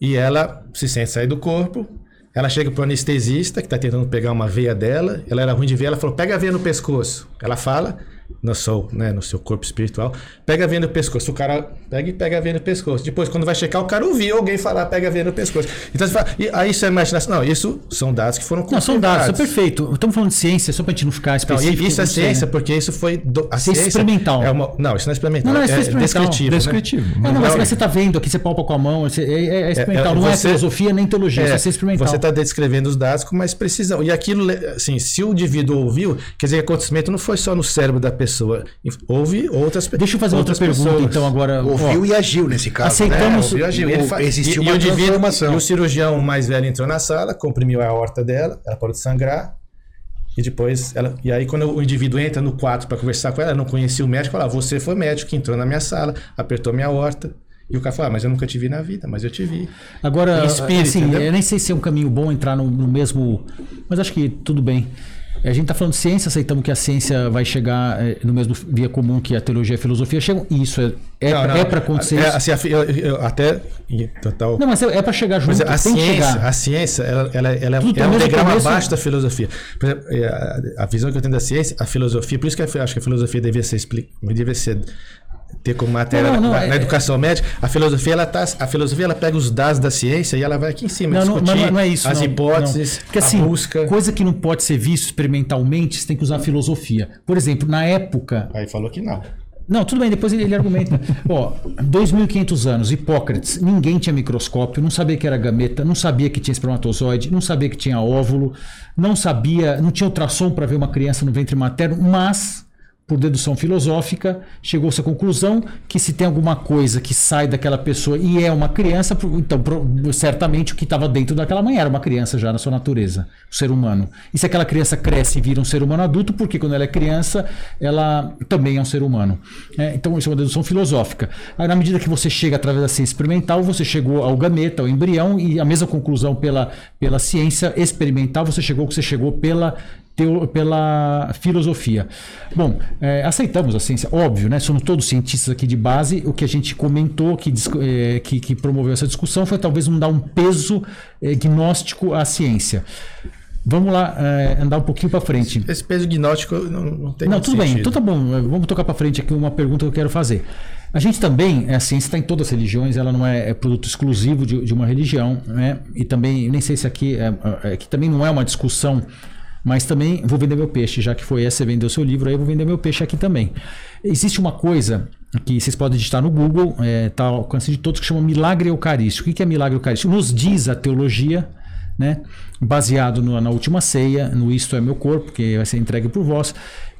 e ela se sente sair do corpo. Ela chega pro anestesista que está tentando pegar uma veia dela. Ela era ruim de ver. Ela falou: pega a veia no pescoço. Ela fala no seu, né, no seu corpo espiritual: pega a veia no pescoço. O cara pega e pega a veia no pescoço. Depois, quando vai checar, o cara ouviu alguém falar: pega a veia no pescoço. Então você fala: e aí isso é imaginação? Não, isso são dados que foram Não, são dados, isso é perfeito. Estamos falando de ciência, só para a gente não ficar Então, específico. isso é ciência, porque isso foi. do- a Ciência ciência experimental. É uma, não, isso não é experimental. Não, não, isso é é experimental. descritivo. né? descritivo. É, não, mas Não, você está vendo aqui, você palpa com a mão, você- é, é- é experimental, não é você- filosofia nem teologia, isso é ser experimental. Você está descrevendo os dados com mais precisão. E aquilo, assim, se o indivíduo ouviu, quer dizer que o acontecimento não foi só no cérebro da pessoa. Houve outras Deixa eu fazer outra outras pergunta, pessoas. então, agora. Ouviu ó, e agiu nesse caso. Aceitamos- Né? Ouviu, agiu. Ele Existiu e, uma e transformação. E o cirurgião mais velho entrou na sala, comprimiu a aorta dela, ela parou de sangrar. E depois, ela, e aí quando o indivíduo entra no quarto para conversar com ela, ela não conhecia o médico, fala: "Você foi médico que entrou na minha sala, apertou minha aorta". E o cara fala: ah, "Mas eu nunca te vi na vida, mas eu te vi". Agora, espírito, assim, entendeu? eu nem sei se é um caminho bom entrar no, no mesmo. Mas acho que tudo bem. A gente está falando de ciência, aceitamos que a ciência vai chegar eh, no mesmo via comum que a teologia e a filosofia chegam. Isso é, é, é para acontecer. é, assim, eu- eu até total Não, mas é, para chegar junto, Mas a ciência, a ciência, ela, ela, ela é, é um degrau começo. abaixo da filosofia. Por exemplo, é, a, a visão que eu tenho da ciência, a filosofia, por isso que eu acho que a filosofia devia ser, devia ser ter como matéria Não, não, na, é- na educação médica. A filosofia, ela tá, a filosofia, ela pega os dados da ciência e ela vai aqui em cima Não, discutir não, é isso. as hipóteses. Porque a assim, busca. coisa que não pode ser visto experimentalmente, você tem que usar a filosofia. Por exemplo, na época. Aí falou que não. Não, tudo bem, depois ele, ele argumenta. Ó, 2.500 anos, Hipócrates, ninguém tinha microscópio, não sabia que era gameta, não sabia que tinha espermatozoide, não sabia que tinha óvulo, não sabia, não tinha ultrassom para ver uma criança no ventre materno, mas por dedução filosófica, chegou-se à conclusão que se tem alguma coisa que sai daquela pessoa e é uma criança, então certamente o que estava dentro daquela mãe era uma criança já na sua natureza, o ser humano. E se aquela criança cresce e vira um ser humano adulto, porque quando ela é criança, ela também é um ser humano. É, então isso é uma dedução filosófica. Aí, na medida que você chega através da ciência experimental, você chegou ao gameta, ao embrião, e a mesma conclusão pela, pela ciência experimental, você chegou que você chegou pela teo- pela filosofia. Bom, é, aceitamos a ciência, óbvio, né? Somos todos cientistas aqui de base. O que a gente comentou, que, é, que, que promoveu essa discussão, foi talvez não dar um peso é, gnóstico à ciência. Vamos lá, é, andar um pouquinho para frente. Esse peso gnóstico não, não tem Não, tudo bem. sentido. Então tá bom. Vamos tocar para frente aqui uma pergunta que eu quero fazer. A gente também, a ciência está em todas as religiões, ela não é, é produto exclusivo de, de uma religião, né? E também, nem sei se aqui, é, é, que também não é uma discussão, mas também vou vender meu peixe, já que foi essa, você vendeu seu livro, aí eu vou vender meu peixe aqui também. Existe uma coisa que vocês podem digitar no Google, está ao alcance de todos, que chama milagre eucarístico. O que é milagre eucarístico? Nos diz a teologia, né, baseado no- na última ceia, no Isto é meu corpo, que vai ser entregue por vós,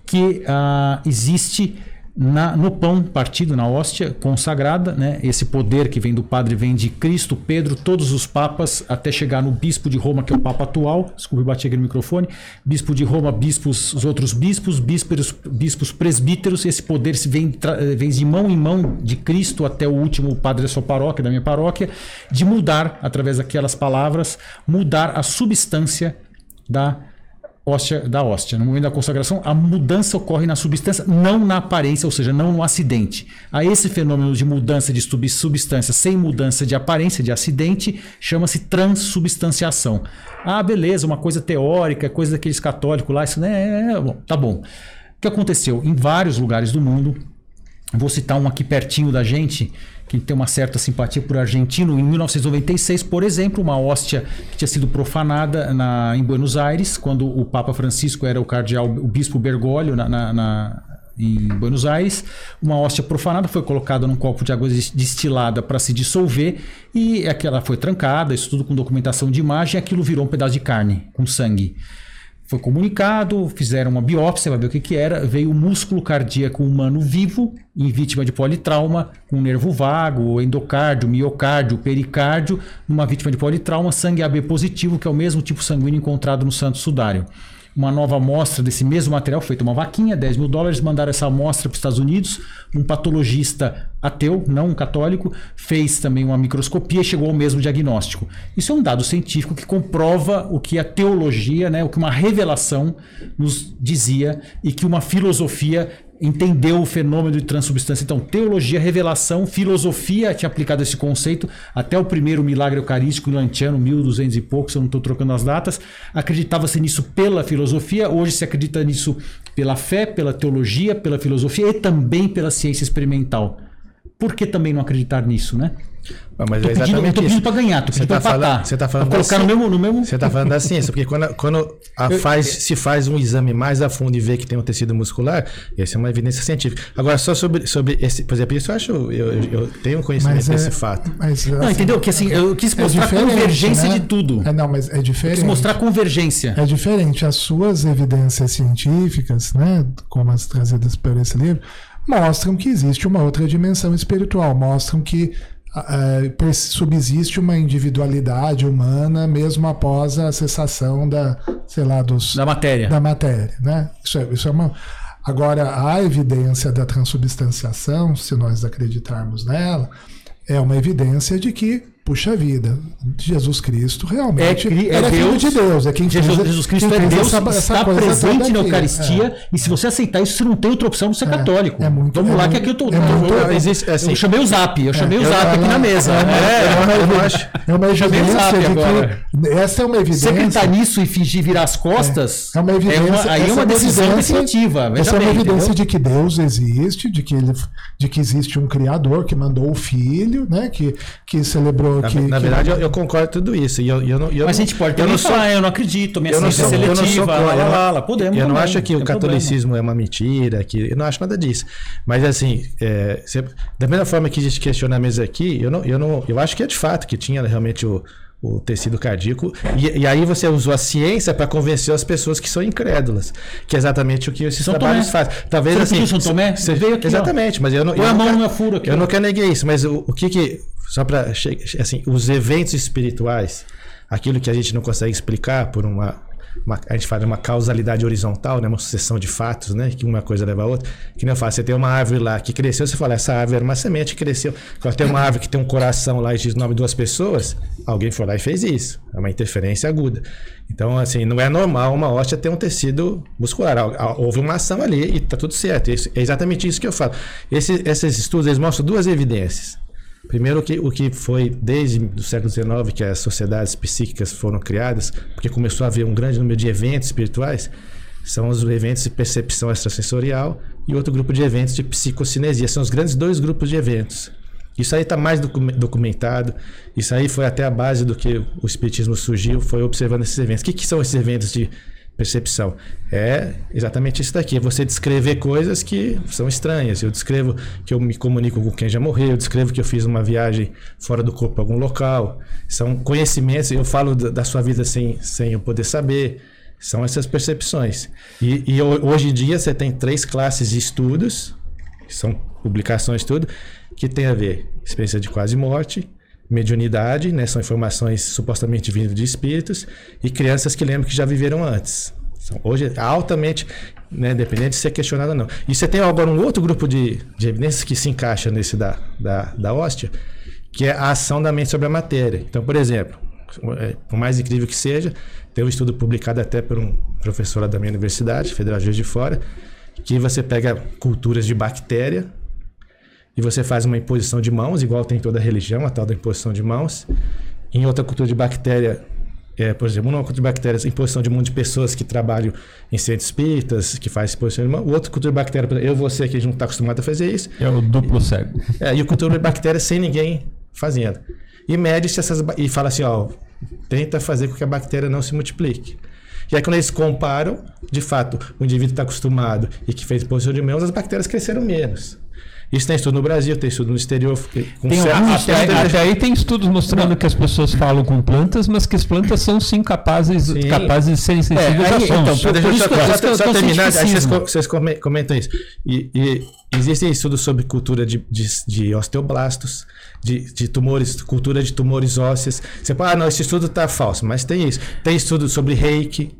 que ah, existe na- no pão partido, na hóstia consagrada, né, esse poder que vem do Padre vem de Cristo, Pedro, todos os papas, até chegar no bispo de Roma, que é o Papa atual, desculpe, bati aqui no microfone, bispo de Roma, bispos, os outros bispos, bispos, bispos presbíteros, esse poder se vem, eh, vem de mão em mão de Cristo até o último padre da sua paróquia, da minha paróquia, de mudar, através daquelas palavras, mudar a substância da hóstia, da hóstia. No momento da consagração, a mudança ocorre na substância, não na aparência, ou seja, não no acidente. A esse fenômeno de mudança de sub- substância sem mudança de aparência, de acidente, chama-se transubstanciação. Ah, beleza, uma coisa teórica, coisa daqueles católicos lá, isso né, é, bom, tá bom. O que aconteceu? Em vários lugares do mundo, Vou citar um aqui pertinho da gente, que tem uma certa simpatia por argentino. Em 1996, por exemplo, uma hóstia que tinha sido profanada na, em Buenos Aires, quando o Papa Francisco era o cardeal, o bispo Bergoglio, na, na, na em Buenos Aires. Uma hóstia profanada foi colocada num copo de água destilada para se dissolver e aquela foi trancada, isso tudo com documentação de imagem, aquilo virou um pedaço de carne com sangue. Foi comunicado, fizeram uma biópsia para ver o que, que era. Veio o músculo cardíaco humano vivo, em vítima de politrauma, com nervo vago, endocárdio, miocárdio, pericárdio, numa vítima de politrauma, sangue AB positivo, que é o mesmo tipo sanguíneo encontrado no santo sudário uma nova amostra desse mesmo material, feita uma vaquinha, 10 mil dólares, mandaram essa amostra para os Estados Unidos. Um patologista ateu, não um católico, fez também uma microscopia e chegou ao mesmo diagnóstico. Isso é um dado científico que comprova o que a teologia, né, o que uma revelação nos dizia e que uma filosofia entendeu o fenômeno de transubstância. Então, teologia, revelação, filosofia tinha aplicado esse conceito até o primeiro milagre eucarístico em Lanciano, 1200 e pouco, se eu não estou trocando as datas. Acreditava-se nisso pela filosofia, hoje se acredita nisso pela fé, pela teologia, pela filosofia e também pela ciência experimental. Por que também não acreditar nisso, né? Mas tô é pedindo, exatamente tô pedindo isso. para ganhar, tô Você pedindo tá para empatar. falando, você tá falando Pra da colocar no mesmo, no mesmo... Você está falando da ciência, porque quando, quando a faz, se faz um exame mais a fundo e vê que tem um tecido muscular, essa é uma evidência científica. Agora, só sobre, sobre esse, por exemplo, isso eu acho, eu, eu, eu tenho conhecimento Mas é- desse fato. Mas, Não, assim, entendeu? Que assim, eu quis é mostrar a diferente, convergência né? de tudo. É, não, mas é Eu diferente. quis mostrar a convergência. É diferente. As suas evidências científicas, né, como as trazidas por esse livro, mostram que existe uma outra dimensão espiritual, mostram que ah, subsiste uma individualidade humana mesmo após a cessação da, sei lá, dos, Da matéria. da matéria, né? Isso é, isso é uma. Agora, a evidência da transubstanciação, se nós acreditarmos nela, é uma evidência de que, puxa vida, Jesus Cristo realmente É é era filho Deus. de Deus, é quem Jesus, fez, Jesus Cristo quem é Deus, essa- essa está presente na. Eucaristia, e se você aceitar isso, você não tem outra opção de ser católico. é muito- Vamos é lá, que muito- aqui eu tô. é muito- eu, assim, eu chamei o zap, eu chamei o eu- zap aqui na mesa. É uma, É, é é evidência zap de agora. que essa é uma Se evidência. acreditar nisso e fingir virar as costas, É uma evidência. uma- aí é uma decisão definitiva. Essa é uma evidência de que Deus existe, de que, que existe um Criador que mandou o Filho, né? Que, que celebrou. Na, que, na que- verdade, eu, eu concordo com tudo isso. E eu, eu não, eu Mas a não- gente pode eu também não sou- falar, eu não acredito, minha eu não sou, é eu não sou seletiva, lá, eu lá, não- lá, lá, podemos Eu não também, acho que o catolicismo é uma mentira, que eu não acho nada disso. Mas assim, é, você- da mesma forma que a gente questiona a mesa aqui, eu não, eu não, eu acho que é de fato que tinha realmente o, o tecido cardíaco. E, e aí você usou a ciência para convencer as pessoas que são incrédulas, que é exatamente o que esses São trabalhos Tomé. fazem. Talvez Você assim, pediu São Tomé? se- Veio aqui, ó. exatamente, mas eu não, Põe eu a mão aqui, Eu ó. não quero negar isso, mas o, o que que só para assim, os eventos espirituais, aquilo que a gente não consegue explicar por uma uma- a gente fala uma causalidade horizontal, né? uma sucessão de fatos, né? que uma coisa leva a outra. Que eu falo, você tem uma árvore lá que cresceu, você fala, essa árvore era uma semente que cresceu. Quando tem uma árvore que tem um coração lá e diz o nome de duas pessoas, alguém foi lá e fez isso. É uma interferência aguda. Então, assim, não é normal uma hóstia ter um tecido muscular. Houve uma ação ali e está tudo certo. Isso- é exatamente isso que eu falo. Esse- esses estudos eles mostram duas evidências. Primeiro, o que, o que foi desde o século XIX que as sociedades psíquicas foram criadas, porque começou a haver um grande número de eventos espirituais, são os eventos de percepção extrasensorial e outro grupo de eventos de psicocinesia. São os grandes dois grupos de eventos. Isso aí está mais docu- documentado. Isso aí foi até a base do que o Espiritismo surgiu, foi observando esses eventos. O que, que são esses eventos de percepção? É exatamente isso daqui. É você descrever coisas que são estranhas. Eu descrevo que eu me comunico com quem já morreu, eu descrevo que eu fiz uma viagem fora do corpo para algum local. São conhecimentos, eu falo da, sua vida sem, sem eu poder saber. São essas percepções. E, e ho- hoje em dia você tem três classes de estudos, são publicações tudo, que tem a ver experiência de quase morte, mediunidade, né, são informações supostamente vindas de espíritos, e crianças que lembram que já viveram antes. São, hoje altamente, né, dependente de ser questionado ou não. E você tem agora um outro grupo de, de evidências que se encaixa nesse da, da, da hóstia, que é a ação da mente sobre a matéria. Então, por exemplo, é, por mais incrível que seja, tem um estudo publicado até por um professor da minha universidade, Federal de Juiz de Fora, que você pega culturas de bactéria e você faz uma imposição de mãos, igual tem em toda religião, a tal da imposição de mãos. Em outra cultura de bactéria, é, por exemplo, um não cultura de bactérias em posição de monte de pessoas que trabalham em centros espíritas, que fazem exposição de o outro cultura de bactéria, por exemplo, eu você que a gente não está acostumado a fazer isso, É o duplo cego. é, e o cultura de bactérias sem ninguém fazendo. E mede se essas e fala assim, ó, tenta fazer com que a bactéria não se multiplique. E aí quando eles comparam, de fato, o indivíduo está acostumado e que fez exposição de mãos, as bactérias cresceram menos. Isso tem estudo no Brasil, tem estudo no exterior. Com Tem certo- alguns- Até, aí- até aí tem estudos mostrando que as pessoas falam com plantas, mas que as plantas são sim capazes, Sim. capazes de serem sensíveis aí, a sons. então, Mas deixa Por eu só, só- só terminar, aí vocês, vocês come- comentam isso. E, e existem estudos sobre cultura de, de, de osteoblastos, de, de tumores, cultura de tumores ósseos. Você fala, ah, não, esse estudo está falso, mas tem isso. Tem estudo sobre reiki,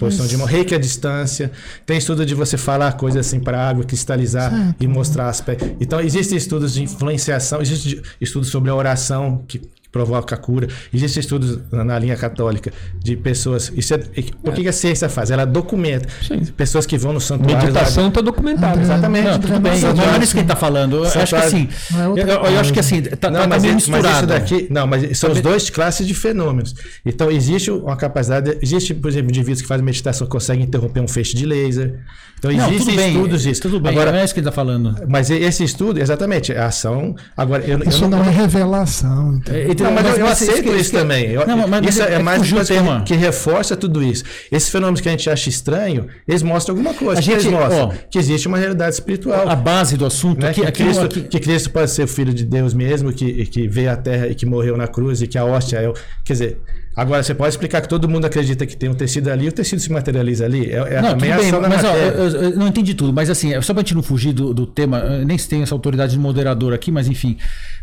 posição de mão, reiki à distância. Tem estudo de você falar coisas assim para a água cristalizar e mostrar aspecto. Então, existem estudos de influenciação, existem estudos sobre a oração que que provoca a cura. Existem estudos na, linha católica de pessoas. Isso é, o que a ciência faz? Ela documenta. Pessoas que vão no santuário. Meditação está documentada. Exatamente. Não, tudo bem. Santuário- Não é isso que ele está falando. Eu acho que assim. Não é Eu, outra eu- eu acho que assim, tá, Não, tá mas, meio isso- mas misturado. isso daqui. Não, mas são as duas classes de fenômenos. Então, existe uma capacidade. Existe, por exemplo, indivíduos que fazem meditação conseguem interromper um feixe de laser. Então, Não, existem tudo bem, estudos disso. Tudo bem, Agora, não é isso que ele está falando. mas esse estudo, exatamente, é ação. Agora, eu, eu Isso não é revelação. entendeu? É, então, Não, mas, eu, eu mas aceito isso também. Eu- Não, mas- isso é, é mais fugir uma o coisa tema. que, que reforça tudo isso. Esses fenômenos que a gente acha estranho, eles mostram alguma coisa. A que eles gente- mostram ó, que existe uma realidade espiritual. A base do assunto né? aqui, que, Cristo, aqui- que Cristo pode ser o filho de Deus mesmo, que, que veio à terra e que morreu na cruz e que a hóstia é o. Quer dizer, agora você pode explicar que todo mundo acredita que tem um tecido ali e o tecido se materializa ali. É, é Não, tudo bem, mas ó, eu, eu- não entendi tudo, mas assim, é só pra gente não fugir do, do tema, nem se tem essa autoridade de moderador aqui, mas enfim.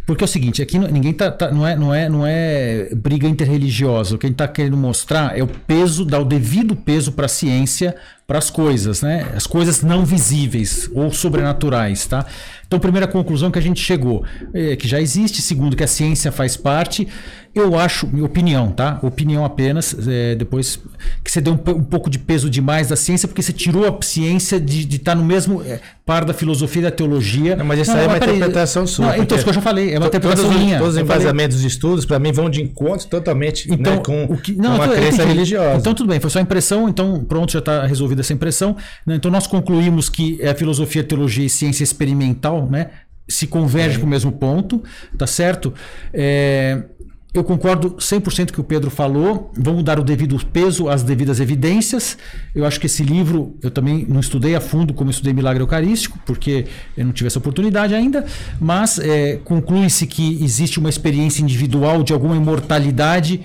Porque é o seguinte, aqui ninguém tá, tá- não, é, não, é, não é briga interreligiosa. O que a gente tá querendo mostrar é o peso, dar o devido peso para a ciência, para as coisas, né? As coisas não visíveis ou sobrenaturais, tá? Então, primeira conclusão que a gente chegou, é que já existe. Segundo, que a ciência faz parte. Eu acho, minha opinião, tá? Opinião apenas, é, depois que você deu um, um pouco de peso demais da ciência, porque você tirou a ciência de estar no mesmo é, par da filosofia e da teologia. Não, mas isso aí é uma interpretação sua. Não, então, isso que eu já falei, é uma interpretação todos os, minha. Todos os embasamentos de estudos, para mim, vão de encontro totalmente então, né, com, o que, com não, uma eu tô- eu crença religiosa. Então tudo bem, foi só impressão, então pronto, já está resolvida essa impressão. né? Então nós concluímos que a filosofia, teologia e ciência experimental, né, se convergem para o mesmo ponto, tá certo? É, eu concordo 100% com o que o Pedro falou. Vamos dar o devido peso às devidas evidências. Eu acho que esse livro, eu também não estudei a fundo como eu estudei Milagre Eucarístico, porque eu não tive essa oportunidade ainda, mas é, conclui-se que existe uma experiência individual de alguma imortalidade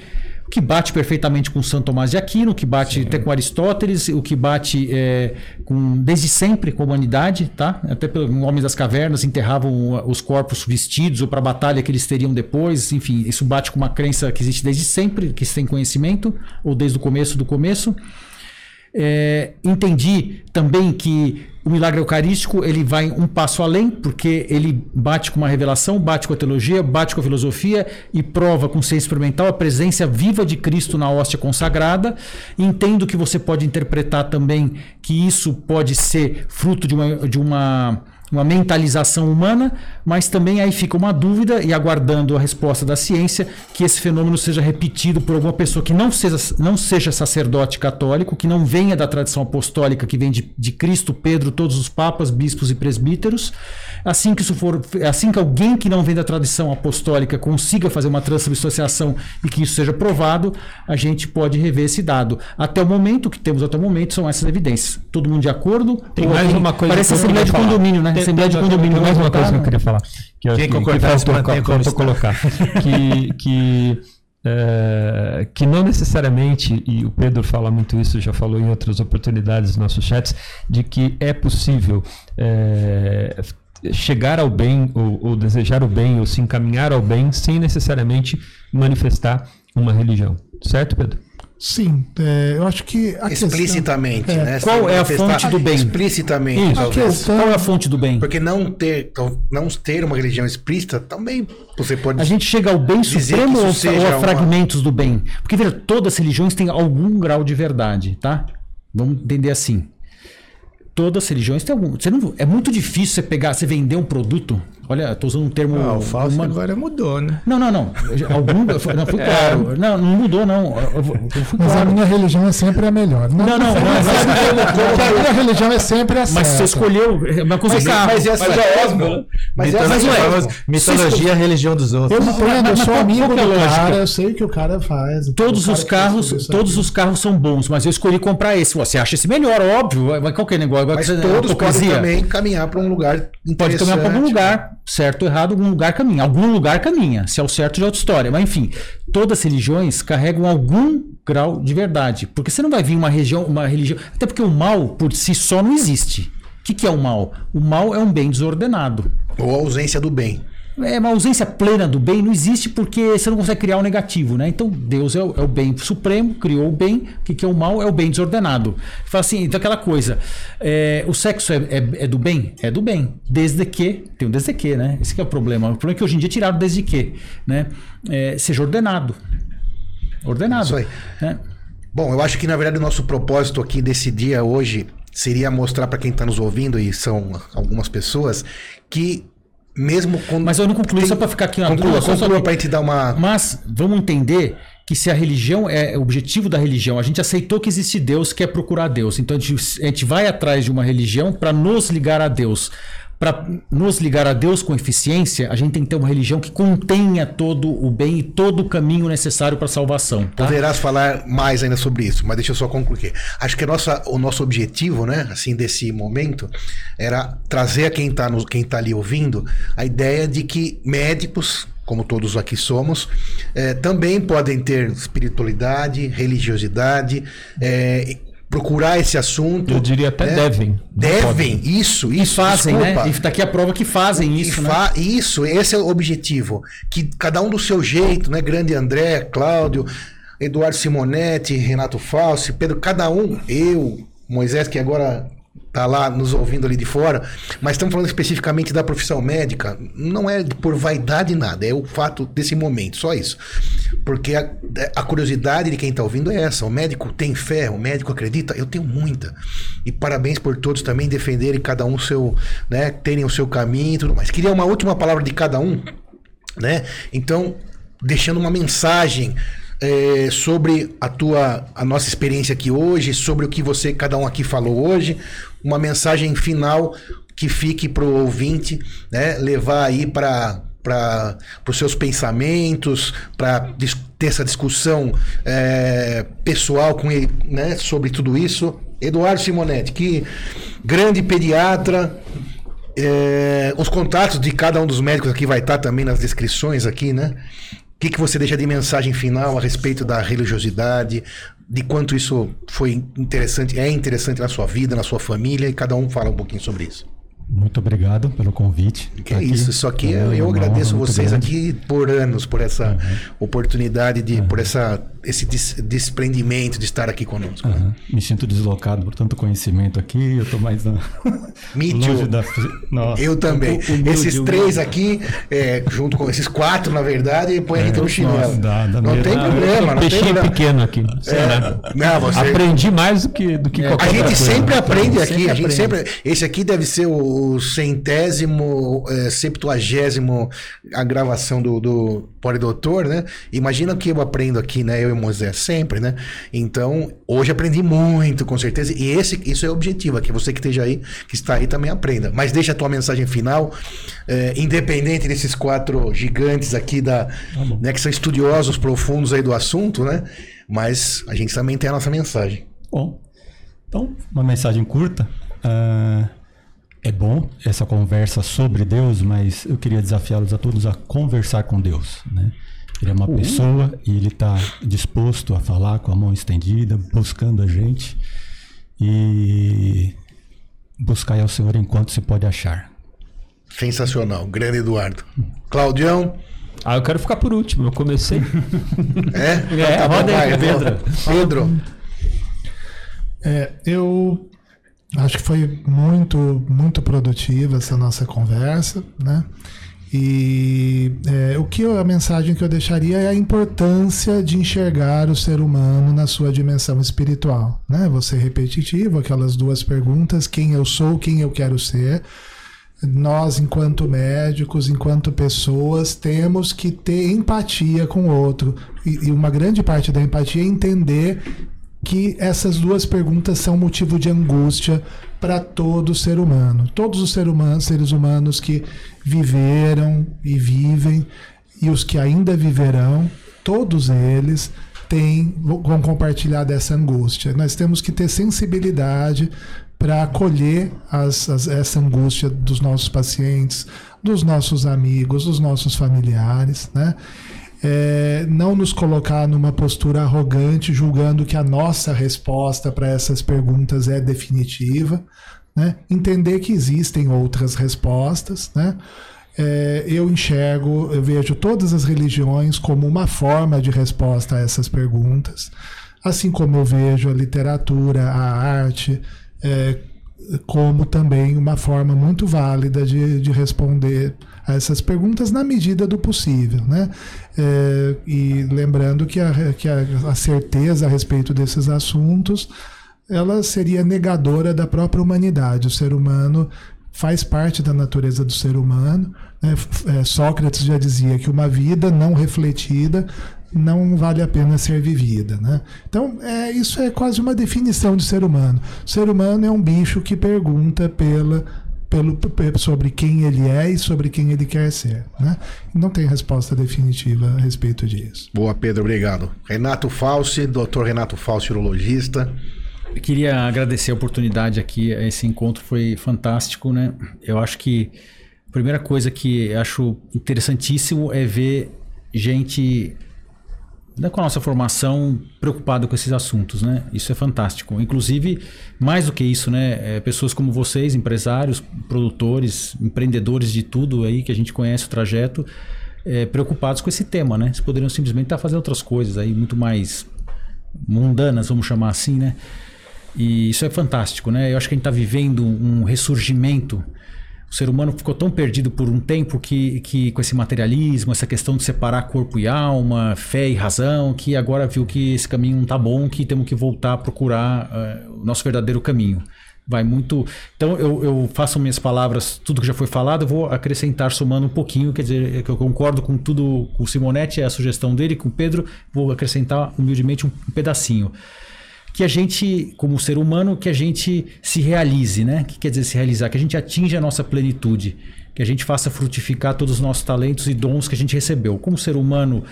que bate perfeitamente com São Tomás de Aquino, que bate até com Aristóteles, o que bate é, com desde sempre com a humanidade, tá? Até pelo Homens das Cavernas enterravam os corpos vestidos ou para a batalha que eles teriam depois, enfim, isso bate com uma crença que existe desde sempre, que se tem conhecimento, ou desde o começo do começo. É, entendi também que o milagre eucarístico ele vai um passo além, porque ele bate com uma revelação, bate com a teologia, bate com a filosofia e prova com ciência experimental a presença viva de Cristo na hóstia consagrada. Entendo que você pode interpretar também que isso pode ser fruto de uma, de uma uma mentalização humana, mas também aí fica uma dúvida e aguardando a resposta da ciência que esse fenômeno seja repetido por alguma pessoa que não seja, não seja sacerdote católico, que não venha da tradição apostólica que vem de, de Cristo, Pedro, todos os papas, bispos e presbíteros. Assim que isso for, assim que alguém que não vem da tradição apostólica consiga fazer uma transubstanciação e que isso seja provado, a gente pode rever esse dado. Até o momento o que temos até o momento são essas evidências. Todo mundo de acordo? Tem mais alguém- uma coisa Parece que eu assembleia de falar. condomínio, né? Tem- Assembleia de condomínio. Mais uma coisa que eu queria falar. Que, eu- Quem que, concordar, que faltou, faltou colocar. que, que, é, que não necessariamente, e o Pedro fala muito isso, já falou em outras oportunidades nos nossos chats, de que é possível é, chegar ao bem, ou, ou desejar o bem, ou se encaminhar ao bem, sem necessariamente manifestar uma religião. Certo, Pedro? Sim, é, eu acho que a questão- Explicitamente, É. né? Qual é a fonte do bem? Explicitamente, Isso. questão- Qual é a fonte do bem? Porque não ter, então, não ter uma religião explícita também você pode. A gente chega ao bem supremo ou, ou a uma- fragmentos do bem? Porque, veja, todas as religiões têm algum grau de verdade, tá? Vamos entender assim. Todas as religiões têm algum. Você não, é muito difícil você pegar, você vender um produto Olha, eu tô usando um termo. Ah, o Fausto uma- agora mudou, né? Não, não, não. Algum, não, fui claro. Não, não mudou, não. Eu, eu- fui Mas a claro. minha religião é sempre a melhor. Não, não, não. Porque a minha religião é sempre a Mas você certa. escolheu. Uma coisa é carro. mas essa é óbvio. Mas essa Mas, é ué, óbvio. Mitologia é a religião dos outros. Eu entendo, eu mas sou amigo é a do lógica? cara, eu sei o que o cara faz. Todos os carros, todos os carros são bons, mas eu escolhi comprar esse. Você acha esse melhor, óbvio. Mas qualquer negócio. Agora Mas todos podem também caminhar para um lugar Pode caminhar para algum lugar, certo ou errado, algum lugar caminha. Algum lugar caminha. Se é o certo, já é outra história. Mas enfim, todas as religiões carregam algum grau de verdade. Porque você não vai vir uma região, uma religião. Até porque o mal por si só não existe. O que, que é o mal? O mal é um bem desordenado. Ou a ausência do bem. É, uma ausência plena do bem não existe porque você não consegue criar o negativo, né? Então Deus é o, é o bem supremo, criou o bem, o que, que é o mal? É o bem desordenado. Fala assim, então aquela coisa, é, o sexo é, é- é do bem? É do bem, desde que, tem um desde que, né? Esse que é o problema. O problema é que hoje em dia tiraram desde que, né? É, seja ordenado. Ordenado. Isso aí. né? Bom, eu acho que na verdade o nosso propósito aqui desse dia hoje seria mostrar para quem está nos ouvindo, e são algumas pessoas, que mesmo quando. Mas eu não concluí só para ficar aqui na Conclua, dúvida, só- conclua que- para gente dar uma. Mas vamos entender que se a religião é o objetivo da religião, a gente aceitou que existe Deus, quer procurar Deus. Então a gente, a gente vai atrás de uma religião para nos ligar a Deus. Para nos ligar a Deus com eficiência, a gente tem que ter uma religião que contenha todo o bem e todo o caminho necessário para a salvação. Tá? Poderás falar mais ainda sobre isso, mas deixa eu só concluir. Acho que nossa, o nosso objetivo, né, assim, desse momento, era trazer a quem está tá ali ouvindo a ideia de que médicos, como todos aqui somos, eh, também podem ter espiritualidade, religiosidade, eh, procurar esse assunto. Eu diria até né? devem. Devem, isso, E isso. fazem, desculpa. né? E tá aqui a prova que fazem E isso, né? fa- Isso, esse é o objetivo. Que cada um do seu jeito, né? Grande André, Cláudio, Eduardo Simonetti, Renato Falsi, Pedro, cada um, eu, Moisés, que agora tá lá nos ouvindo ali de fora, mas estamos falando especificamente da profissão médica, não é por vaidade nada, é o fato desse momento, só isso. Porque a, a curiosidade de quem está ouvindo é essa, o médico tem fé, o médico acredita, eu tenho muita. E parabéns por todos também defenderem cada um seu, né, terem o seu caminho e tudo mais. Queria uma última palavra de cada um, né? Então, deixando uma mensagem eh, sobre a tua, a nossa experiência aqui hoje, sobre o que você, cada um aqui falou hoje, uma mensagem final que fique para o ouvinte, né? Levar aí para para os seus pensamentos, para ter essa discussão eh, pessoal com ele, né, sobre tudo isso. Eduardo Simonetti, que grande pediatra, é, os contatos de cada um dos médicos aqui vai estar também nas descrições aqui, né? O que, que você deixa de mensagem final a respeito da religiosidade, de quanto isso foi interessante, é interessante na sua vida, na sua família, e cada um fala um pouquinho sobre isso. Muito obrigado pelo convite. Que é isso, só que eu, eu agradeço honra vocês aqui por anos, por essa oportunidade, de, por essa, esse des- desprendimento de estar aqui conosco. né? Aham. Me sinto deslocado por tanto conhecimento aqui. Eu tô mais na... Me longe da. Nossa. Eu também. esses três aqui, é, junto com esses quatro, na verdade, põe a gente no chinelo. nossa, dá- dá não tem problema, não tem Peixinho problema. pequeno aqui. Lá. Não, você... Aprendi mais do que, do que A qualquer gente outra coisa. sempre aprende aqui, Sempre a gente aprende. sempre. Esse aqui deve ser o centésimo, é, septuagésimo a gravação do, do Pode Doutor, né? Imagina o que eu aprendo aqui, né? Eu o Moisés, sempre, né? Então, hoje aprendi muito, com certeza. E esse, isso é o objetivo, é que você que esteja aí, que está aí, também aprenda. Mas deixa a tua mensagem final, é, independente desses quatro gigantes aqui, da, né, que são estudiosos profundos aí do assunto, né? Mas a gente também tem a nossa mensagem. Bom, então, uma mensagem curta. Ah, é bom essa conversa sobre Deus, mas eu queria desafiá-los a todos a conversar com Deus. Né? Ele é uma pessoa e ele está disposto a falar com a mão estendida, buscando a gente. E buscar ao Senhor enquanto se pode achar. Sensacional, grande Eduardo. Claudião, Ah, eu quero ficar por último. Eu comecei. é? É, Então roda aí, vai, Pedro. Pedro, É, eu acho que foi muito, muito produtiva essa nossa conversa, né? E é, o que eu- a mensagem que eu deixaria é a importância de enxergar o ser humano na sua dimensão espiritual, né? Você repetitivo, aquelas duas perguntas: quem eu sou, quem eu quero ser. nós, enquanto médicos, enquanto pessoas, temos que ter empatia com o outro. E, e uma grande parte da empatia é entender que essas duas perguntas são motivo de angústia para todo ser humano. Todos os humanos, seres humanos que viveram e vivem e os que ainda viverão, todos eles têm, vão compartilhar dessa angústia. Nós temos que ter sensibilidade para acolher as, as, essa angústia dos nossos pacientes, dos nossos amigos, dos nossos familiares, né? É, não nos colocar numa postura arrogante, julgando que a nossa resposta para essas perguntas é definitiva, né? entender que existem outras respostas. Né? É, eu enxergo, eu vejo todas as religiões como uma forma de resposta a essas perguntas, assim como eu vejo a literatura, a arte, é, como também uma forma muito válida de, de responder a essas perguntas na medida do possível. Né? É, e lembrando que, a, que a, a certeza a respeito desses assuntos ela seria negadora da própria humanidade. O ser humano faz parte da natureza do ser humano. Né? É, Sócrates já dizia que uma vida não refletida não vale a pena ser vivida. Né? Então, é, isso é quase uma definição de ser humano. O ser humano é um bicho que pergunta pela, pelo, sobre quem ele é e sobre quem ele quer ser. Né? Não tem resposta definitiva a respeito disso. Boa, Pedro, obrigado. Renato Falsi, doutor Renato Falsi, urologista. Eu queria agradecer a oportunidade aqui, esse encontro foi fantástico, né? Eu acho que a primeira coisa que acho interessantíssimo é ver gente né, com a nossa formação preocupada com esses assuntos, né? Isso é fantástico. Inclusive, mais do que isso, né? É, pessoas como vocês, empresários, produtores, empreendedores de tudo aí que a gente conhece o trajeto, é, preocupados com esse tema, né? Eles poderiam simplesmente estar fazendo outras coisas aí muito mais mundanas, vamos chamar assim, né? E isso é fantástico, né? Eu acho que a gente está vivendo um ressurgimento. O ser humano ficou tão perdido por um tempo que, que com esse materialismo, essa questão de separar corpo e alma, fé e razão, que agora viu que esse caminho não está bom, que temos que voltar a procurar uh, o nosso verdadeiro caminho. Vai muito. Então eu, eu faço minhas palavras, tudo que já foi falado, vou acrescentar somando um pouquinho, quer dizer, que eu concordo com tudo, com o Simonetti, é a sugestão dele, com o Pedro, vou acrescentar humildemente um, um pedacinho que a gente, como ser humano, que a gente se realize, né? O que quer dizer se realizar? Que a gente atinja a nossa plenitude, que a gente faça frutificar todos os nossos talentos e dons que a gente recebeu. Como ser humano,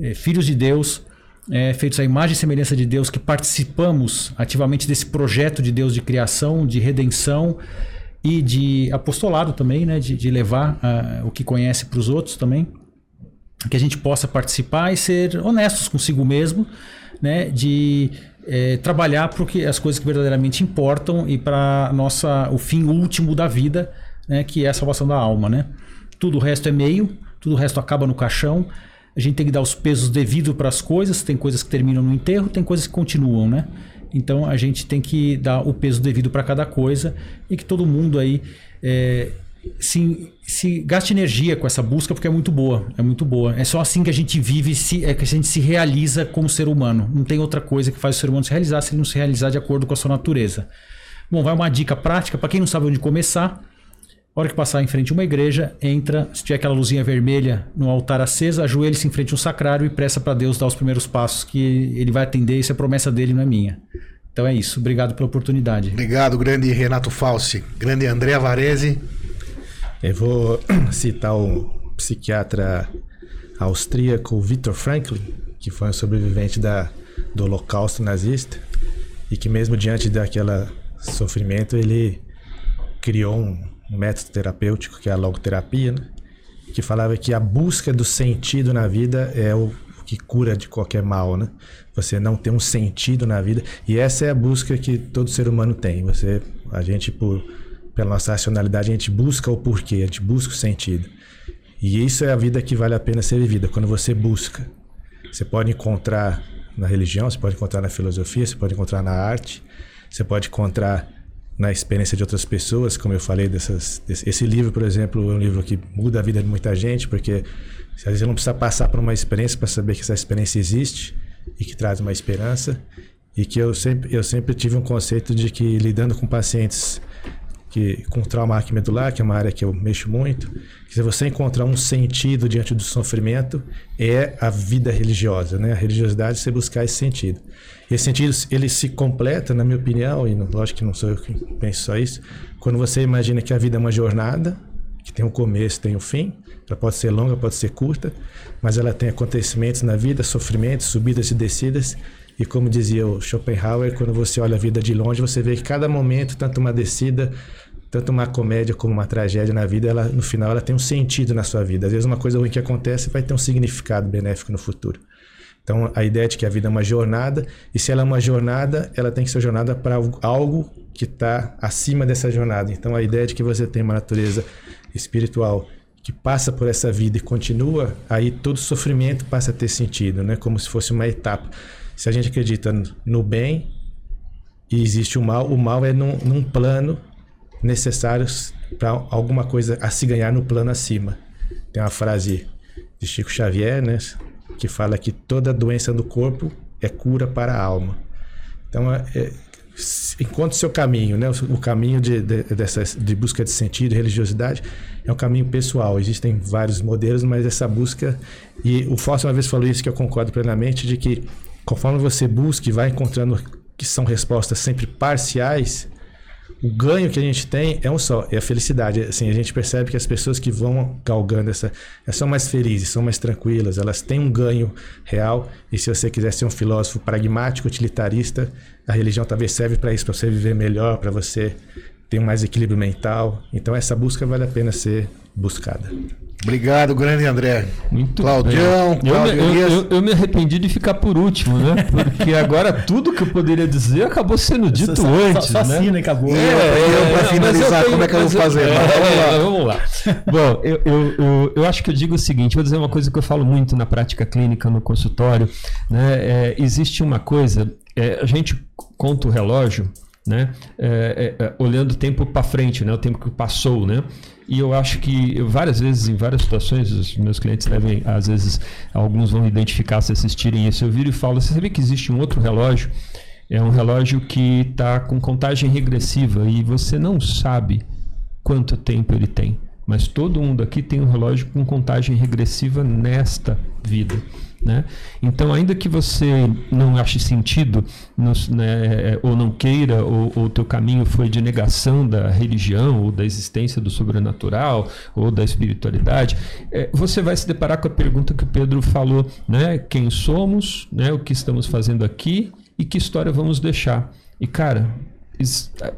é, filhos de Deus, é, feitos à imagem e semelhança de Deus, que participamos ativamente desse projeto de Deus de criação, de redenção e de apostolado também, né? De, de levar uh, o que conhece para os outros também. Que a gente possa participar e ser honestos consigo mesmo, né? De é, trabalhar para as coisas que verdadeiramente importam e para nossa o fim último da vida, né, que é a salvação da alma, né? Tudo o resto é meio, tudo o resto acaba no caixão. A gente tem que dar os pesos devidos para as coisas. Tem coisas que terminam no enterro, tem coisas que continuam, né? Então a gente tem que dar o peso devido para cada coisa e que todo mundo aí é, se, se gaste energia com essa busca porque é muito boa, é muito boa. É só assim que a gente vive, se, é que a gente se realiza como ser humano. Não tem outra coisa que faz o ser humano se realizar se ele não se realizar de acordo com a sua natureza. Bom, vai uma dica prática para quem não sabe onde começar. A hora que passar em frente a uma igreja, entra, se tiver aquela luzinha vermelha no altar acesa, ajoelhe-se em frente a um sacrário e peça para Deus dar os primeiros passos que ele vai atender, isso é promessa dele, não é minha. Então é isso, obrigado pela oportunidade. Obrigado, grande Renato Falsi, grande André Varese. Eu vou citar o psiquiatra austríaco Viktor Franklin, que foi um sobrevivente da, do Holocausto nazista e que mesmo diante daquele sofrimento ele criou um método terapêutico que é a logoterapia, né? que falava que a busca do sentido na vida é o que cura de qualquer mal, né? Você não tem um sentido na vida e essa é a busca que todo ser humano tem. Você, a gente por pela nossa racionalidade, a gente busca o porquê, a gente busca o sentido. E isso é a vida que vale a pena ser vivida, quando você busca. Você pode encontrar na religião, você pode encontrar na filosofia, você pode encontrar na arte, você pode encontrar na experiência de outras pessoas, como eu falei dessas, desse, esse livro, por exemplo, é um livro que muda a vida de muita gente, porque às vezes não precisa passar por uma experiência para saber que essa experiência existe e que traz uma esperança e que eu sempre eu sempre tive um conceito de que lidando com pacientes que com trauma arquimedular, que é uma área que eu mexo muito, se você encontrar um sentido diante do sofrimento, é a vida religiosa, né? A religiosidade é você buscar esse sentido. E esse sentido, ele se completa, na minha opinião, e lógico que não sou eu que penso só isso, quando você imagina que a vida é uma jornada, que tem um começo, tem um fim, ela pode ser longa, pode ser curta, mas ela tem acontecimentos na vida, sofrimentos, subidas e descidas, e como dizia o Schopenhauer, quando você olha a vida de longe, você vê que cada momento, tanto uma descida, tanto uma comédia como uma tragédia na vida, ela, no final ela tem um sentido na sua vida. Às vezes uma coisa ruim que acontece vai ter um significado benéfico no futuro. Então a ideia de que a vida é uma jornada, e se ela é uma jornada, ela tem que ser jornada para algo- que está acima dessa jornada. Então a ideia de que você tem uma natureza espiritual que passa por essa vida e continua, aí todo sofrimento passa a ter sentido, né? Como se fosse uma etapa. Se a gente acredita no bem e existe o mal, o mal é num, num plano necessário para alguma coisa a se ganhar no plano acima. Tem uma frase de Chico Xavier, né? Que fala que toda doença do corpo é cura para a alma. Então, é, é, encontre seu caminho, né? O, o caminho de, de, dessas, de busca de sentido religiosidade é um caminho pessoal. Existem vários modelos, mas essa busca... E o Fausto uma vez falou isso que eu concordo plenamente, de que conforme você busca e vai encontrando que são respostas sempre parciais, o ganho que a gente tem é um só, é a felicidade. Assim, a gente percebe que as pessoas que vão galgando essa, são mais felizes, são mais tranquilas, elas têm um ganho real. E se você quiser ser um filósofo pragmático, utilitarista, a religião talvez serve para isso, para você viver melhor, para você ter um mais equilíbrio mental. Então essa busca vale a pena ser buscada. Obrigado, grande André. Muito Claudião, bem. Eu, Cláudio me- eu, Elias. eu- eu me arrependi de ficar por último, né? Porque agora tudo que eu poderia dizer acabou sendo dito Só- só- antes, só né? assina e acabou. eu, pra mas finalizar, tenho- como é que eu vou fazer? é, Mas vamos lá. é, vamos lá. Bom, eu, eu, eu, eu acho que eu digo o seguinte, vou dizer uma coisa que eu falo muito na prática clínica, no consultório. Né? É, existe uma coisa, é, a gente conta o relógio, né? É, é, é, olhando o tempo para frente, né? o tempo que passou, né? E eu acho que eu, várias vezes, em várias situações, os meus clientes devem, às vezes, alguns vão identificar se assistirem isso. Eu viro e falo: você sabia que existe um outro relógio? É um relógio que está com contagem regressiva e você não sabe quanto tempo ele tem. Mas todo mundo aqui tem um relógio com contagem regressiva nesta vida. Né? Então, ainda que você não ache sentido, né, ou não queira, ou o teu caminho foi de negação da religião, ou da existência do sobrenatural, ou da espiritualidade, eh, você vai se deparar com a pergunta que o Pedro falou: né? quem somos, né? o que estamos fazendo aqui e que história vamos deixar. E, cara,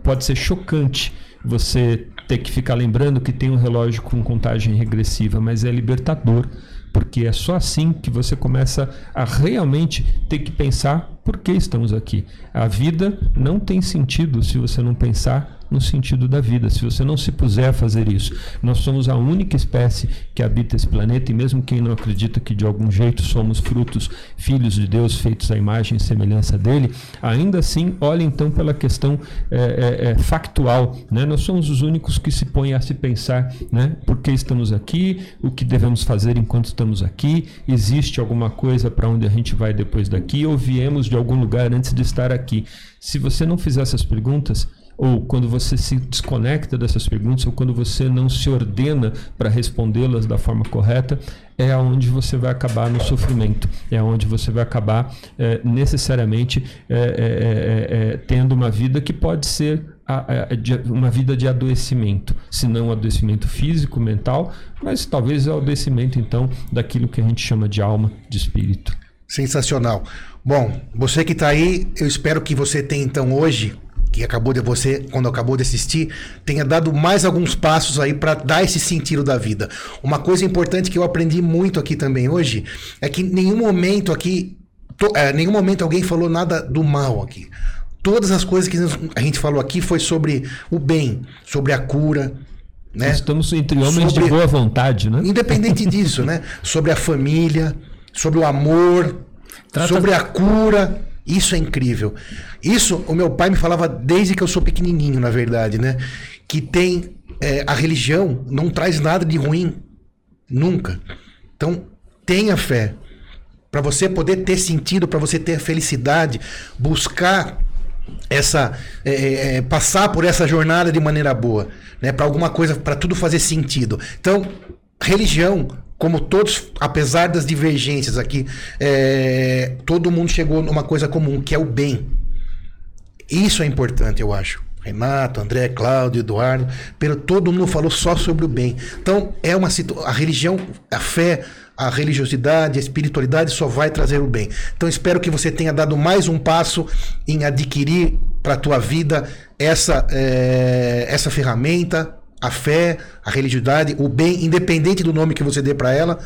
pode ser chocante você ter que ficar lembrando que tem um relógio com contagem regressiva, mas é libertador, porque é só assim que você começa a realmente ter que pensar por que estamos aqui. A vida não tem sentido se você não pensar no sentido da vida, se você não se puser a fazer isso. Nós somos a única espécie que habita esse planeta e mesmo quem não acredita que de algum jeito somos frutos, filhos de Deus, feitos à imagem e semelhança dele, ainda assim, olha então pela questão é, é, é, factual. Né? Nós somos os únicos que se põem a se pensar né? por que estamos aqui, o que devemos fazer enquanto estamos aqui, existe alguma coisa para onde a gente vai depois daqui ou viemos de algum lugar antes de estar aqui. Se você não fizer essas perguntas, ou quando você se desconecta dessas perguntas, ou quando você não se ordena para respondê-las da forma correta, é onde você vai acabar no sofrimento, é onde você vai acabar é, necessariamente é, é, é, é, tendo uma vida que pode ser a, a, de, uma vida de adoecimento, se não adoecimento físico, mental, mas talvez o adoecimento então daquilo que a gente chama de alma, de espírito. Sensacional. Bom, você que está aí, eu espero que você tenha então hoje, que acabou de você, quando acabou de assistir, tenha dado mais alguns passos aí para dar esse sentido da vida. Uma coisa importante que eu aprendi muito aqui também hoje é que nenhum momento aqui, to, é, nenhum momento alguém falou nada do mal aqui. Todas as coisas que a gente falou aqui foi sobre o bem, sobre a cura, né? Estamos entre homens Sobre- de boa vontade, né? Independente disso, né? Sobre a família, sobre o amor, Trata- sobre a cura. Isso é incrível. Isso o meu pai me falava desde que eu sou pequenininho, na verdade, né? Que tem é, a religião não traz nada de ruim nunca. Então tenha fé para você poder ter sentido, para você ter felicidade, buscar essa é, é, é, passar por essa jornada de maneira boa, né? Para alguma coisa, para tudo fazer sentido. Então, religião, como todos, apesar das divergências aqui, é, todo mundo chegou numa coisa comum, que é o bem. Isso é importante, eu acho. Renato, André, Cláudio, Eduardo, pero todo mundo falou só sobre o bem. Então, é uma a religião, a fé, a religiosidade, a espiritualidade só vai trazer o bem. Então, espero que você tenha dado mais um passo em adquirir para a tua vida essa, é, essa ferramenta, a fé, a religiosidade, o bem, independente do nome que você dê para ela.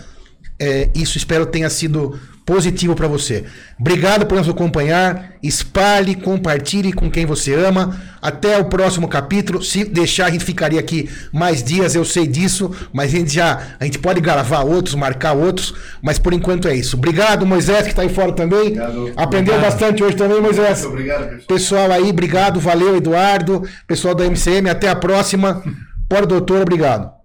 É, isso espero tenha sido positivo para você. Obrigado por nos acompanhar. Espalhe, compartilhe com quem você ama. Até o próximo capítulo. Se deixar, a gente ficaria aqui mais dias, eu sei disso, mas a gente já a gente pode gravar outros, marcar outros, mas por enquanto é isso. Obrigado, Moisés, que está aí fora também. Obrigado. Aprendeu Obrigado. bastante hoje também, Moisés. Muito obrigado, pessoal. Pessoal aí, obrigado, valeu, Eduardo. Pessoal da MCM, até a próxima. Pode, doutor, obrigado.